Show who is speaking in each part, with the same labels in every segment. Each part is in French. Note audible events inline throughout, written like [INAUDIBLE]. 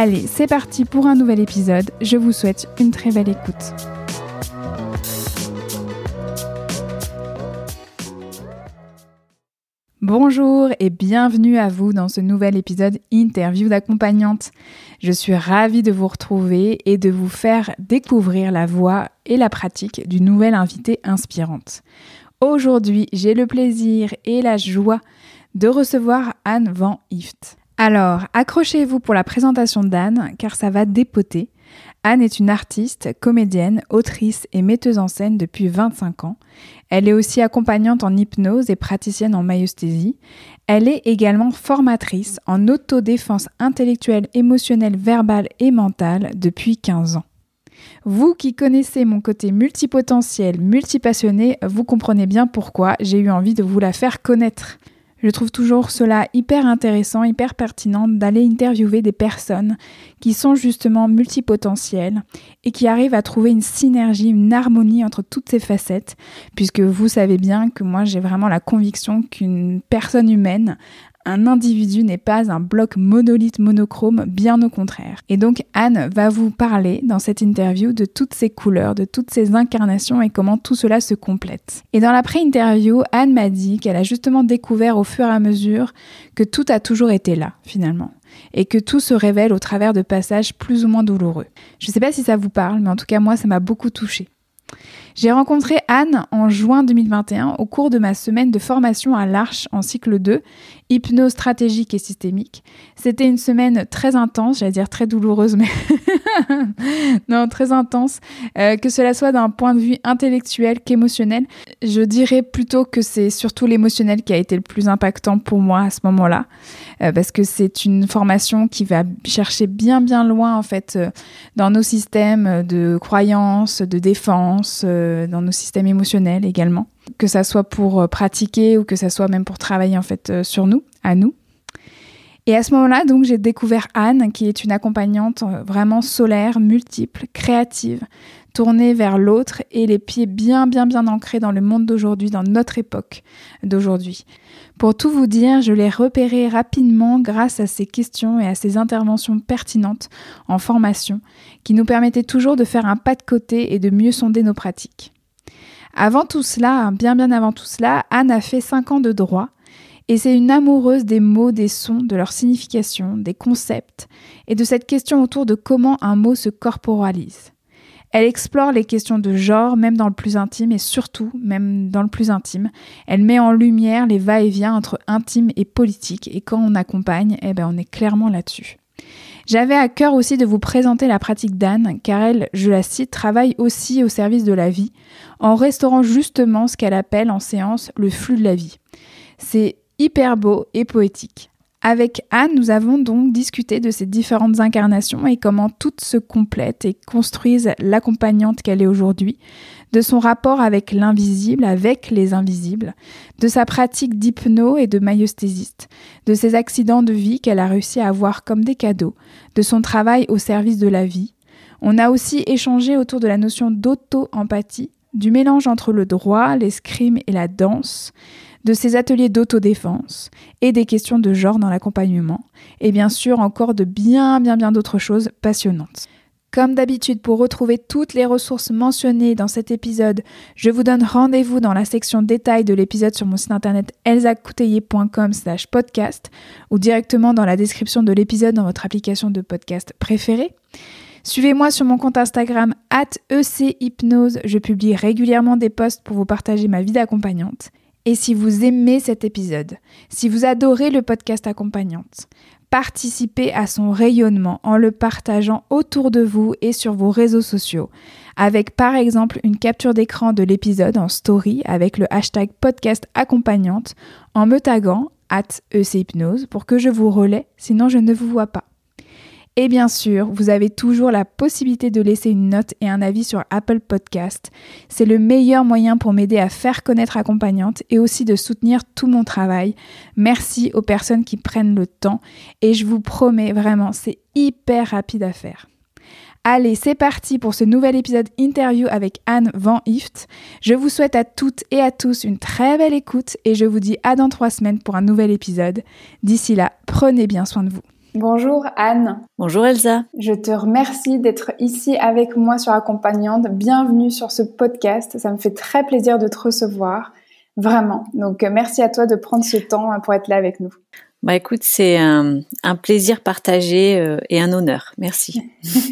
Speaker 1: Allez, c'est parti pour un nouvel épisode. Je vous souhaite une très belle écoute. Bonjour et bienvenue à vous dans ce nouvel épisode interview d'accompagnante. Je suis ravie de vous retrouver et de vous faire découvrir la voix et la pratique d'une nouvelle invitée inspirante. Aujourd'hui, j'ai le plaisir et la joie de recevoir Anne Van Ift. Alors, accrochez-vous pour la présentation d'Anne, car ça va dépoter. Anne est une artiste, comédienne, autrice et metteuse en scène depuis 25 ans. Elle est aussi accompagnante en hypnose et praticienne en maïesthésie. Elle est également formatrice en autodéfense intellectuelle, émotionnelle, verbale et mentale depuis 15 ans. Vous qui connaissez mon côté multipotentiel, multipassionné, vous comprenez bien pourquoi j'ai eu envie de vous la faire connaître. Je trouve toujours cela hyper intéressant, hyper pertinent d'aller interviewer des personnes qui sont justement multipotentielles et qui arrivent à trouver une synergie, une harmonie entre toutes ces facettes, puisque vous savez bien que moi j'ai vraiment la conviction qu'une personne humaine un individu n'est pas un bloc monolithe monochrome, bien au contraire. Et donc Anne va vous parler dans cette interview de toutes ces couleurs, de toutes ces incarnations et comment tout cela se complète. Et dans l'après-interview, Anne m'a dit qu'elle a justement découvert au fur et à mesure que tout a toujours été là, finalement et que tout se révèle au travers de passages plus ou moins douloureux. Je ne sais pas si ça vous parle, mais en tout cas moi ça m'a beaucoup touchée. J'ai rencontré Anne en juin 2021 au cours de ma semaine de formation à l'Arche en cycle 2, hypnose stratégique et systémique. C'était une semaine très intense, j'allais dire très douloureuse, mais [LAUGHS] non, très intense, euh, que cela soit d'un point de vue intellectuel qu'émotionnel. Je dirais plutôt que c'est surtout l'émotionnel qui a été le plus impactant pour moi à ce moment-là, euh, parce que c'est une formation qui va chercher bien bien loin en fait euh, dans nos systèmes de croyances, de défense, dans nos systèmes émotionnels également, que ça soit pour pratiquer ou que ça soit même pour travailler en fait sur nous, à nous. Et à ce moment-là, donc, j'ai découvert Anne, qui est une accompagnante euh, vraiment solaire, multiple, créative, tournée vers l'autre et les pieds bien, bien, bien ancrés dans le monde d'aujourd'hui, dans notre époque d'aujourd'hui. Pour tout vous dire, je l'ai repérée rapidement grâce à ses questions et à ses interventions pertinentes en formation, qui nous permettaient toujours de faire un pas de côté et de mieux sonder nos pratiques. Avant tout cela, bien bien avant tout cela, Anne a fait 5 ans de droit et c'est une amoureuse des mots, des sons, de leur signification, des concepts, et de cette question autour de comment un mot se corporalise. Elle explore les questions de genre, même dans le plus intime, et surtout, même dans le plus intime, elle met en lumière les va-et-vient entre intime et politique, et quand on accompagne, eh ben on est clairement là-dessus. J'avais à cœur aussi de vous présenter la pratique d'Anne, car elle, je la cite, travaille aussi au service de la vie, en restaurant justement ce qu'elle appelle en séance le flux de la vie. C'est hyper beau et poétique. Avec Anne, nous avons donc discuté de ces différentes incarnations et comment toutes se complètent et construisent l'accompagnante qu'elle est aujourd'hui, de son rapport avec l'invisible, avec les invisibles, de sa pratique d'hypno et de maïesthésiste, de ses accidents de vie qu'elle a réussi à avoir comme des cadeaux, de son travail au service de la vie. On a aussi échangé autour de la notion d'auto-empathie, du mélange entre le droit, l'escrime et la danse, de ces ateliers d'autodéfense et des questions de genre dans l'accompagnement, et bien sûr encore de bien bien bien d'autres choses passionnantes. Comme d'habitude, pour retrouver toutes les ressources mentionnées dans cet épisode, je vous donne rendez-vous dans la section détails de l'épisode sur mon site internet elsacouteiller.com slash podcast ou directement dans la description de l'épisode dans votre application de podcast préférée. Suivez-moi sur mon compte Instagram at ECHypnose. Je publie régulièrement des posts pour vous partager ma vie d'accompagnante. Et si vous aimez cet épisode, si vous adorez le podcast accompagnante, participez à son rayonnement en le partageant autour de vous et sur vos réseaux sociaux, avec par exemple une capture d'écran de l'épisode en story avec le hashtag podcast accompagnante en me taguant at ECHypnose pour que je vous relaie, sinon je ne vous vois pas. Et bien sûr, vous avez toujours la possibilité de laisser une note et un avis sur Apple Podcast. C'est le meilleur moyen pour m'aider à faire connaître accompagnante et aussi de soutenir tout mon travail. Merci aux personnes qui prennent le temps et je vous promets vraiment, c'est hyper rapide à faire. Allez, c'est parti pour ce nouvel épisode interview avec Anne Van Ift. Je vous souhaite à toutes et à tous une très belle écoute et je vous dis à dans trois semaines pour un nouvel épisode. D'ici là, prenez bien soin de vous. Bonjour Anne.
Speaker 2: Bonjour Elsa.
Speaker 1: Je te remercie d'être ici avec moi sur Accompagnante. Bienvenue sur ce podcast. Ça me fait très plaisir de te recevoir. Vraiment. Donc euh, merci à toi de prendre ce temps euh, pour être là avec nous.
Speaker 2: Bah écoute, c'est un, plaisir partagé euh, et un honneur. Merci. [LAUGHS]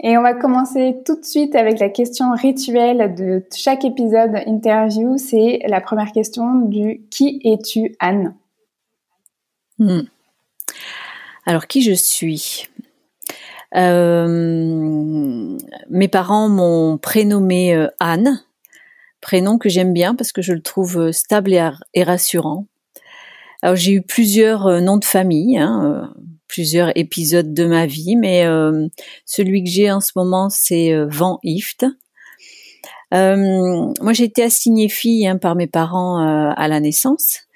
Speaker 1: et on va commencer tout de suite avec la question rituelle de chaque épisode interview. C'est la première question du Qui es-tu Anne?
Speaker 2: Hmm. Alors, qui je suis? Euh, Mes parents m'ont prénommé euh, Anne, prénom que j'aime bien parce que je le trouve euh, stable et, rassurant. J'ai eu plusieurs noms de famille, hein, plusieurs épisodes de ma vie, mais celui que j'ai en ce moment, c'est Van Ift. moi, j'ai été assignée fille hein, par mes parents à la naissance.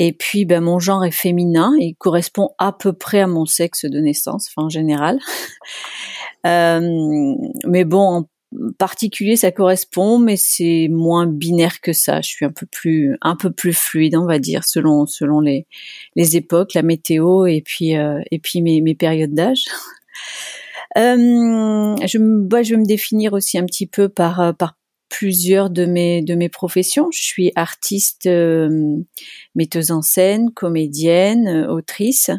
Speaker 2: Et puis, ben, mon genre est féminin. Il correspond à peu près à mon sexe de naissance, en général. [LAUGHS] Euh, mais bon, en particulier, ça correspond, mais c'est moins binaire que ça. Je suis un peu plus, un peu plus fluide, on va dire, selon selon les les époques, la météo et puis euh, et puis mes, mes périodes d'âge. [LAUGHS] Euh, je, bah, je vais me définir aussi un petit peu par par plusieurs de mes de mes professions. Je suis artiste, euh, metteuse en scène, comédienne, euh, autrice.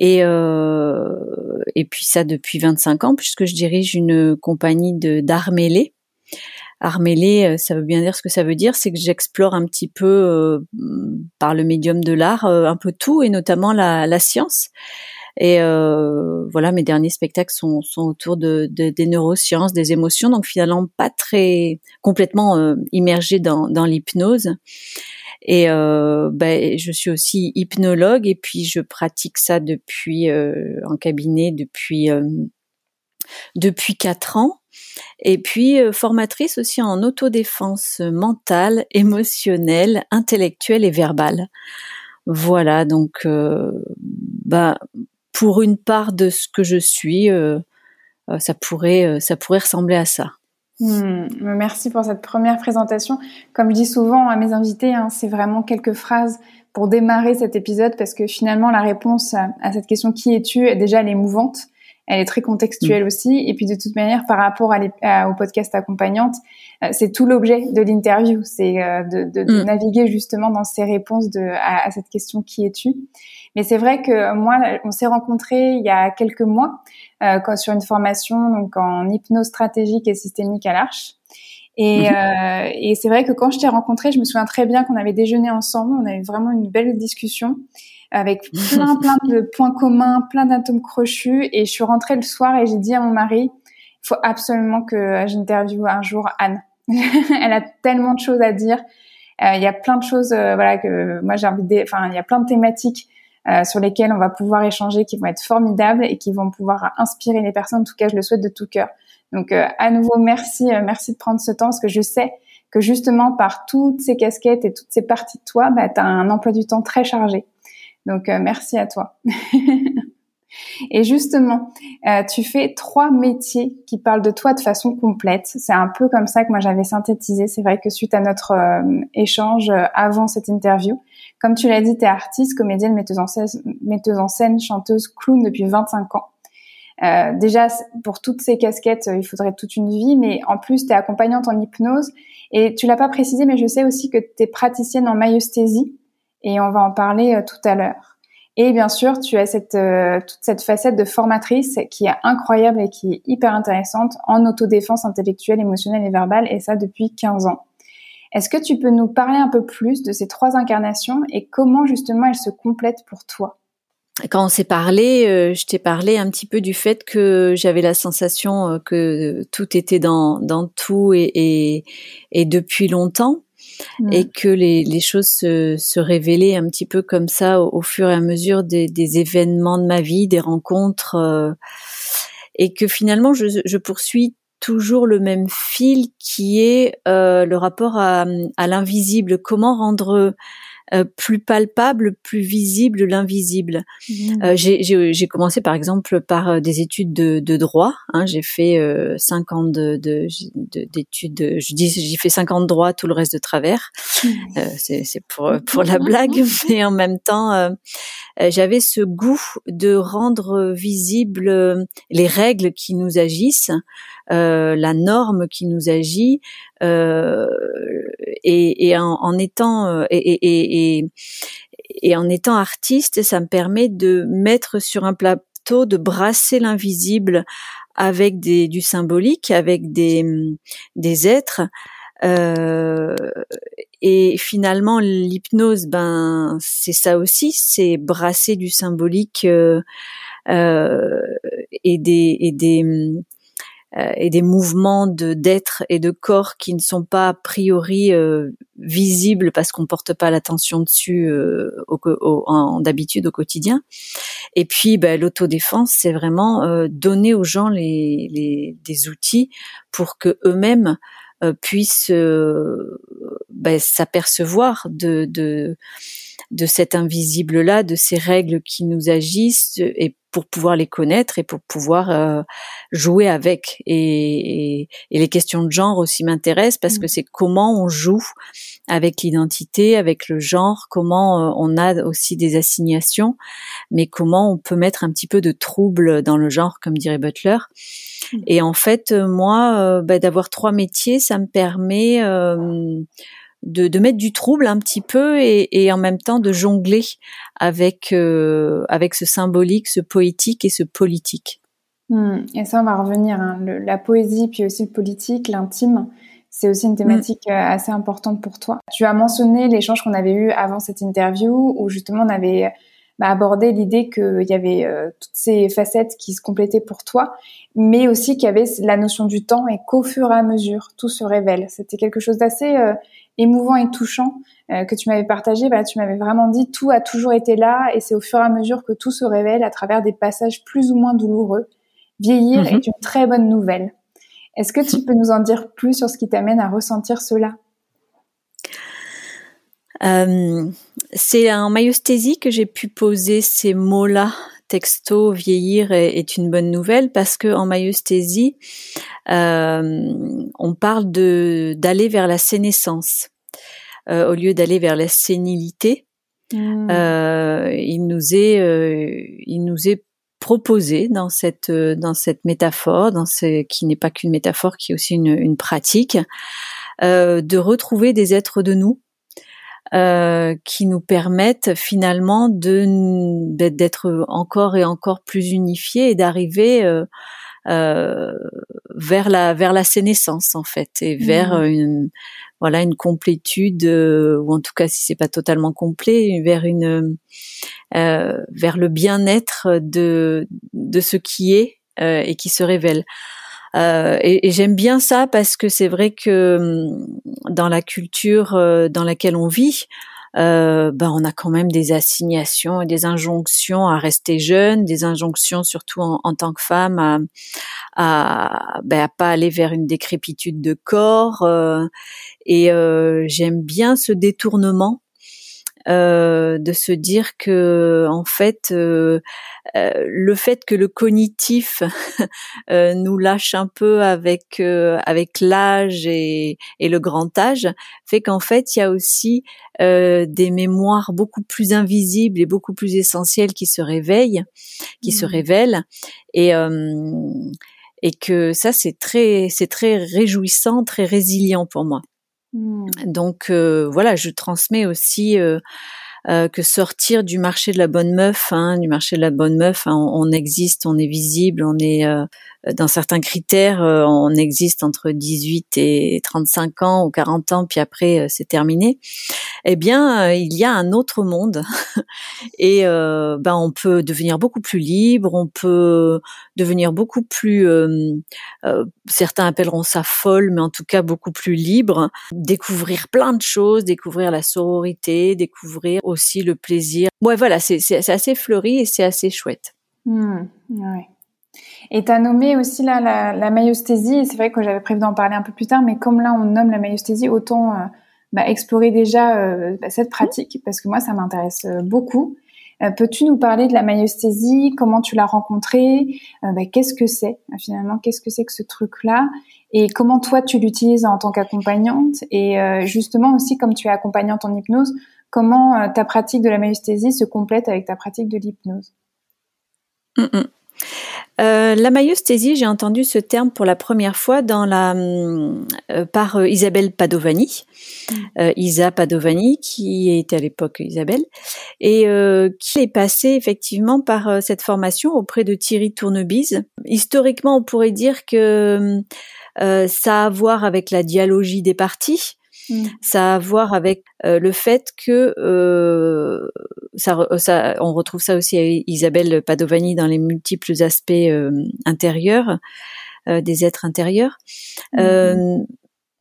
Speaker 2: Et, euh, et puis ça depuis 25 ans, puisque je dirige une compagnie d'art mêlé. Art mêlé, ça veut bien dire ce que ça veut dire, c'est que j'explore un petit peu par le médium de l'art un peu tout, et notamment la, la science. Et euh, voilà, mes derniers spectacles sont, sont autour de, de, des neurosciences, des émotions, donc finalement pas très complètement euh, immergée dans, dans l'hypnose. Et euh, ben, je suis aussi hypnologue et puis je pratique ça depuis euh, en cabinet depuis euh, depuis quatre ans. Et puis euh, formatrice aussi en autodéfense mentale, émotionnelle, intellectuelle et verbale. Voilà, donc bah pour une part de ce que je suis, euh, euh, ça pourrait, euh, ça pourrait ressembler à ça.
Speaker 1: Hmm, merci pour cette première présentation. Comme je dis souvent à mes invités, hein, c'est vraiment quelques phrases pour démarrer cet épisode parce que finalement la réponse à, cette question qui es-tu déjà elle est mouvante, elle est très contextuelle hmm. aussi et puis de toute manière par rapport à au podcast accompagnante, c'est tout l'objet de l'interview, c'est de, de, de hmm. naviguer justement dans ces réponses de, à cette question qui es-tu? Mais c'est vrai que moi, on s'est rencontrés il y a quelques mois euh, sur une formation donc en hypnose stratégique et systémique à l'Arche. Et, mhm. euh, et c'est vrai que quand je t'ai rencontré, je me souviens très bien qu'on avait déjeuné ensemble. On a eu vraiment une belle discussion avec plein plein de points communs, plein d'atomes crochus. Et je suis rentrée le soir et j'ai dit à mon mari, il faut absolument que j'interviewe un jour Anne. [LAUGHS] Elle a tellement de choses à dire. Euh, il y a plein de choses, euh, voilà que moi j'ai envie de, enfin il y a plein de thématiques euh, sur lesquels on va pouvoir échanger, qui vont être formidables et qui vont pouvoir inspirer les personnes. En tout cas, je le souhaite de tout cœur. Donc, euh, à nouveau, merci, euh, merci de prendre ce temps parce que je sais que justement, par toutes ces casquettes et toutes ces parties de toi, bah, tu as un emploi du temps très chargé. Donc, merci à toi. [LAUGHS] Et justement, tu fais trois métiers qui parlent de toi de façon complète. C'est un peu comme ça que moi j'avais synthétisé. C'est vrai que suite à notre échange avant cette interview, comme tu l'as dit, tu es artiste, comédienne, metteuse en, scène, chanteuse, clown depuis 25 ans. déjà, pour toutes ces casquettes, il faudrait toute une vie, mais en plus, tu es accompagnante en hypnose. Et tu l'as pas précisé, mais je sais aussi que tu es praticienne en maïesthésie, et on va en parler tout à l'heure. Et bien sûr, tu as cette, toute cette facette de formatrice qui est incroyable et qui est hyper intéressante en autodéfense intellectuelle, émotionnelle et verbale, et ça depuis 15 ans. Est-ce que tu peux nous parler un peu plus de ces trois incarnations et comment justement elles se complètent pour toi?
Speaker 2: Quand on s'est parlé, euh, je t'ai parlé un petit peu du fait que j'avais la sensation euh, que tout était dans, dans tout et, et, et depuis longtemps mmh. et que les, les choses se, se, révélaient un petit peu comme ça au, fur et à mesure des, des, événements de ma vie, des rencontres euh, et que finalement je, je poursuis toujours le même fil qui est euh, le rapport à, à l'invisible. Comment rendre euh, plus palpable, plus visible l'invisible. Mmh. Euh, j'ai commencé par exemple par euh, des études de, de droit. Hein, j'ai fait euh, cinq ans de d'études. De, je dis j'ai fait cinq ans de droit, tout le reste de travers. Mmh. C'est pour pour la blague, [LAUGHS] [LAUGHS] mais en même temps, j'avais ce goût de rendre visible les règles qui nous agissent. Euh, la norme qui nous agit euh, et, et en, en, étant euh, et, et, et, et en étant artiste, ça me permet de mettre sur un plateau, de brasser l'invisible avec des, du symbolique, avec des, des êtres. Euh, et finalement, l'hypnose, ben, c'est ça aussi, c'est brasser du symbolique euh, euh, et des et des euh, et des mouvements de d'être et de corps qui ne sont pas a priori euh, visibles parce qu'on porte pas l'attention dessus euh, en, d'habitude au quotidien. Et puis ben, l'autodéfense, c'est vraiment donner aux gens des outils pour que eux-mêmes puissent ben, s'apercevoir de, de de cet invisible là, de ces règles qui nous agissent et pour pouvoir les connaître et pour pouvoir euh, jouer avec. Et, et, les questions de genre aussi m'intéressent parce que mm. c'est comment on joue avec l'identité, avec le genre, comment euh, on a aussi des assignations, mais comment on peut mettre un petit peu de trouble dans le genre, comme dirait Butler. Mm. Et en fait, moi, bah, d'avoir trois métiers, ça me permet de, de, mettre du trouble un petit peu et, et en même temps de jongler avec euh, avec ce symbolique, ce poétique et ce politique.
Speaker 1: Hmm. et ça, on va revenir. Hein. la poésie, puis aussi le politique, l'intime, c'est aussi une thématique euh, assez importante pour toi. Tu as mentionné l'échange qu'on avait eu avant cette interview, où justement on avait bah, abordé l'idée qu'il y avait euh, toutes ces facettes qui se complétaient pour toi, mais aussi qu'il y avait la notion du temps et qu'au fur et à mesure, tout se révèle. C'était quelque chose d'assez émouvant et touchant euh, que tu m'avais partagé, bah, tu m'avais vraiment dit tout a toujours été là et c'est au fur et à mesure que tout se révèle à travers des passages plus ou moins douloureux. Vieillir mhm. est une très bonne nouvelle. Est-ce que tu [LAUGHS] peux nous en dire plus sur ce qui t'amène à ressentir cela?
Speaker 2: Euh, C'est en maïosthésie que j'ai pu poser ces mots-là texto vieillir est, une bonne nouvelle parce que en maïosthésie, euh, on parle de d'aller vers la sénescence euh, au lieu d'aller vers la sénilité. Mmh. Euh, il nous est euh, il nous est proposé dans cette dans cette métaphore, dans ce qui n'est pas qu'une métaphore, qui est aussi une, une pratique, de retrouver des êtres de nous euh, qui nous permettent finalement de d'être encore et encore plus unifiés et d'arriver euh, euh, vers la vers la sénescence en fait et vers mmh. une voilà une complétude ou en tout cas si c'est pas totalement complet vers une vers le bien-être de de ce qui est et qui se révèle. Euh, et, j'aime bien ça parce que c'est vrai que hum, dans la culture euh, dans laquelle on vit, euh, ben on a quand même des assignations et des injonctions à rester jeune, des injonctions surtout en, tant que femme à, ben, à pas aller vers une décrépitude de corps. et j'aime bien ce détournement euh, de se dire que en fait euh, euh, le fait que le cognitif [LAUGHS] nous lâche un peu avec avec l'âge et, et, le grand âge fait qu'en fait il y a aussi des mémoires beaucoup plus invisibles et beaucoup plus essentielles qui se réveillent, qui se mmh. révèlent et et que ça c'est très c'est très réjouissant, très résilient pour moi. Mmh. Donc euh, voilà, je transmets aussi euh, euh, que sortir du marché de la bonne meuf, hein, du marché de la bonne meuf, hein, on, existe, on est visible, on est dans certains critères, on existe entre 18 et 35 ans ou 40 ans, puis après c'est terminé. Eh bien, il y a un autre monde [LAUGHS] et ben on peut devenir beaucoup plus libre, on peut devenir beaucoup plus, certains appelleront ça folle, mais en tout cas beaucoup plus libre, découvrir plein de choses, découvrir la sororité, découvrir aussi le plaisir. Ouais, voilà, c'est assez fleuri et c'est assez chouette.
Speaker 1: Mmh, ouais. Et tu as nommé aussi là, la, la maïosthésie, c'est vrai que j'avais prévu d'en parler un peu plus tard, mais comme là on nomme la maïosthésie, autant euh, bah, explorer déjà euh, bah, cette pratique, parce que moi ça m'intéresse euh, beaucoup. Peux-tu nous parler de la maïosthésie, comment tu l'as rencontrée, bah, qu'est-ce que c'est finalement, qu'est-ce que c'est que ce truc-là, et comment toi tu l'utilises en tant qu'accompagnante, et justement aussi comme tu es accompagnante en hypnose, comment ta pratique de la maïosthésie se complète avec ta pratique de l'hypnose?
Speaker 2: Mm, mm. Euh, la maïosthésie, j'ai entendu ce terme pour la première fois dans la, euh, par euh, Isabelle Padovani, mm. Isa Padovani, qui était à l'époque Isabelle, et qui est passée effectivement par cette formation auprès de Thierry Tournebise. Historiquement, on pourrait dire que ça a à voir avec la dialogie des parties, Mm. Ça a à voir avec euh, le fait que euh, ça, ça, on retrouve ça aussi à Isabelle Padovani dans les multiples aspects euh, intérieurs des êtres intérieurs. Mm.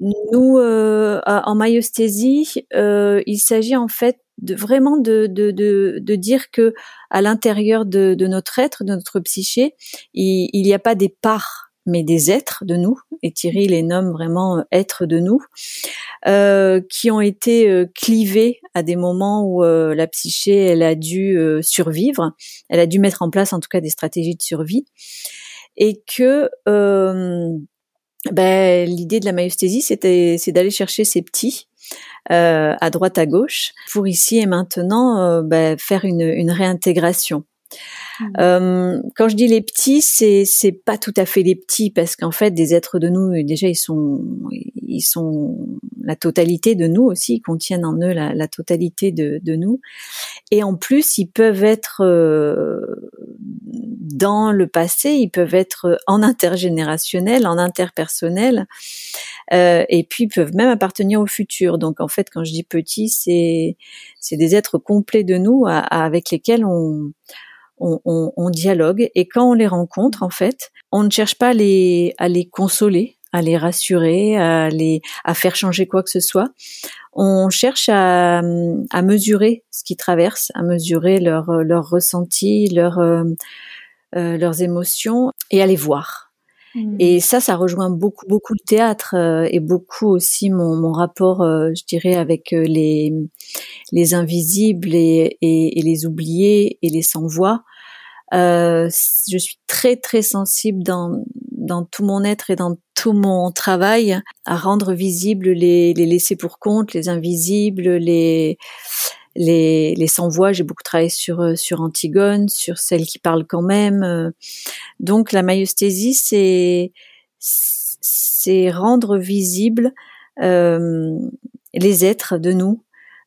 Speaker 2: nous, en maïosthésie, il s'agit en fait de, vraiment de, de, de, de, dire que à l'intérieur de, de, notre être, de notre psyché, il n'y a pas des parts mais des êtres de nous, et Thierry les nomme vraiment euh, êtres de nous, euh, qui ont été euh, clivés à des moments où la psyché, elle a dû survivre, elle a dû mettre en place en tout cas des stratégies de survie, et que ben, l'idée de la maïosthésie, c'était, c'est d'aller chercher ces petits à droite à gauche pour ici et maintenant ben, faire une, une réintégration. Mmh. Euh, quand je dis les petits, c'est c'est pas tout à fait les petits parce qu'en fait des êtres de nous déjà ils sont ils sont la totalité de nous aussi, ils contiennent en eux la, totalité de, nous et en plus ils peuvent être euh, dans le passé, ils peuvent être en intergénérationnel, en interpersonnel euh, et puis ils peuvent même appartenir au futur. Donc en fait quand je dis petits, c'est c'est des êtres complets de nous avec lesquels on on, dialogue et quand on les rencontre, en fait, on ne cherche pas à les, à les consoler, à les rassurer, à les, à faire changer quoi que ce soit. On cherche à, à mesurer ce qu'ils traversent, à mesurer leurs leur ressentis, leur, euh, euh, leurs émotions et à les voir. Mmh. Et ça, ça rejoint beaucoup, beaucoup le théâtre euh, et beaucoup aussi mon, mon rapport, euh, je dirais, avec euh, les, les invisibles et, et, et, les oubliés et les sans-voix. je suis très, très sensible dans, dans tout mon être et dans tout mon travail à rendre visibles les, les laissés pour compte, les invisibles, les les, les sans-voix. J'ai beaucoup travaillé sur euh, sur Antigone, sur celles qui parlent quand même. Euh. Donc la maïosthésie, c'est c'est rendre visible euh, les êtres de nous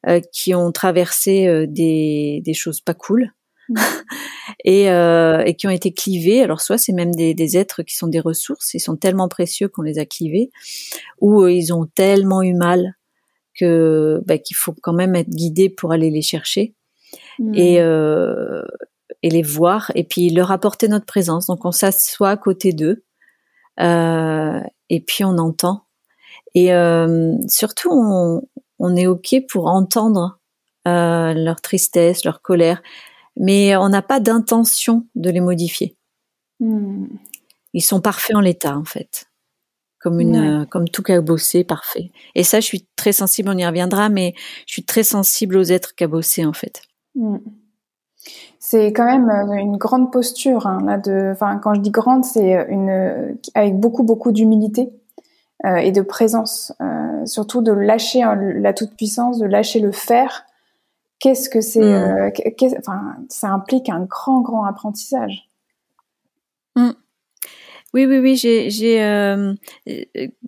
Speaker 2: euh, qui ont traversé euh, des, des choses pas cool. Mmh. [LAUGHS] et, et, qui ont été clivés. Alors soit c'est même des, des, êtres qui sont des ressources, ils sont tellement précieux qu'on les a clivés, ou ils ont tellement eu mal que bah, qu'il faut quand même être guidé pour aller les chercher mmh. et euh, et les voir et puis leur apporter notre présence. Donc on s'assoit à côté d'eux euh, et puis on entend et euh, surtout on, on est ok pour entendre leur tristesse, leur colère, mais on n'a pas d'intention de les modifier. Mmh. Ils sont parfaits en l'état en fait. Comme une, comme tout cabossé parfait. Et ça, je suis très sensible. On y reviendra, mais je suis très sensible aux êtres cabossés en fait. Mm.
Speaker 1: C'est quand même une grande posture hein, là de. Enfin, quand je dis grande, c'est une avec beaucoup beaucoup d'humilité euh, et de présence, euh, surtout de lâcher hein, la toute puissance, de lâcher le faire. Qu'est-ce que c'est mm. euh, Enfin, ça implique un grand grand apprentissage.
Speaker 2: Mm. Oui, oui, oui. J'ai, j'ai. Euh,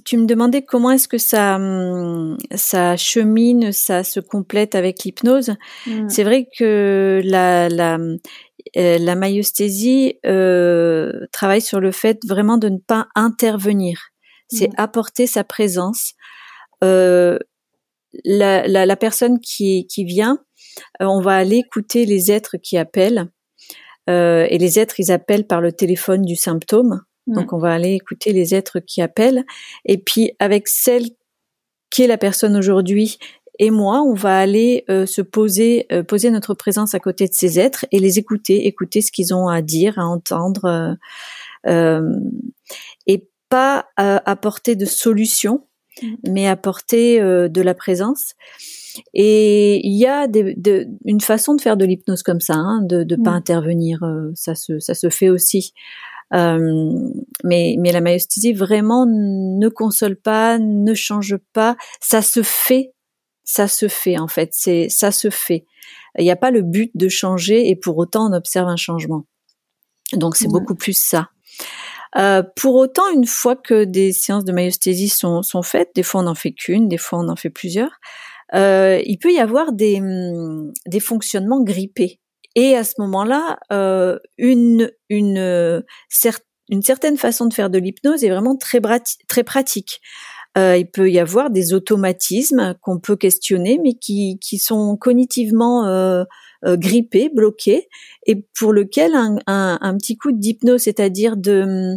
Speaker 2: tu me demandais comment est-ce que ça, hum, ça chemine, ça se complète avec l'hypnose. Mm. C'est vrai que la, la, euh, la maïesthésie euh, travaille sur le fait vraiment de ne pas intervenir. C'est mm. apporter sa présence. Euh, la, la, la, personne qui, qui vient, euh, on va aller écouter les êtres qui appellent. Euh, et les êtres, ils appellent par le téléphone du symptôme. Donc on va aller écouter les êtres qui appellent. Et puis avec celle qui est la personne aujourd'hui et moi, on va aller euh, se poser, euh, poser notre présence à côté de ces êtres et les écouter, écouter ce qu'ils ont à dire, à entendre, euh, et pas apporter de solution, mm. mais apporter de la présence. Et il y a des, une façon de faire de l'hypnose comme ça, hein, de ne pas mm. intervenir. ça se, ça se fait aussi. Euh, mais, mais la maïesthésie vraiment ne console pas, ne change pas. Ça se fait, ça se fait en fait. C'est ça se fait. Il n'y a pas le but de changer et pour autant on observe un changement. Donc c'est beaucoup plus ça. Euh, pour autant, une fois que des séances de maïesthésie sont, sont faites, des fois on n'en fait qu'une, des fois on en fait plusieurs, euh, il peut y avoir des, des fonctionnements grippés. Et à ce moment-là, euh, une, une, une certaine façon de faire de l'hypnose est vraiment très, très pratique. Euh, il peut y avoir des automatismes qu'on peut questionner, mais qui, qui sont cognitivement euh, euh, grippés, bloqués, et pour lequel un, un, un petit coup d'hypnose, c'est-à-dire de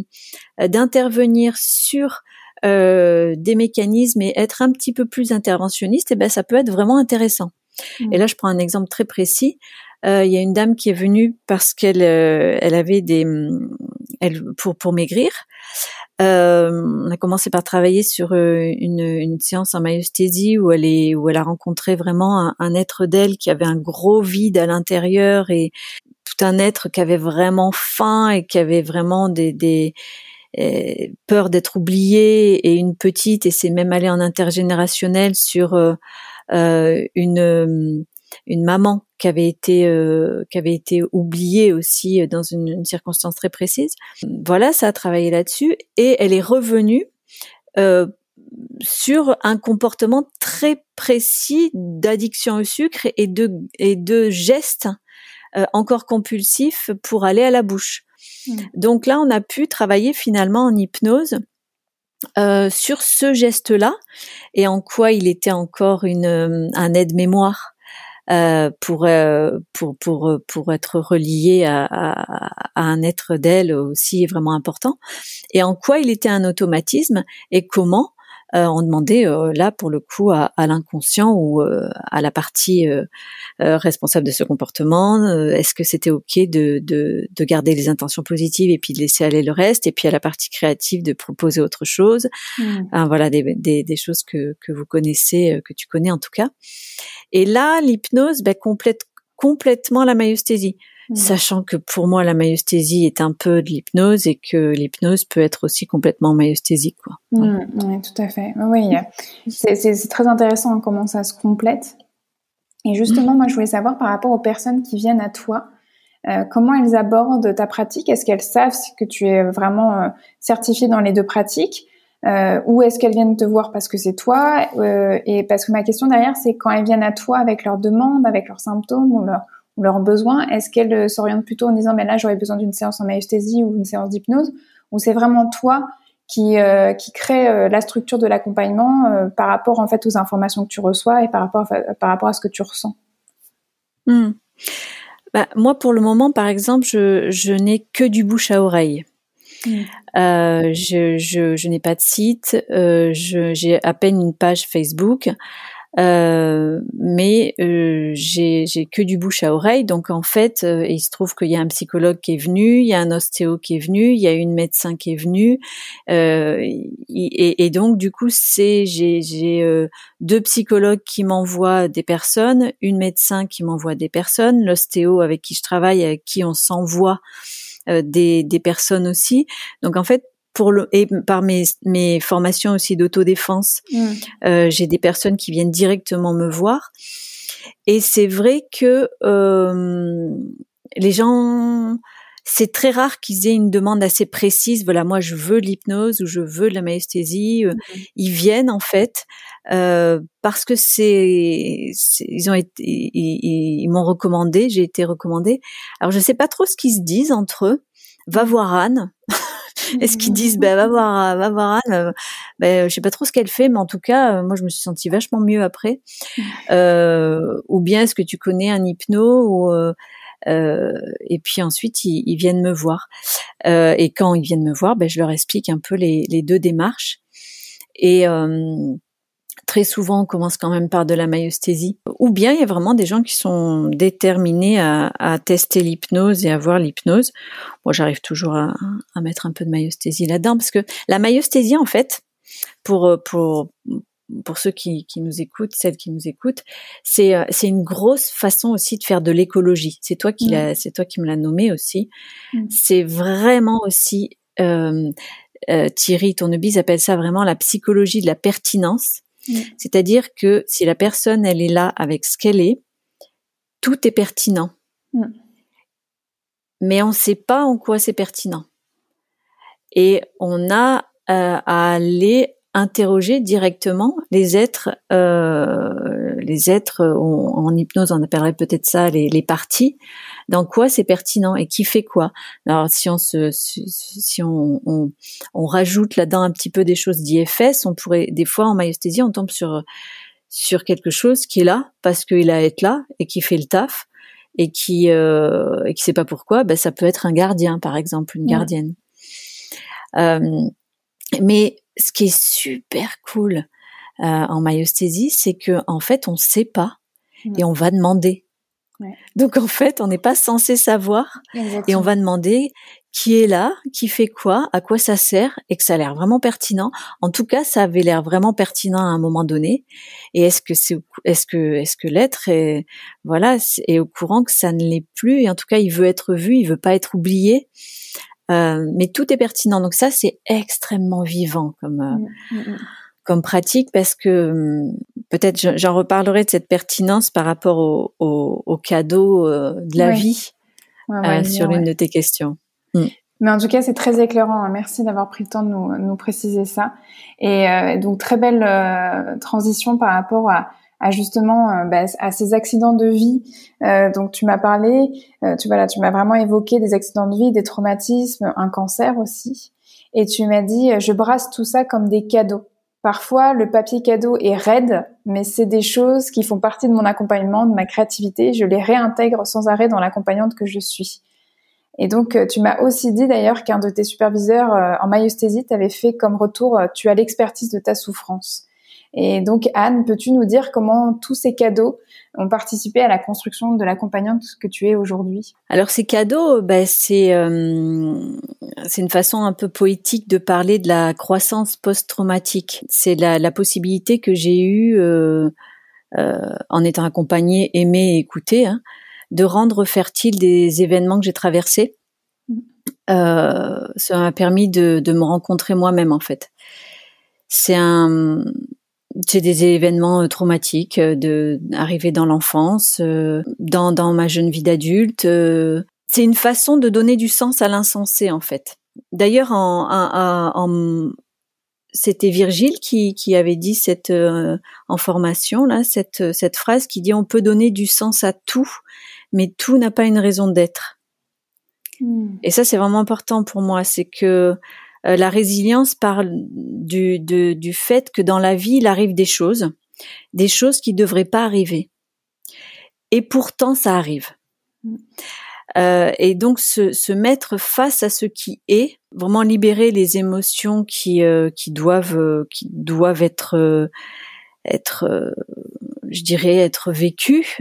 Speaker 2: euh, d'intervenir sur euh, des mécanismes et être un petit peu plus interventionniste, et eh ben ça peut être vraiment intéressant. Mmh. Et là, je prends un exemple très précis. Euh, il y a une dame qui est venue parce qu'elle euh, elle avait des elle pour pour maigrir. Euh, on a commencé par travailler sur une, une séance en maïesthésie où elle est où elle a rencontré vraiment un, être d'elle qui avait un gros vide à l'intérieur et tout un être qui avait vraiment faim et qui avait vraiment des, des peur d'être oublié et une petite et c'est même allé en intergénérationnel sur une une maman qui avait été euh, qui avait été oubliée aussi dans une, une, circonstance très précise. Voilà, ça a travaillé là-dessus et elle est revenue euh, sur un comportement très précis d'addiction au sucre et de et de gestes euh, encore compulsifs pour aller à la bouche. Mmh. Donc là, on a pu travailler finalement en hypnose euh, sur ce geste-là et en quoi il était encore une, un aide-mémoire euh, pour, euh, pour, pour, pour être relié à, à, à un être d'elle aussi vraiment important, et en quoi il était un automatisme et comment euh, on demandait euh, là pour le coup à, l'inconscient ou euh, à la partie responsable de ce comportement, est-ce que c'était ok de, de, de, garder les intentions positives et puis de laisser aller le reste, et puis à la partie créative de proposer autre chose? Mmh. voilà des, des, des, choses que, que vous connaissez, que tu connais en tout cas. Et là, l'hypnose ben, complète complètement la maïesthésie. Mmh. Sachant que pour moi, la maïesthésie est un peu de l'hypnose et que l'hypnose peut être aussi complètement maïesthésique. Quoi.
Speaker 1: Mmh, oui, tout à fait. Oui, c'est très intéressant comment ça se complète. Et justement, moi, je voulais savoir par rapport aux personnes qui viennent à toi, euh, comment elles abordent ta pratique? Est-ce qu'elles savent que tu es vraiment euh, certifié dans les deux pratiques? Euh, ou est-ce qu'elles viennent te voir parce que c'est toi? Euh, Et parce que ma question derrière, c'est quand elles viennent à toi avec leurs demandes, avec leurs symptômes ou leurs leurs besoins, est-ce qu'elles euh, s'orientent plutôt en disant mais là j'aurais besoin d'une séance en maïesthésie ou une séance d'hypnose? Ou c'est vraiment toi qui euh, qui crée euh, la structure de l'accompagnement par rapport en fait aux informations que tu reçois et par rapport à, par rapport à ce que tu ressens?
Speaker 2: Hmm. Bah, moi pour le moment par exemple je, je n'ai que du bouche à oreille. Hmm. je, je, je n'ai pas de site, j'ai à peine une page Facebook. Euh, mais euh, j'ai que du bouche à oreille. Donc en fait, euh, il se trouve qu'il y a un psychologue qui est venu, il y a un ostéo qui est venu, il y a une médecin qui est venue. Euh, et, et, donc du coup, c'est j'ai euh, deux psychologues qui m'envoient des personnes, une médecin qui m'envoie des personnes, l'ostéo avec qui je travaille, avec qui on s'envoie des, des personnes aussi. Donc en fait, pour le et par mes, mes formations aussi d'autodéfense, mmh. euh, j'ai des personnes qui viennent directement me voir. Et c'est vrai que euh, les gens, c'est très rare qu'ils aient une demande assez précise. Voilà, moi je veux l'hypnose ou je veux la maesthésie. Euh, mmh. Ils viennent en fait euh, parce que c'est, ils ont été, ils, ils m'ont recommandé. J'ai été recommandée. Alors je sais pas trop ce qu'ils se disent entre eux. Va voir Anne. [LAUGHS] Est-ce qu'ils disent bah va voir va voir Anne euh, ben, je sais pas trop ce qu'elle fait mais en tout cas euh, moi je me suis sentie vachement mieux après. [LAUGHS] Euh, ou bien est-ce que tu connais un hypno ou euh, euh et puis ensuite ils, ils viennent me voir. Et quand ils viennent me voir ben je leur explique un peu les, les deux démarches. Et Très souvent, on commence quand même par de la maïesthésie. Ou bien il y a vraiment des gens qui sont déterminés à, à tester l'hypnose et à voir l'hypnose. Moi, j'arrive toujours à, à, mettre un peu de maïesthésie là-dedans parce que la maïesthésie, en fait, pour pour pour ceux qui, qui nous écoutent, celles qui nous écoutent, c'est c'est une grosse façon aussi de faire de l'écologie. C'est toi qui mmh. c'est toi qui me l'as nommé aussi. Mmh. C'est vraiment aussi euh, euh, Thierry Tournebise appelle ça vraiment la psychologie de la pertinence. Mm. C'est-à-dire que si la personne, elle est là avec ce qu'elle est, tout est pertinent. Mm. Mais on ne sait pas en quoi c'est pertinent. Et on a euh, à aller interroger directement les êtres, euh, les êtres en hypnose, on appellerait peut-être ça les, les parties, dans quoi c'est pertinent et qui fait quoi? Alors si on se, si on, on, on rajoute là-dedans un petit peu des choses d'IFS, on pourrait des fois en maïesthésie on tombe sur sur quelque chose qui est là parce qu'il a à être là et qui fait le taf et qui euh, et qui sait pas pourquoi. Ben ça peut être un gardien par exemple, une gardienne. Euh, mais ce qui est super cool euh, en maïesthésie, c'est que en fait on sait pas et on va demander. Donc en fait, on n'est pas censé savoir et on va demander qui est là, qui fait quoi, à quoi ça sert et que ça a l'air vraiment pertinent. En tout cas, ça avait l'air vraiment pertinent à un moment donné. Et est-ce que c'est est-ce que est-ce que l'être est voilà est au courant que ça ne l'est plus et en tout cas, il veut être vu, il veut pas être oublié. Euh, mais tout est pertinent. Donc ça, c'est extrêmement vivant comme euh, mmh, mmh, mmh comme pratique parce que hum, peut-être j'en reparlerai de cette pertinence par rapport au, au, au cadeau euh, de la vie sur l'une de tes questions.
Speaker 1: Hum. Mais en tout cas, c'est très éclairant. Hein. Merci d'avoir pris le temps de nous, nous préciser ça. Et donc, très belle transition par rapport à, justement euh, bah, à ces accidents de vie euh, donc tu m'as parlé tu voilà tu m'as vraiment évoqué des accidents de vie des traumatismes un cancer aussi et tu m'as dit je brasse tout ça comme des cadeaux Parfois, le papier cadeau est raide, mais c'est des choses qui font partie de mon accompagnement, de ma créativité. Je les réintègre sans arrêt dans l'accompagnante que je suis. Et donc, euh, tu m'as aussi dit d'ailleurs qu'un de tes superviseurs euh, en maïesthésie t'avait fait comme retour, euh, tu as l'expertise de ta souffrance. Et donc, Anne, peux-tu nous dire comment tous ces cadeaux ont participé à la construction de l'accompagnante que tu es aujourd'hui?
Speaker 2: Alors, ces cadeaux, bah, c'est euh, c'est une façon un peu poétique de parler de la croissance post-traumatique. C'est la, la, possibilité que j'ai eue, euh, euh, en étant accompagnée, aimée et écoutée, hein, de rendre fertile des événements que j'ai traversés. Mmh. Euh, ça m'a permis de, de me rencontrer moi-même, en fait. C'est un, c'est des événements euh, traumatiques euh, de arriver dans l'enfance, euh, dans, dans ma jeune vie d'adulte. c'est une façon de donner du sens à l'insensé en fait. D'ailleurs, en, en, en c'était Virgile qui, qui avait dit cette en formation là cette cette phrase qui dit on peut donner du sens à tout, mais tout n'a pas une raison d'être. Hmm. Et ça c'est vraiment important pour moi, c'est que euh, la résilience parle du, du fait que dans la vie, il arrive des choses, des choses qui ne devraient pas arriver. Et pourtant, ça arrive. Euh, et donc se, se, mettre face à ce qui est, vraiment libérer les émotions qui, euh, qui doivent qui doivent être être je dirais, être vécues,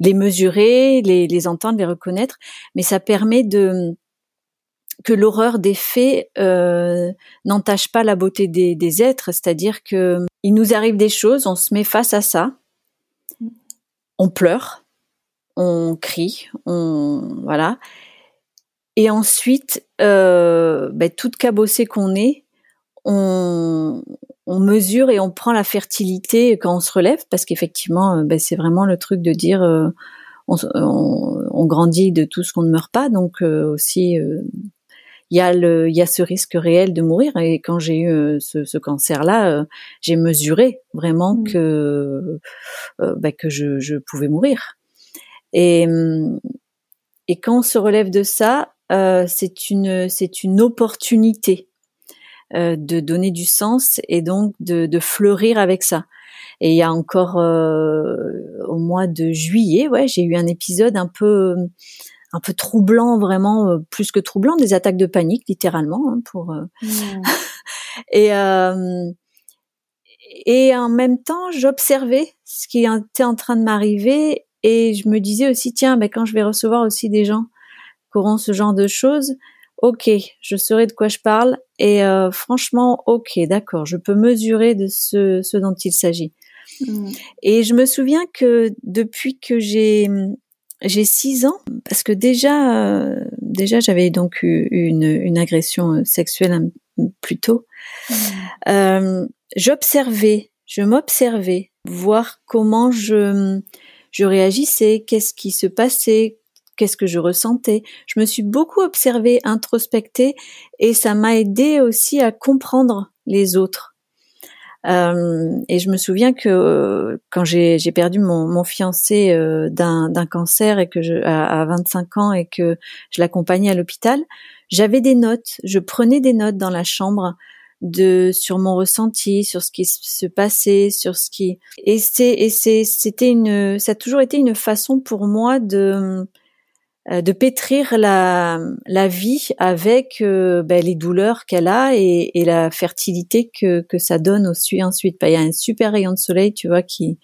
Speaker 2: les mesurer, les, les entendre, les reconnaître, mais ça permet de que l'horreur des faits euh, n'entache pas la beauté des, êtres, c'est-à-dire que il nous arrive des choses, on se met face à ça, on pleure, on crie, on voilà, et ensuite, euh, ben, toute cabossée qu'on est, on, mesure et on prend la fertilité quand on se relève, parce qu'effectivement, euh, ben, c'est vraiment le truc de dire euh, on, grandit de tout ce qu'on ne meurt pas, donc euh, aussi il y a le, il y a ce risque réel de mourir. Et quand j'ai eu euh, ce, ce cancer-là, euh, j'ai mesuré vraiment mmh. que euh, bah, que je, je, pouvais mourir. Et et quand on se relève de ça, c'est une c'est une opportunité de donner du sens et donc de, de fleurir avec ça. Et il y a encore au mois de juillet, ouais, j'ai eu un épisode un peu un peu troublant, vraiment euh, plus que troublant, des attaques de panique littéralement hein, pour euh, mmh. [LAUGHS] et euh, et en même temps j'observais ce qui était en train de m'arriver et je me disais aussi tiens mais quand je vais recevoir aussi des gens qui auront ce genre de choses ok je saurai de quoi je parle et franchement ok d'accord je peux mesurer de ce, ce dont il s'agit mmh. et je me souviens que depuis que j'ai j'ai six ans parce que déjà, euh, déjà j'avais donc eu une, une agression euh, sexuelle plus tôt. Mmh. Euh, j'observais, je m'observais, voir comment je je réagissais, qu'est-ce qui se passait, qu'est-ce que je ressentais. Je me suis beaucoup observée, introspectée, et ça m'a aidé aussi à comprendre les autres. Euh, et je me souviens que euh, quand j'ai perdu mon, fiancé euh, d'un cancer et que je à, à, 25 ans et que je l'accompagnais à l'hôpital, j'avais des notes. Je prenais des notes dans la chambre de sur mon ressenti, sur ce qui se passait, sur ce qui et c'est et c'est c'était une ça a toujours été une façon pour moi de de pétrir la, la vie avec euh, ben, les douleurs qu'elle a et, et, la fertilité que, que ça donne aussi ensuite. Ben, il y a un super rayon de soleil, tu vois, qui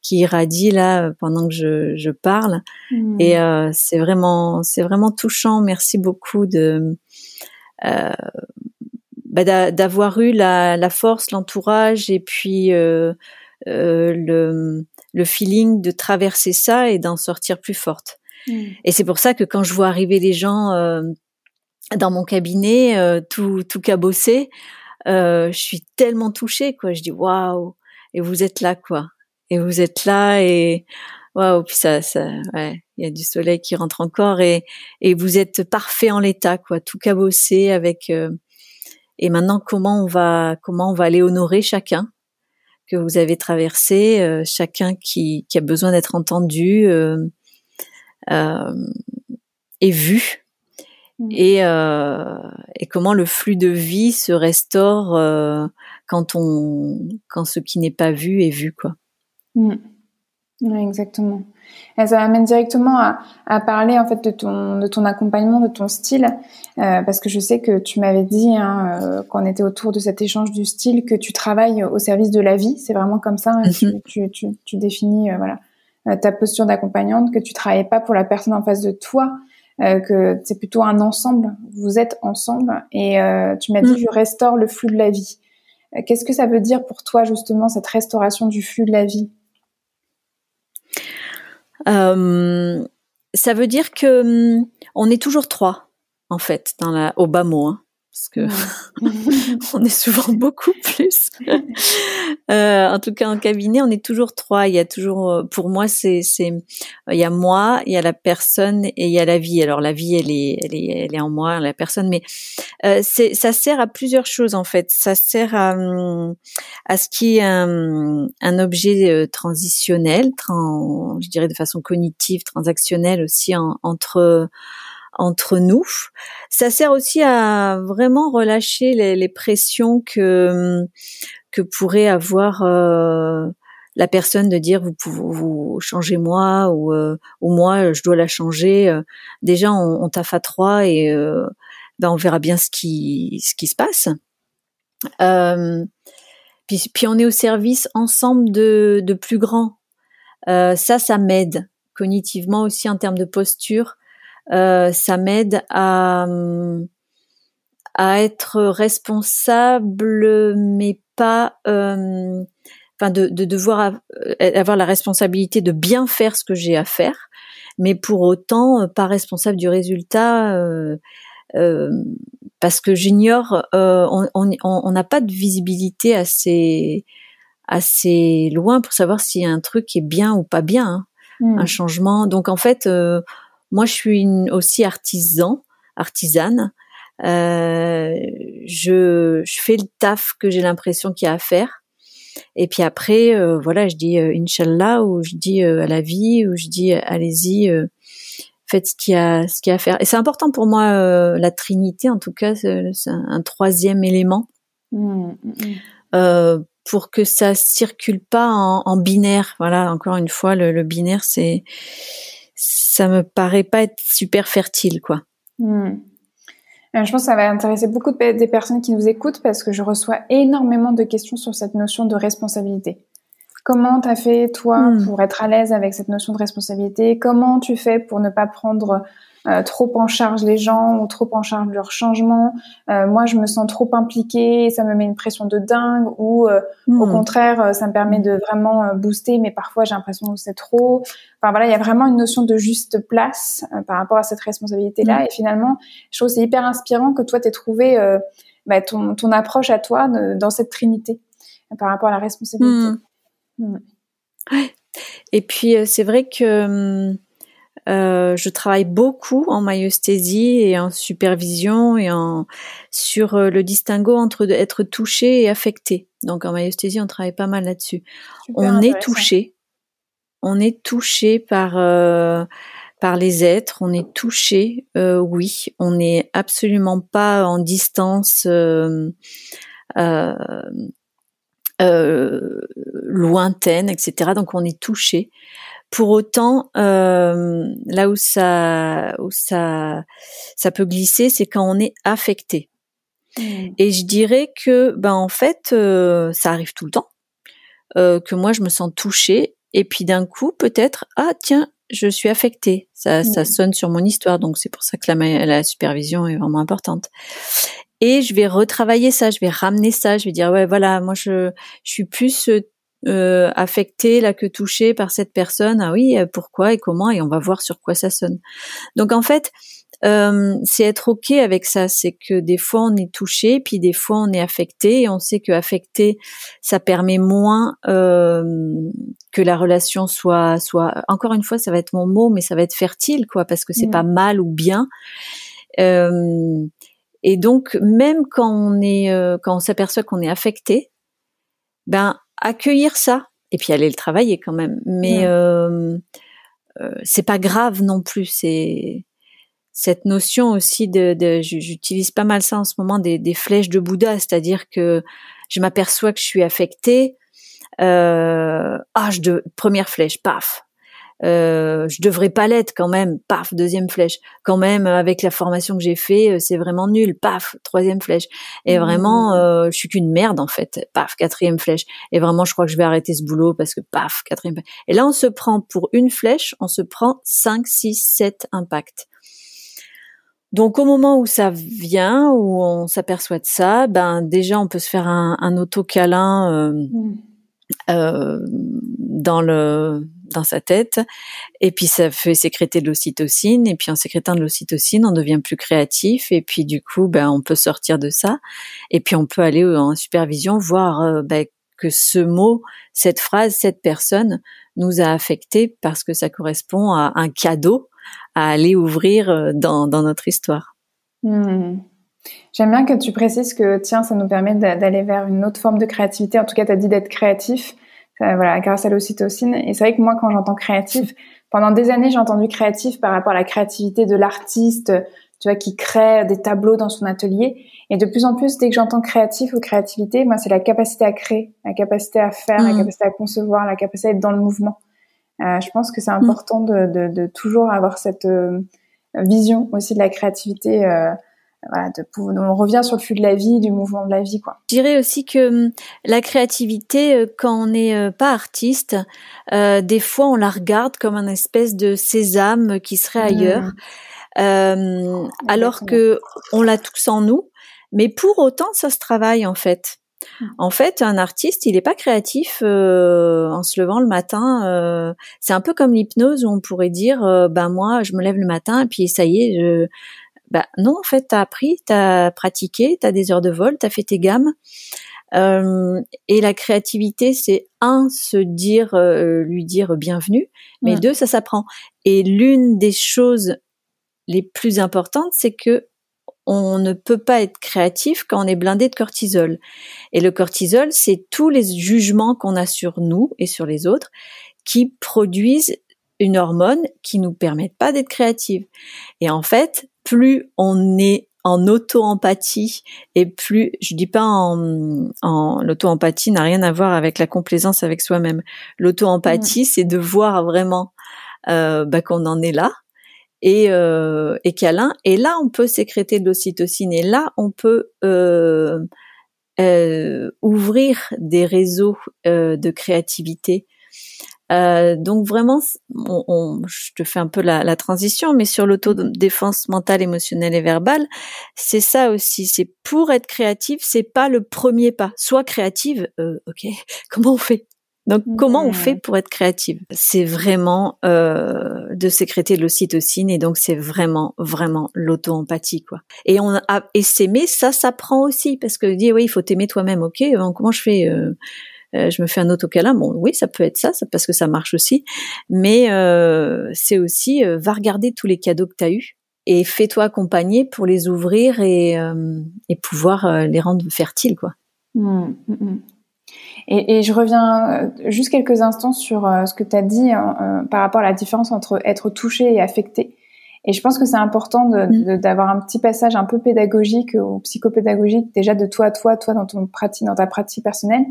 Speaker 2: qui irradie là pendant que je, je parle mmh. et euh, c'est vraiment c'est vraiment touchant. Merci beaucoup de euh, ben, d'avoir eu la, la force, l'entourage et puis euh, le, le feeling de traverser ça et d'en sortir plus forte. Mm. Et c'est pour ça que quand je vois arriver les gens euh, dans mon cabinet, euh, tout, tout cabossé, euh, je suis tellement touchée, quoi. Je dis waouh, et vous êtes là, quoi. Et vous êtes là, et waouh, puis ça, ça, ouais, il y a du soleil qui rentre encore, et et vous êtes parfait en l'état, quoi, tout cabossé avec. et maintenant, comment on va, comment on va aller honorer chacun que vous avez traversé, chacun qui, qui a besoin d'être entendu. Euh, est vu mm. et, euh, et comment le flux de vie se restaure euh, quand on quand ce qui n'est pas vu est vu quoi.
Speaker 1: Mm. exactement. Et ça m'amène directement à, à, parler en fait de ton de ton accompagnement, de ton style, euh, parce que je sais que tu m'avais dit hein, euh, quand on était autour de cet échange du style que tu travailles au service de la vie. C'est vraiment comme ça. Hein, [LAUGHS] tu, tu, tu, définis voilà euh, ta posture d'accompagnante, que tu travailles pas pour la personne en face de toi, euh, que c'est plutôt un ensemble. Vous êtes ensemble et euh, tu m'as dit mm. je restaure le flux de la vie. Qu'est-ce que ça veut dire pour toi justement cette restauration du flux de la vie?
Speaker 2: Ça veut dire que hum, on est toujours trois en fait dans la au bas mot. Hein parce que [LAUGHS] on est souvent beaucoup plus. [LAUGHS] euh, en tout cas, en cabinet, on est toujours trois. Il y a toujours, euh, pour moi, c'est, c'est, il y a moi, il y a la personne et il y a la vie. Alors la vie, elle est, elle est, elle est en moi, la personne, mais euh, c'est, ça sert à plusieurs choses en fait. Ça sert à, à ce qui est un, un objet euh, transitionnel, trans, je dirais de façon cognitive, transactionnelle aussi en, entre entre nous. Ça sert aussi à vraiment relâcher les, les pressions que que pourrait avoir euh, la personne de dire vous pouvez vous changez moi ou euh, ou moi je dois la changer. Déjà on, on taffe à trois et ben on verra bien ce qui ce qui se passe. Euh, Puis, puis on est au service ensemble de, de plus grands. Euh, ça, ça m'aide cognitivement aussi en termes de posture. Euh, ça m'aide à à être responsable, mais pas, euh, enfin de, de devoir avoir la responsabilité de bien faire ce que j'ai à faire, mais pour autant pas responsable du résultat. Euh, euh, parce que j'ignore, euh, on n'a pas de visibilité assez assez loin pour savoir si un truc est bien ou pas bien, hein, hmm. un changement. Donc en fait, euh, moi je suis une, aussi artisan, artisane. Euh, je, je, fais le taf que j'ai l'impression qu'il y a à faire. Et puis après, euh, voilà, je dis euh, Inch'Allah, ou je dis à la vie, ou je dis allez-y, faites ce qu'il y a, ce qu'il y a à faire. Et c'est important pour moi, la Trinité, en tout cas, c'est un, troisième élément. Mmh, mmh, mmh. pour que ça circule pas en, en, binaire. Voilà, encore une fois, le, le binaire, c'est, ça me paraît pas être super fertile, quoi.
Speaker 1: Euh, je pense que ça va intéresser beaucoup de, des personnes qui nous écoutent parce que je reçois énormément de questions sur cette notion de responsabilité. Comment t'as fait toi hmm. pour être à l'aise avec cette notion de responsabilité? Comment tu fais pour ne pas prendre euh, trop en charge les gens ou trop en charge leurs changements. Euh, moi, je me sens trop impliquée, ça me met une pression de dingue. Ou euh, au hmm. contraire, ça me permet de vraiment booster, mais parfois j'ai l'impression que c'est trop. Enfin voilà, il y a vraiment une notion de juste place par rapport à cette responsabilité-là. Hmm. Et finalement, je trouve c'est hyper inspirant que toi t'aies trouvé bah, ton, ton approche à toi dans cette trinité par rapport à la responsabilité.
Speaker 2: Hmm. Et puis c'est vrai que hum, euh, je travaille beaucoup en myostésie et en supervision et en sur euh, le distinguo entre être touché et affecté. Donc en myostésie, on travaille pas mal là-dessus. On est touché, on est touché par euh, par les êtres, on est touché, oui, on n'est absolument pas en distance lointaine, etc. Donc on est touché. Pour autant, euh, là où ça, où ça, ça peut glisser, c'est quand on est affecté. Mmh. Et je dirais que, ben en fait, euh, ça arrive tout le temps. Euh, que moi je me sens touchée et puis d'un coup peut-être ah tiens je suis affectée ça, ça mmh. sonne sur mon histoire donc c'est pour ça que la, la supervision est vraiment importante et je vais retravailler ça je vais ramener ça je vais dire ouais voilà moi je je suis plus euh, affecté là que touché par cette personne. Ah oui, euh, pourquoi et comment et on va voir sur quoi ça sonne. Donc en fait, euh, c'est être ok avec ça. C'est que des fois on est touché, puis des fois on est affecté et on sait que affecté, ça permet moins euh, que la relation soit soit. Encore une fois, ça va être mon mot, mais ça va être fertile quoi, parce que c'est mmh. pas mal ou bien. Euh, et donc même quand on est euh, quand on s'aperçoit qu'on est affecté, ben accueillir ça et puis aller le travailler quand même. Mais euh, euh, c'est pas grave non plus. C'est cette notion aussi de, de j'utilise pas mal ça en ce moment des, des flèches de Bouddha, c'est-à-dire que je m'aperçois que je suis affectée. Euh, ah, je de première flèche, paf, euh, je devrais pas l'être quand même, paf, deuxième flèche. Quand même, avec la formation que j'ai fait, euh, c'est vraiment nul, paf, troisième flèche. Et mmh. vraiment, euh, je suis qu'une merde en fait, paf, quatrième flèche. Et vraiment, je crois que je vais arrêter ce boulot parce que paf, quatrième flèche. Et là, on se prend pour une flèche, on se prend 5, 6, 7 impacts. Donc au moment où ça vient, où on s'aperçoit de ça, ben déjà on peut se faire un, un auto-câlin euh, mmh. euh, dans le dans sa tête et puis ça fait sécréter de l'ocytocine et puis en sécrétant de l'ocytocine on devient plus créatif et puis du coup ben on peut sortir de ça et puis on peut aller en supervision voir euh, ben, que ce mot cette phrase cette personne nous a affecté parce que ça correspond à un cadeau à aller ouvrir euh, dans, dans notre histoire.
Speaker 1: Hmm. J'aime bien que tu précises que tiens, ça nous permet d'aller vers une autre forme de créativité. En tout cas, tu as dit d'être créatif voilà, grâce à l'ocytocine. Et c'est vrai que moi, quand j'entends créatif, pendant des années, j'ai entendu créatif par rapport à la créativité de l'artiste, tu vois, qui crée des tableaux dans son atelier. Et de plus en plus, dès que j'entends créatif ou créativité, moi, c'est la capacité à créer, la capacité à faire, la mmh. capacité à concevoir, la capacité à être dans le mouvement. Euh, je pense que c'est mmh. important de, de, de, toujours avoir cette euh, vision aussi de la créativité euh, voilà, de, on revient sur le flux de la vie, du mouvement de la vie, quoi.
Speaker 2: Je dirais aussi que hum, la créativité, euh, quand on n'est euh, pas artiste, euh, des fois on la regarde comme un espèce de sésame qui serait ailleurs, mmh. euh, alors que on l'a tous en nous. Mais pour autant, ça se travaille en fait. Mmh. En fait, un artiste, il n'est pas créatif euh, en se levant le matin. Euh, c'est un peu comme l'hypnose où on pourrait dire, ben moi, je me lève le matin et puis ça y est, je, bah non, en fait, t'as appris, t'as pratiqué, t'as des heures de vol, t'as fait tes gammes. Euh, et la créativité, c'est un, se dire, euh, lui dire bienvenue, mais deux, ça s'apprend. Et l'une des choses les plus importantes, c'est que on ne peut pas être créatif quand on est blindé de cortisol. Et le cortisol, c'est tous les jugements qu'on a sur nous et sur les autres qui produisent une hormone qui nous permettent pas d'être créative. Et en fait, plus on est en auto-empathie et plus, je dis pas en, en l'auto-empathie n'a rien à voir avec la complaisance avec soi-même. L'auto-empathie, c'est de voir vraiment euh, bah, qu'on en est là et, euh, et câlin. Et là, on peut sécréter de l'ocytocine et là, on peut euh, euh ouvrir des réseaux euh, de créativité euh, donc vraiment, on, on, je te fais un peu la, la transition, mais sur l'autodéfense mentale, émotionnelle et verbale, c'est ça aussi. C'est pour être créative, c'est pas le premier pas. Soit créative, euh, ok. [LAUGHS] Comment on fait? Donc, comment on fait pour être créative? C'est vraiment euh, de sécréter de l'ocytocine et donc c'est vraiment, vraiment l'auto-empathie, quoi. Et on a, et s'aimer, ça s'apprend aussi parce que dire oui, il faut t'aimer toi-même. Ok, comment je fais euh, euh, je me fais un autocalin. Bon, oui, ça peut être ça, parce que ça marche aussi. Mais euh, c'est aussi, euh, va regarder tous les cadeaux que tu as eus et fais-toi accompagner pour les ouvrir et, et pouvoir les rendre fertiles, quoi. Mmh, mmh,
Speaker 1: mmh. Et, et, je reviens juste quelques instants sur ce que tu as dit par rapport à la différence entre être touché et affecté. Et je pense que c'est important d'avoir un petit passage un peu pédagogique ou psychopédagogique déjà de toi à toi, toi dans ton pratique, dans ta pratique personnelle,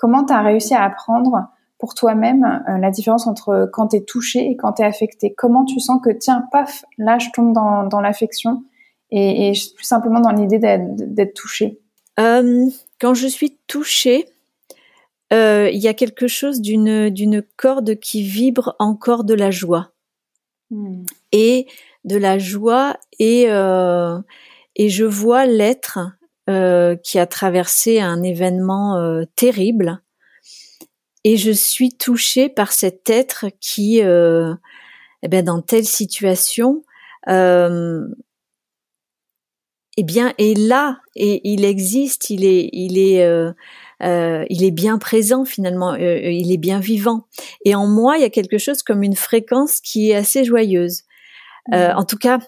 Speaker 1: Comment tu as réussi à apprendre pour toi-même euh, la différence entre quand tu es touché et quand tu es affecté? Comment tu sens que, tiens, paf, là, je tombe dans, l'affection et, plus simplement dans l'idée d'être touché?
Speaker 2: Euh, Quand je suis touchée, euh, il y a quelque chose d'une corde qui vibre encore de la joie. Hmm. Et de la joie et, et je vois l'être euh, qui a traversé un événement euh, terrible et je suis touchée par cet être qui, euh, eh bien, dans telle situation, euh, eh bien, est là et il existe, il est, il est, il est bien présent finalement, il est bien vivant. Et en moi, il y a quelque chose comme une fréquence qui est assez joyeuse. Mmh. en tout cas,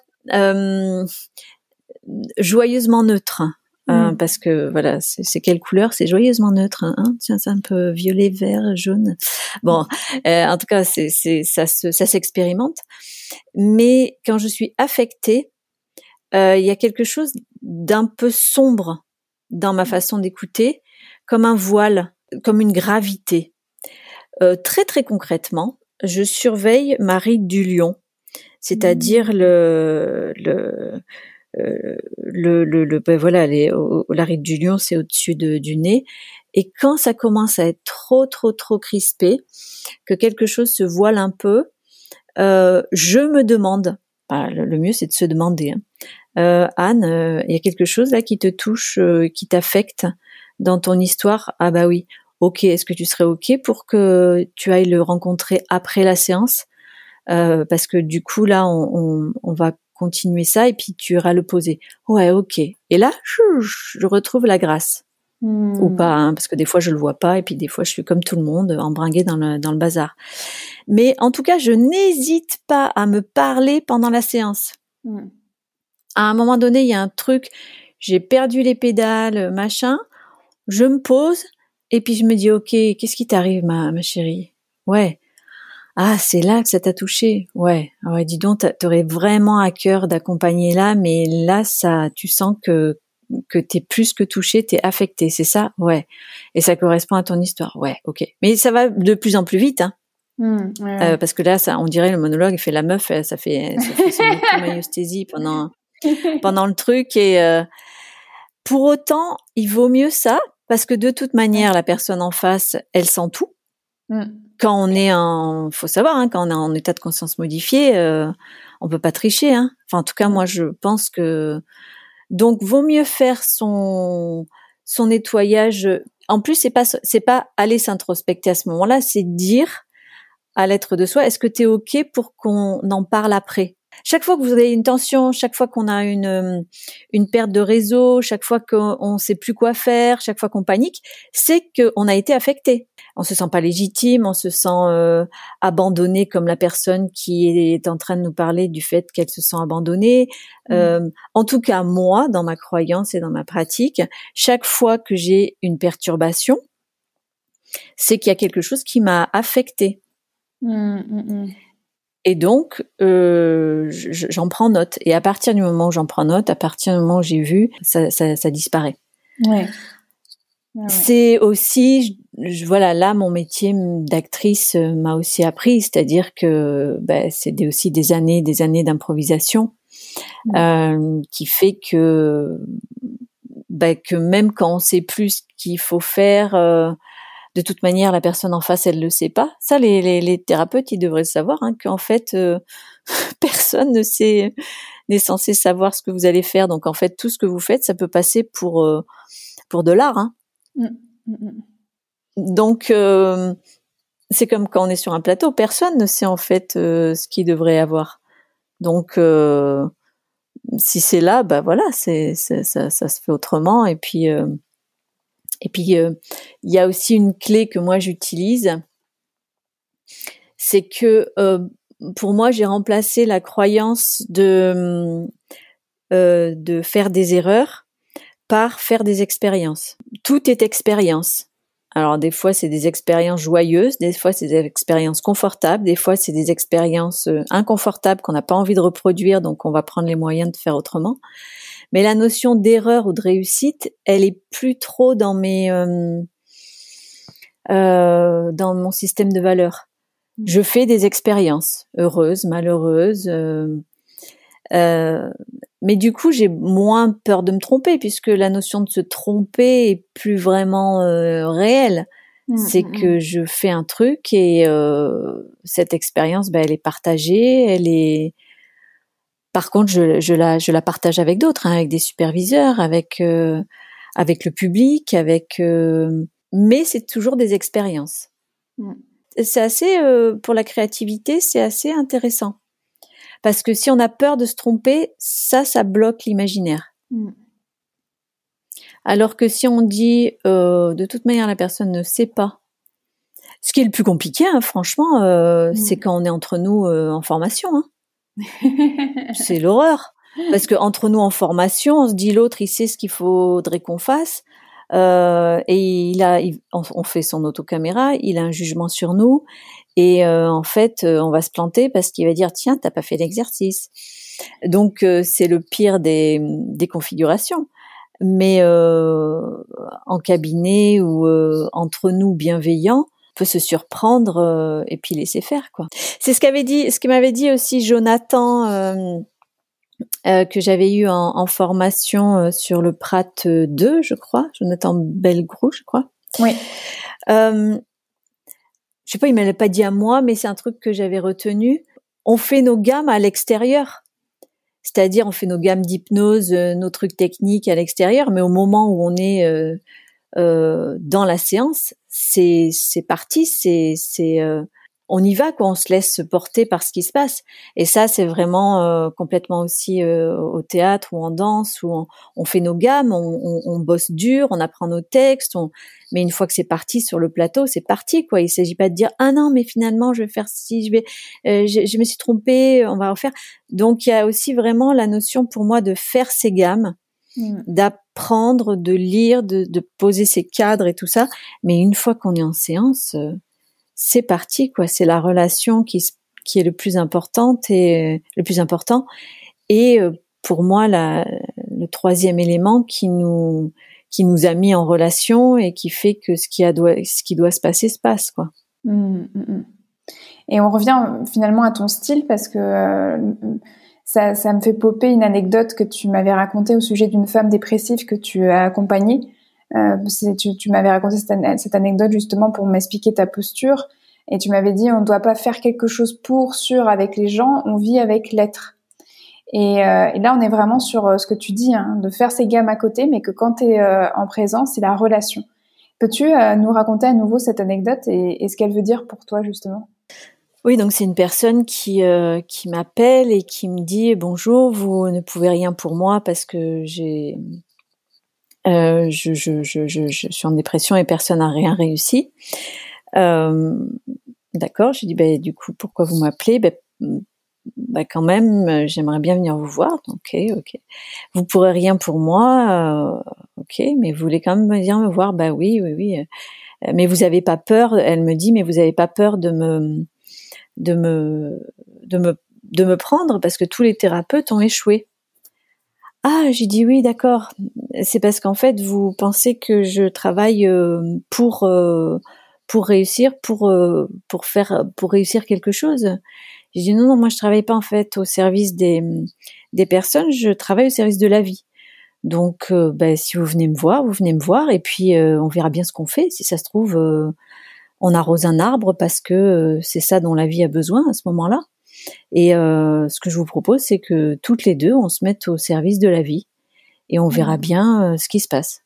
Speaker 2: joyeusement neutre. Hein, mm. parce que voilà, c'est quelle couleur? C'est joyeusement neutre. Hein, hein? Tiens, c'est un peu violet, vert, jaune. Bon, euh, en tout cas, c'est ça ça s'expérimente. Mais quand je suis affectée, euh, il y a quelque chose d'un peu sombre dans ma façon d'écouter, comme un voile, comme une gravité. Euh, très très concrètement, je surveille ma ride du lion, c'est-à-dire mm. le, le euh, le, le, le ben voilà, les, du lion, c'est au-dessus de, du nez. Et quand ça commence à être trop, trop, trop crispé, que quelque chose se voile un peu, euh, je me demande, le, mieux c'est de se demander, hein, euh, Anne, euh, il y a quelque chose là qui te touche, euh, qui t'affecte dans ton histoire? Ah bah oui, ok, est-ce que tu serais ok pour que tu ailles le rencontrer après la séance? Parce que du coup là, on, on, on va continuer ça et puis tu iras le poser. Ouais, ok. Et là, je, retrouve la grâce. Ou hmm. pas, hein, parce que des fois je le vois pas et puis des fois je suis comme tout le monde, embringuée dans le, dans le bazar. Mais en tout cas, je n'hésite pas à me parler pendant la séance. Hmm. À un moment donné, il y a un truc, j'ai perdu les pédales, machin, je me pose et puis je me dis, ok, qu'est-ce qui t'arrive, ma, ma chérie? Ouais, ah, c'est là que ça t'a touché. Ouais, ouais. Dis donc, t'aurais vraiment à cœur d'accompagner là, mais là, ça, tu sens que que t'es plus que touché, t'es affecté, c'est ça, ouais. Et ça correspond à ton histoire, ouais, ok. Mais ça va de plus en plus vite, hein. Mmh, euh, parce que là, ça, on dirait le monologue, il fait la meuf, ça fait, ça fait son [LAUGHS] pendant pendant le truc et euh, pour autant, il vaut mieux ça parce que de toute manière, la personne en face, elle sent tout. Mm. Quand on est en, faut savoir, hein, quand on est en état de conscience modifié, euh, on peut pas tricher. Hein. Enfin, en tout cas, moi, je pense que donc vaut mieux faire son son nettoyage. En plus, c'est pas c'est pas aller s'introspecter à ce moment-là, c'est dire à l'être de soi, est-ce que tu es ok pour qu'on en parle après? Chaque fois que vous avez une tension, chaque fois qu'on a une euh, une perte de réseau, chaque fois qu'on ne sait plus quoi faire, chaque fois qu'on panique, c'est qu'on a été affecté. On se sent pas légitime, on se sent euh, abandonné comme la personne qui est en train de nous parler du fait qu'elle se sent abandonnée. Mmh. Euh, en tout cas, moi, dans ma croyance et dans ma pratique, chaque fois que j'ai une perturbation, c'est qu'il y a quelque chose qui m'a affecté. Mmh, mmh, et donc, euh, j'en prends note. Et à partir du moment où j'en prends note, à partir du moment où j'ai vu, ça, ça, ça disparaît. Ouais. C'est aussi, je, voilà, là, mon métier d'actrice euh, m'a aussi appris, c'est-à-dire que ben, c'est aussi des années, des années d'improvisation euh, qui fait que, ben, que même quand on sait plus ce qu'il faut faire, euh, de toute manière, la personne en face, elle le sait pas. Ça, les, les, les thérapeutes, ils devraient savoir hein, qu'en fait, euh, [LAUGHS] personne ne sait n'est censé savoir ce que vous allez faire. Donc, en fait, tout ce que vous faites, ça peut passer pour euh, pour de l'art. Hein. Mmh, mmh, mmh. Donc, euh, c'est comme quand on est sur un plateau, personne ne sait en fait ce qu'il devrait avoir. Donc, si c'est là, bah voilà, c'est ça, ça, se fait autrement. Et puis et puis, euh, il y a aussi une clé que moi j'utilise, c'est que euh, pour moi, j'ai remplacé la croyance de, euh, de faire des erreurs par faire des expériences. Tout est expérience. Alors des fois c'est des expériences joyeuses, des fois c'est des expériences confortables, des fois c'est des expériences inconfortables qu'on n'a pas envie de reproduire, donc on va prendre les moyens de faire autrement. Mais la notion d'erreur ou de réussite, elle est plus trop dans mes euh, euh, dans mon système de valeurs. Mmh. Je fais des expériences heureuses, malheureuses, euh, euh, mais du coup j'ai moins peur de me tromper puisque la notion de se tromper est plus vraiment euh, réelle. Mmh, C'est mmh, que je fais un truc et cette expérience, ben, elle est partagée, elle est par contre, je, je, la, je la partage avec d'autres, hein, avec des superviseurs, avec euh, avec le public, avec. Euh, mais c'est toujours des expériences. Mm. C'est assez euh, pour la créativité, c'est assez intéressant parce que si on a peur de se tromper, ça, ça bloque l'imaginaire. Mm. Alors que si on dit de toute manière la personne ne sait pas, ce qui est le plus compliqué, hein, franchement, mm. c'est quand on est entre nous en formation. Hein [LAUGHS] c'est l'horreur. Parce que entre nous en formation, on se dit l'autre, il sait ce qu'il faudrait qu'on fasse. Euh, et il a, on fait son autocaméra, il a un jugement sur nous, et euh, en fait, euh, on va se planter parce qu'il va dire tiens, t'as pas fait l'exercice. Donc c'est le pire des, des configurations. Mais en cabinet ou entre nous bienveillants, peut se surprendre euh, et puis laisser faire quoi. C'est ce qu'avait dit, ce que m'avait dit aussi Jonathan euh, euh, que j'avais eu en, en formation sur le Prat 2, je crois, Jonathan Belgrou, je crois.
Speaker 1: Oui.
Speaker 2: je sais pas, il m'avait pas dit à moi, mais c'est un truc que j'avais retenu. On fait nos gammes à l'extérieur. C'est-à-dire, on fait nos gammes d'hypnose, nos trucs techniques à l'extérieur, mais au moment où on est euh, dans la séance, c'est c'est parti, c'est c'est euh, on y va quoi, on se laisse porter par ce qui se passe. Et ça, c'est vraiment euh, complètement aussi au théâtre ou en danse où on, fait nos gammes, on, on, bosse dur, on apprend nos textes. Mais une fois que c'est parti sur le plateau, c'est parti quoi. Il s'agit pas de dire ah non mais finalement je vais faire si je vais, je, je, me suis trompée, on va refaire. Donc il y a aussi vraiment la notion pour moi de faire ses gammes Mm. D'apprendre, de lire, de, de, poser ses cadres et tout ça. Mais une fois qu'on est en séance, euh, c'est parti, quoi. C'est la relation qui, qui est le plus importante et euh, le plus important. Et euh, pour moi, le troisième élément qui nous qui nous a mis en relation et qui fait que ce qui a doit ce qui doit se passer se passe, quoi.
Speaker 1: Mm, mm, et on revient finalement à ton style parce que ça, ça me fait popper une anecdote que tu m'avais racontée au sujet d'une femme dépressive que tu as accompagnée. Euh, tu, tu m'avais raconté cette, cette, anecdote justement pour m'expliquer ta posture et tu m'avais dit on ne doit pas faire quelque chose pour, sur avec les gens, on vit avec l'être. Et, euh, et, là, on est vraiment sur euh, ce que tu dis, hein, de faire ces gammes à côté, mais que quand tu es euh, en présence, c'est la relation. Peux-tu euh, nous raconter à nouveau cette anecdote et, et ce qu'elle veut dire pour toi, justement?
Speaker 2: Oui, donc c'est une personne qui euh, qui m'appelle et qui me dit bonjour, vous ne pouvez rien pour moi parce que j'ai euh, je, je, je, je, suis en dépression et personne n'a rien réussi. Euh, D'accord, j'ai dit ben du coup pourquoi vous m'appelez? Ben, ben, quand même j'aimerais bien venir vous voir. Ok, ok. Vous pourrez rien pour moi. Euh, ok, mais vous voulez quand même venir me voir? Ben oui, oui, oui. Mais vous avez pas peur? Elle me dit mais vous avez pas peur de me de me, de me, de me prendre parce que tous les thérapeutes ont échoué. Ah, j'ai dit oui, d'accord. C'est parce qu'en fait, vous pensez que je travaille euh, pour euh, pour réussir, pour euh, pour faire, pour réussir quelque chose. J'ai dit non, non, moi je travaille pas en fait au service des des personnes, je travaille au service de la vie. Donc, ben, si vous venez me voir, vous venez me voir, et puis on verra bien ce qu'on fait. Si ça se trouve, on arrose un arbre parce que euh, c'est ça dont la vie a besoin à ce moment-là. Et euh, ce que je vous propose, c'est que toutes les deux, on se mette au service de la vie et on verra mmh. bien euh, ce qui se passe.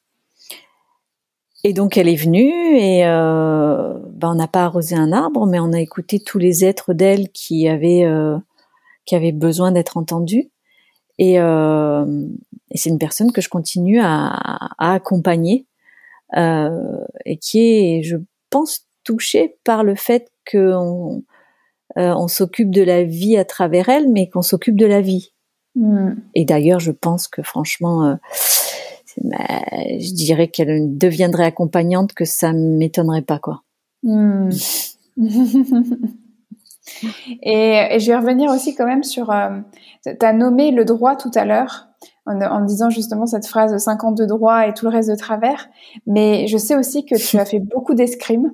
Speaker 2: Et donc elle est venue et ben, on n'a pas arrosé un arbre, mais on a écouté tous les êtres d'elle qui avaient qui avaient besoin d'être entendus. Et, et c'est une personne que je continue à, à accompagner et qui est, je pense, touchée par le fait qu'on euh, on s'occupe de la vie à travers elle, mais qu'on s'occupe de la vie. Hmm. Et d'ailleurs, je pense que franchement, euh, je dirais qu'elle deviendrait accompagnante, que ça m'étonnerait pas, quoi. Hmm. [LAUGHS]
Speaker 1: et, je vais revenir aussi quand même sur, euh, tu as nommé le droit tout à l'heure. En, en, disant justement cette phrase 50 de droit et tout le reste de travers. Mais je sais aussi que tu as [LAUGHS] fait beaucoup d'escrime.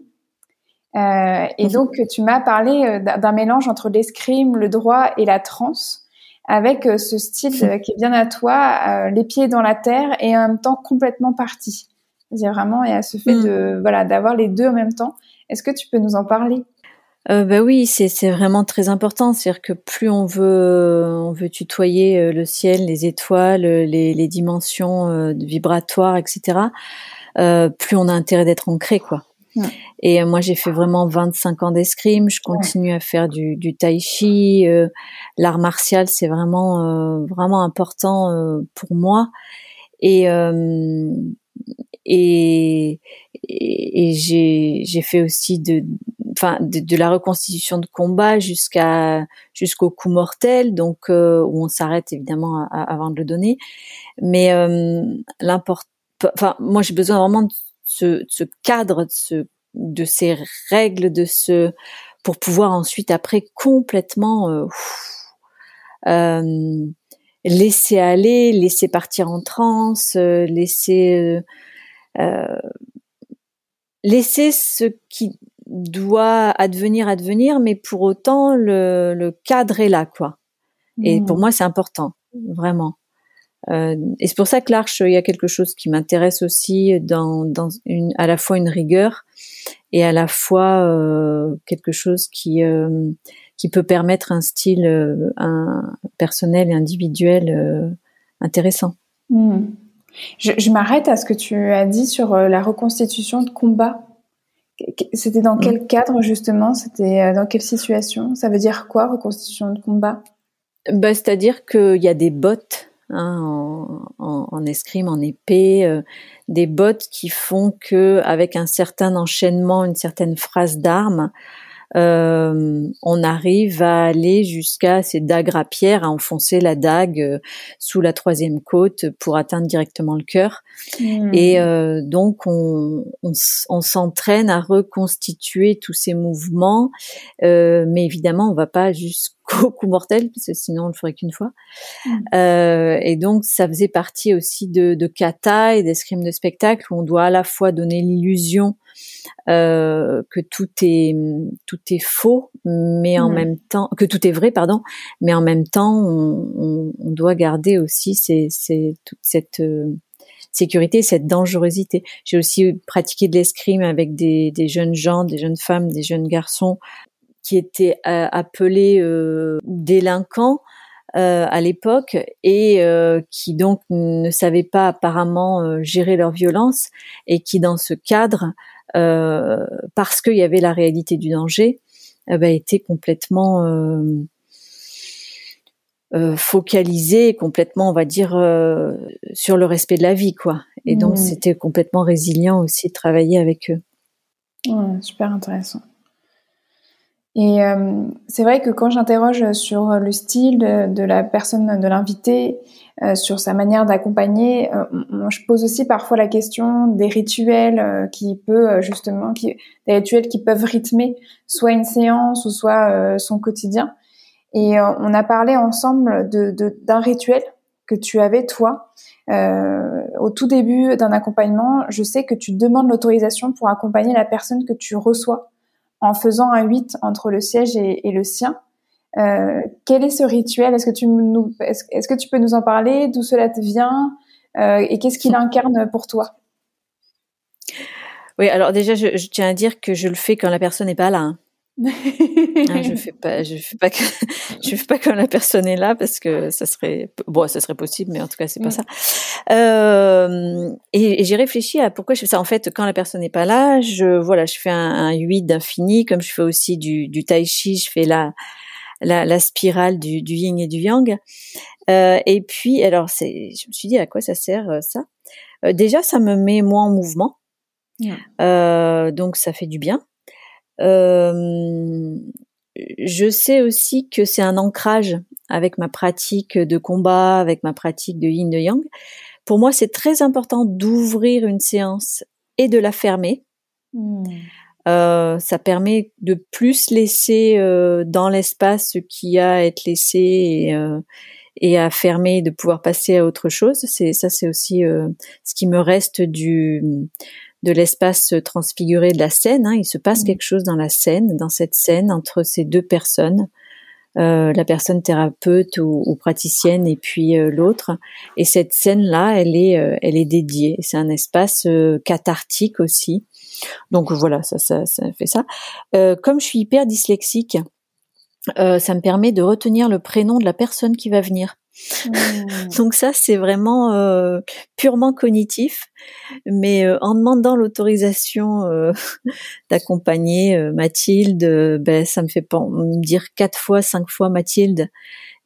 Speaker 1: Euh, et donc, tu m'as parlé euh, d'un mélange entre l'escrime, le droit et la transe, avec euh, ce style qui est bien à toi, les pieds dans la terre et en même temps complètement parti. C'est vraiment, il y a ce fait de, mm. voilà, d'avoir les deux en même temps. Est-ce que tu peux nous en parler?
Speaker 2: Euh, bah oui, c'est c'est vraiment très important. C'est-à-dire que plus on veut on veut tutoyer le ciel, les étoiles, les, les dimensions vibratoires, etc. Euh, plus on a intérêt d'être ancré, quoi. Et euh, moi, j'ai fait vraiment 25 ans d'escrime. Je continue à faire du, du tai chi. Euh, l'art martial, c'est vraiment euh, vraiment important pour moi. Et et, et, j'ai j'ai fait aussi de enfin de, la reconstitution de combat jusqu'à jusqu'au coup mortel donc où on s'arrête évidemment avant de le donner mais l'important enfin moi j'ai besoin vraiment de ce, ce cadre, de, ce, de ces règles, de ce pour pouvoir ensuite après complètement euh, euh, laisser aller, laisser partir en transe, euh, laisser laisser ce qui doit advenir advenir, mais pour autant le, le cadre est là quoi. Et pour mmh. moi c'est important vraiment. Euh, et c'est pour ça que l'arche, il y a quelque chose qui m'intéresse aussi dans, dans une, à la fois une rigueur et à la fois euh, quelque chose qui euh, qui peut permettre un style un personnel et individuel intéressant.
Speaker 1: Hmm. Je, je m'arrête à ce que tu as dit sur la reconstitution de combat. C'était dans quel hmm. cadre justement? C'était dans quelle situation? Ça veut dire quoi reconstitution de combat?
Speaker 2: Bah, C'est-à-dire qu'il y a des bottes Hein, en, en, escrime, en épée, euh, des bottes qui font que, avec un certain enchaînement, une certaine phrase d'armes, euh, on arrive à aller jusqu'à ces dagues à pierre, à enfoncer la dague euh, sous la troisième côte pour atteindre directement le cœur. Hmm. Et donc on, on, s'entraîne à reconstituer tous ces mouvements, mais évidemment on va pas jusqu'au jusqu'au coup mortel, parce que sinon on le ferait qu'une fois. Mm. Euh, et donc ça faisait partie aussi de, de kata et d'escrime de spectacle où on doit à la fois donner l'illusion euh, que tout est tout est faux, mais en mm. même temps que tout est vrai, pardon, mais en même temps on, on, doit garder aussi toute cette euh, sécurité, cette dangerosité. J'ai aussi pratiqué de l'escrime avec des, des, jeunes gens, des jeunes femmes, des jeunes garçons qui étaient euh, appelés euh, délinquants euh, à l'époque et qui donc ne savaient pas apparemment gérer leur violence et qui dans ce cadre, parce qu'il y avait la réalité du danger, bah, étaient complètement euh, focalisé complètement, on va dire, euh, sur le respect de la vie, quoi. Et donc, mmh. c'était complètement résilient aussi de travailler avec eux.
Speaker 1: Ouais, super intéressant. Et euh, c'est vrai que quand j'interroge sur le style de, la personne, de l'invité, sur sa manière d'accompagner, je pose aussi parfois la question des rituels qui peut justement, qui, des rituels qui peuvent rythmer soit une séance ou soit son quotidien. Et euh, on a parlé ensemble d'un de, d'un rituel que tu avais toi euh, au tout début d'un accompagnement. Je sais que tu demandes l'autorisation pour accompagner la personne que tu reçois en faisant un 8 entre le siège et, et le sien. Euh, quel est ce rituel? Est-ce que tu nous, est-ce, que tu peux nous en parler? D'où cela te vient? Euh, Et qu'est-ce qu'il [LAUGHS] incarne pour toi?
Speaker 2: Oui, alors déjà, je, je, tiens à dire que je le fais quand la personne n'est pas là. Hein. Ah, je [LAUGHS] fais pas, je fais pas, que, [LAUGHS] je fais pas quand la personne est là parce que ça serait, bon, ça serait possible, mais en tout cas c'est pas ça. Euh, et, j'ai réfléchi à pourquoi je fais ça. En fait, quand la personne n'est pas là, je, voilà, je fais un, un 8 d'infini, comme je fais aussi du, du tai chi, je fais la, la, la spirale du, du yin et du yang. Euh, et puis, alors, c'est, je me suis dit à quoi ça sert euh, ça? Euh, Déjà, ça me met moins en mouvement, euh, donc ça fait du bien. Euh, je sais aussi que c'est un ancrage avec ma pratique de combat, avec ma pratique de yin de yang. Pour moi, c'est très important d'ouvrir une séance et de la fermer. Hmm. Euh, ça permet de plus laisser euh, dans l'espace ce qui a à être laissé et, euh, et à fermer, de pouvoir passer à autre chose. C'est ça, c'est aussi ce qui me reste du de l'espace transfiguré de la scène. Hein. Il se passe mmh. quelque chose dans la scène, dans cette scène entre ces deux personnes, euh, la personne thérapeute ou, praticienne et puis euh, l'autre. Et cette scène-là, elle est, euh, elle est dédiée. C'est un espace cathartique aussi. Donc voilà, ça, ça, ça fait ça. comme je suis hyper dyslexique, ça me permet de retenir le prénom de la personne qui va venir. Mmh. [LAUGHS] Donc ça, c'est vraiment euh, purement cognitif, mais euh, en demandant l'autorisation euh, [LAUGHS] d'accompagner Mathilde, ben ça me fait pas me dire quatre fois, cinq fois Mathilde.